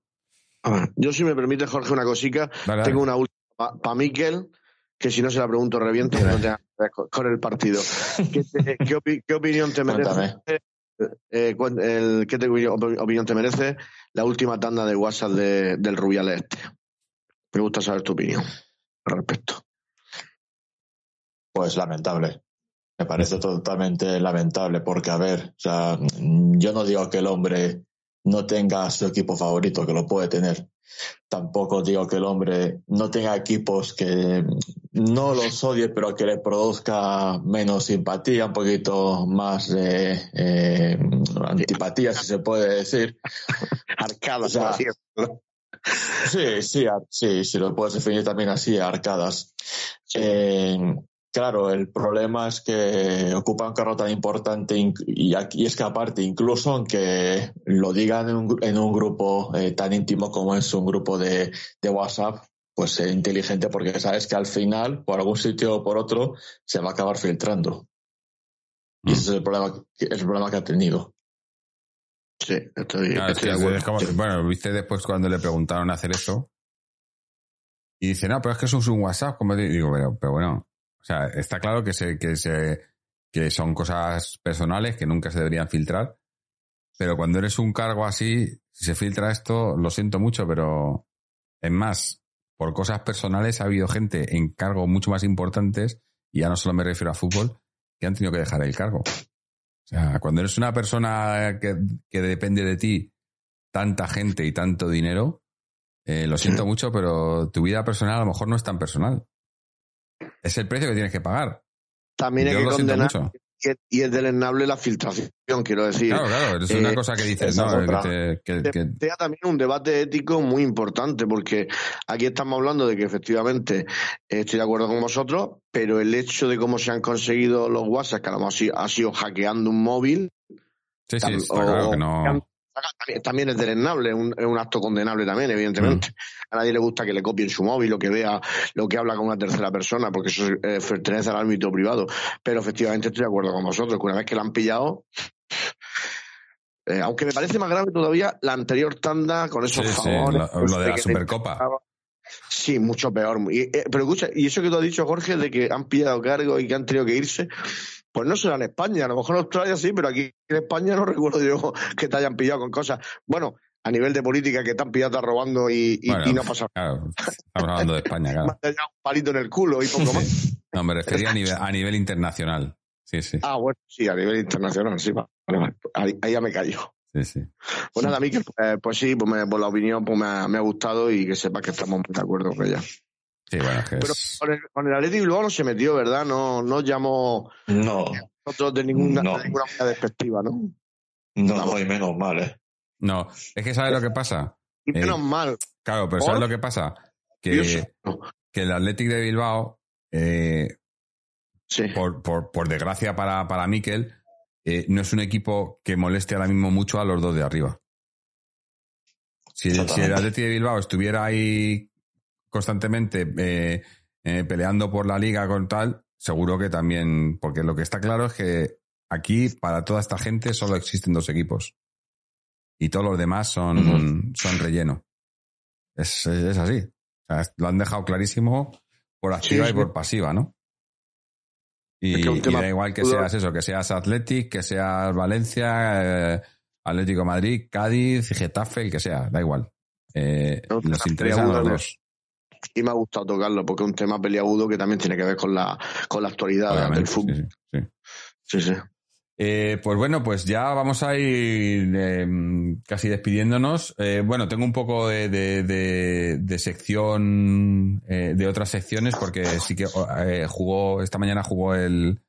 A ver, yo si me permite, Jorge, una cosica, Dale, tengo dale. una última para Miquel, que si no se la pregunto reviento, no con, el partido. ¿Qué, te- qué opi- qué opinión te merece? Eh, cuán- el- ¿Qué te- opi- opinión te merece la última tanda de WhatsApp de- del Rubiales este? Me gusta saber tu opinión al respecto. Pues lamentable. Me parece totalmente lamentable porque, a ver, o sea, yo no digo que el hombre no tenga su equipo favorito, que lo puede tener. Tampoco digo que el hombre no tenga equipos que no los odie, pero que le produzca menos simpatía, un poquito más de eh, antipatía, si se puede decir. Arcada, O sea. Sí, sí, sí, sí, lo puedes definir también así, arcadas. Eh, claro, el problema es que ocupa un carro tan importante y, aquí- y es que aparte, incluso aunque lo digan en un, gru- en un grupo eh, tan íntimo como es un grupo de, de WhatsApp, pues es inteligente porque sabes que al final, por algún sitio o por otro, se va a acabar filtrando. Y ese es el problema, que- el problema que ha tenido. Sí, estoy, Claro, es estoy que de acuerdo. es como- bueno, viste después cuando le preguntaron hacer eso. Y dice, no, pero es que eso es un WhatsApp. Como digo, pero, pero bueno, sea, está claro que se, que se, que son cosas personales que nunca se deberían filtrar. Pero cuando eres un cargo así, si se filtra esto, lo siento mucho, pero es más, por cosas personales ha habido gente en cargos mucho más importantes, y ya no solo me refiero a fútbol, que han tenido que dejar el cargo. O sea, cuando eres una persona que, que depende de ti, tanta gente y tanto dinero, eh, lo siento mucho, pero tu vida personal a lo mejor no es tan personal. Es el precio que tienes que pagar. También hay Yo que condenar y es, deleznable la filtración, quiero decir. Claro, claro, es una Eh, cosa que dices, ¿no? Que te- que- que- también un debate ético muy importante, porque aquí estamos hablando de que efectivamente estoy de acuerdo con vosotros, pero el hecho de cómo se han conseguido los WhatsApp, que a lo mejor ha sido, ha sido hackeando un móvil, sí, sí, está o- claro que no. También, también es deleznable, es un, es un acto condenable también, evidentemente. A nadie le gusta que le copien su móvil o que vea lo que habla con una tercera persona, porque eso eh, pertenece al ámbito privado. Pero efectivamente estoy de acuerdo con vosotros, que una vez que la han pillado, eh, aunque me parece más grave todavía la anterior tanda con esos Sí, sí, favores. lo, lo de la Supercopa. Sí, mucho peor. Y, eh, pero escucha, y eso que tú has dicho, Jorge, de que han pillado cargo y que han tenido que irse, pues no será en España. A lo mejor en Australia sí, pero aquí en España no recuerdo yo que te hayan pillado con cosas. Bueno, a nivel de política que te han pillado robando y, y- Bueno, y no pasa Claro, estamos hablando de España, nada. claro. Un palito en el culo y poco más. No, me refería a nivel, a nivel internacional. Sí, sí, Ah, bueno, sí, a nivel internacional, sí. Vale, vale. Ahí, ahí ya me callo. sí, sí. Pues nada, Miquel, eh, pues sí, pues me- por la opinión pues me ha, me ha gustado y que sepas que estamos de acuerdo con ella. Sí, bueno, es que Pero es- con el, con el Atleti Bilbao no se metió, ¿verdad? No, no llamó No, nosotros de ninguna, No. de ninguna manera despectiva, ¿no? no, y menos mal, ¿eh? No, es que ¿sabes lo que pasa? Y menos Eh, mal. Claro, pero ¿Por? ¿sabes lo que pasa? Que, que el Athletic de Bilbao, eh, Sí. por, por, por desgracia para, para Mikel, eh, no es un equipo que moleste ahora mismo mucho a los dos de arriba. Si, si el. Athletic de Bilbao estuviera ahí constantemente eh, eh, peleando por la liga con tal, seguro que también, porque lo que está claro es que aquí para toda esta gente solo existen dos equipos y todos los demás son, son relleno. Es, es así. O sea, lo han dejado clarísimo por activa Sí, y por pasiva, ¿no? Y, da igual que seas eso, que seas Athletic, que seas Valencia, eh, Atlético de Madrid, Cádiz, Getafe, el que sea, da igual. Eh, No, les tema interesan los dos. Y me ha gustado tocarlo porque es un tema peliagudo que también tiene que ver con la, con la actualidad Obviamente, del fútbol. sí, sí, sí. Sí, sí. Eh, pues bueno, pues ya vamos a ir eh, casi despidiéndonos. Eh, bueno, tengo un poco de, de- de- de sección, eh, de otras secciones, porque sí que jugó, esta mañana jugó el,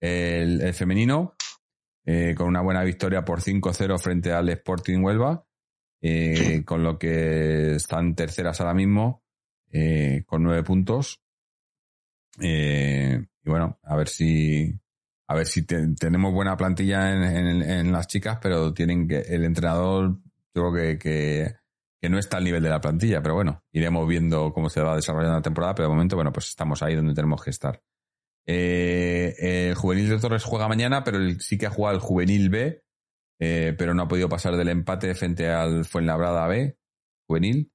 el, el femenino, con una buena victoria por 5-0 frente al Sporting Huelva, eh, con lo que están terceras ahora mismo, eh, con nueve puntos. Eh, y bueno, a ver si, a ver si te- tenemos buena plantilla en las chicas, pero tienen que, el entrenador, yo creo que, que, que no está al nivel de la plantilla, pero bueno, iremos viendo cómo se va desarrollando la temporada, pero de momento, bueno, pues estamos ahí donde tenemos que estar. Eh, el juvenil de Torres juega mañana, pero el- sí que ha jugado el juvenil B, eh, pero no ha podido pasar del empate frente al Fuenlabrada B, juvenil.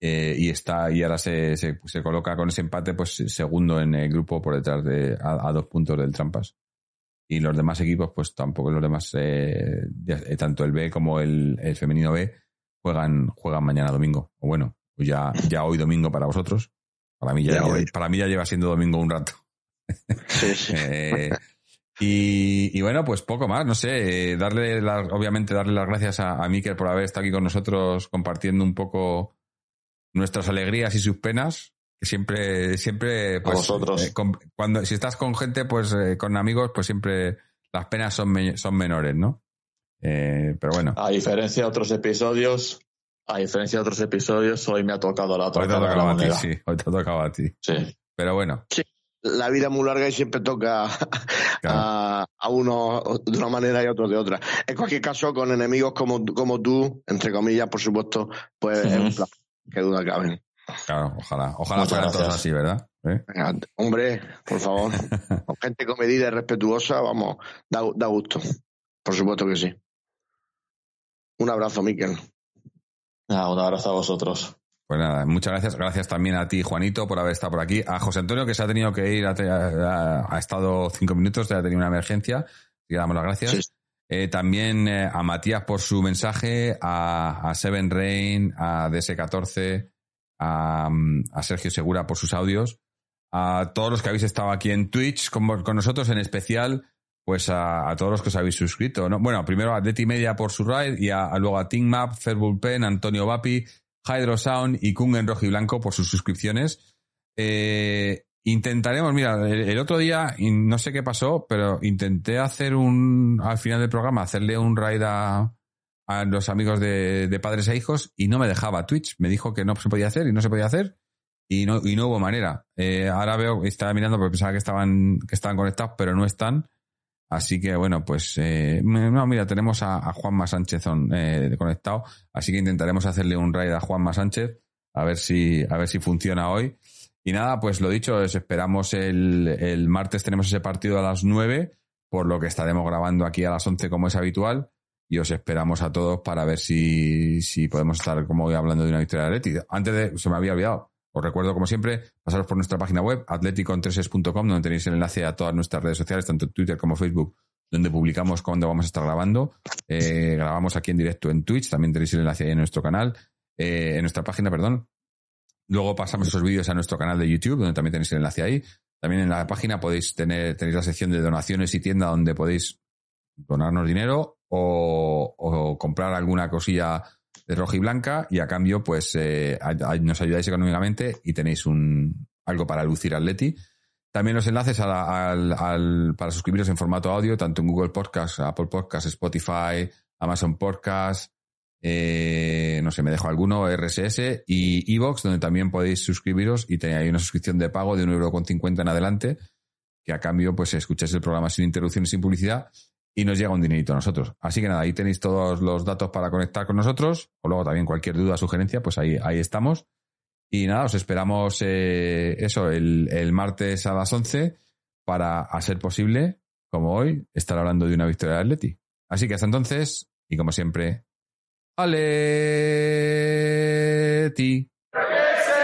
Eh, y está y ahora se, se, se coloca con ese empate pues segundo en el grupo por detrás de a, a dos puntos del Trampas y los demás equipos pues tampoco los demás eh, tanto el B como el, el femenino B juegan juegan mañana domingo o bueno pues ya ya hoy domingo para vosotros para mí ya, Ya hoy. para mí ya lleva siendo domingo un rato Sí, sí. eh, y, y bueno, pues poco más, no sé, eh, darle la- obviamente darle las gracias a, a Mikel por haber estado aquí con nosotros compartiendo un poco nuestras alegrías y sus penas, que siempre, siempre, pues, vosotros. eh, con- cuando, si estás con gente, pues, eh, con amigos, pues siempre las penas son, me- son menores, ¿no? Eh, pero bueno, A diferencia de otros episodios, a diferencia de otros episodios, hoy me ha tocado la otra hoy te ha tocado a ti, sí, hoy te ha tocado a ti. Sí. Pero bueno, La vida es muy larga y siempre toca a, a uno de una manera y a otro de otra. En cualquier caso, con enemigos como, como tú, entre comillas, por supuesto, pues es un Ujú. placer, que duda caben. claro, ojalá, ojalá Muchas fueran todos así, ¿verdad? ¿Eh? Venga, Hombre, por favor, con gente comedida y respetuosa, vamos, da, da gusto. Por supuesto que sí. Un abrazo, Miquel. Un abrazo a vosotros. Pues nada, muchas gracias. Gracias también a ti, Juanito, por haber estado por aquí. A José Antonio, que se ha tenido que ir, ha, ha- ha estado cinco minutos, ha tenido una emergencia. Y le damos las gracias. Sí. Eh, también eh, a Matías por su mensaje, a, Seven Rain, a DS14, a, mm, a Sergio Segura por sus audios, a todos los que habéis estado aquí en Twitch con, con nosotros, en especial, pues a, todos los que os habéis suscrito. ¿no? Bueno, primero a Deti Media por su ride y a, luego a Teammap, Fairbull Pen, Antonio Vapi, Hydro Sound y Kung en rojo y blanco por sus suscripciones. Eh, intentaremos, mira, el, otro día, no sé qué pasó, pero intenté hacer un, al final del programa, hacerle un raid a, a los amigos de, de padres e hijos y no me dejaba Twitch. Me dijo que no se podía hacer y no se podía hacer y no, y no hubo manera. Eh, ahora veo, estaba mirando porque pensaba que estaban, que estaban conectados, pero no están. Así que bueno, pues eh, no, mira, tenemos a, Juanma Sánchez eh, conectado, así que intentaremos hacerle un raid a Juanma Sánchez a ver si a ver si funciona hoy. Y nada, pues lo dicho, os esperamos el, el martes tenemos ese partido a las 9, por lo que estaremos grabando aquí a las 11 como es habitual y os esperamos a todos para ver si, si podemos estar como hoy hablando de una victoria de Atleti. Antes de, se me había olvidado, os recuerdo como siempre, pasaros por nuestra página web atleticontreses.com donde tenéis el enlace a todas nuestras redes sociales, tanto Twitter como Facebook, donde publicamos cuando vamos a estar grabando. Eh, grabamos aquí en directo en Twitch, también tenéis el enlace ahí en nuestro canal, eh, en nuestra página, perdón. Luego pasamos esos vídeos a nuestro canal de YouTube, donde también tenéis el enlace ahí. También en la página podéis tener, tenéis la sección de donaciones y tienda donde podéis donarnos dinero o, o comprar alguna cosilla de roja y blanca y a cambio pues eh, nos ayudáis económicamente y tenéis un algo para lucir Atleti. También los enlaces a la- al, al- para suscribiros en formato audio, tanto en Google Podcast, Apple Podcast, Spotify, Amazon Podcast, eh, no sé, me dejo alguno, RSS y Evox, donde también podéis suscribiros y tenéis una suscripción de pago de 1,50€ en adelante, que a cambio pues escucháis el programa sin interrupciones, sin publicidad y nos llega un dinerito a nosotros. Así que nada, ahí tenéis todos los datos para conectar con nosotros, o luego también cualquier duda, sugerencia, pues ahí, ahí estamos. Y nada, os esperamos eh, eso el, el martes a las 11 para, a ser posible, como hoy, estar hablando de una victoria de Atleti. Así que hasta entonces, y como siempre, Aleti. Que se.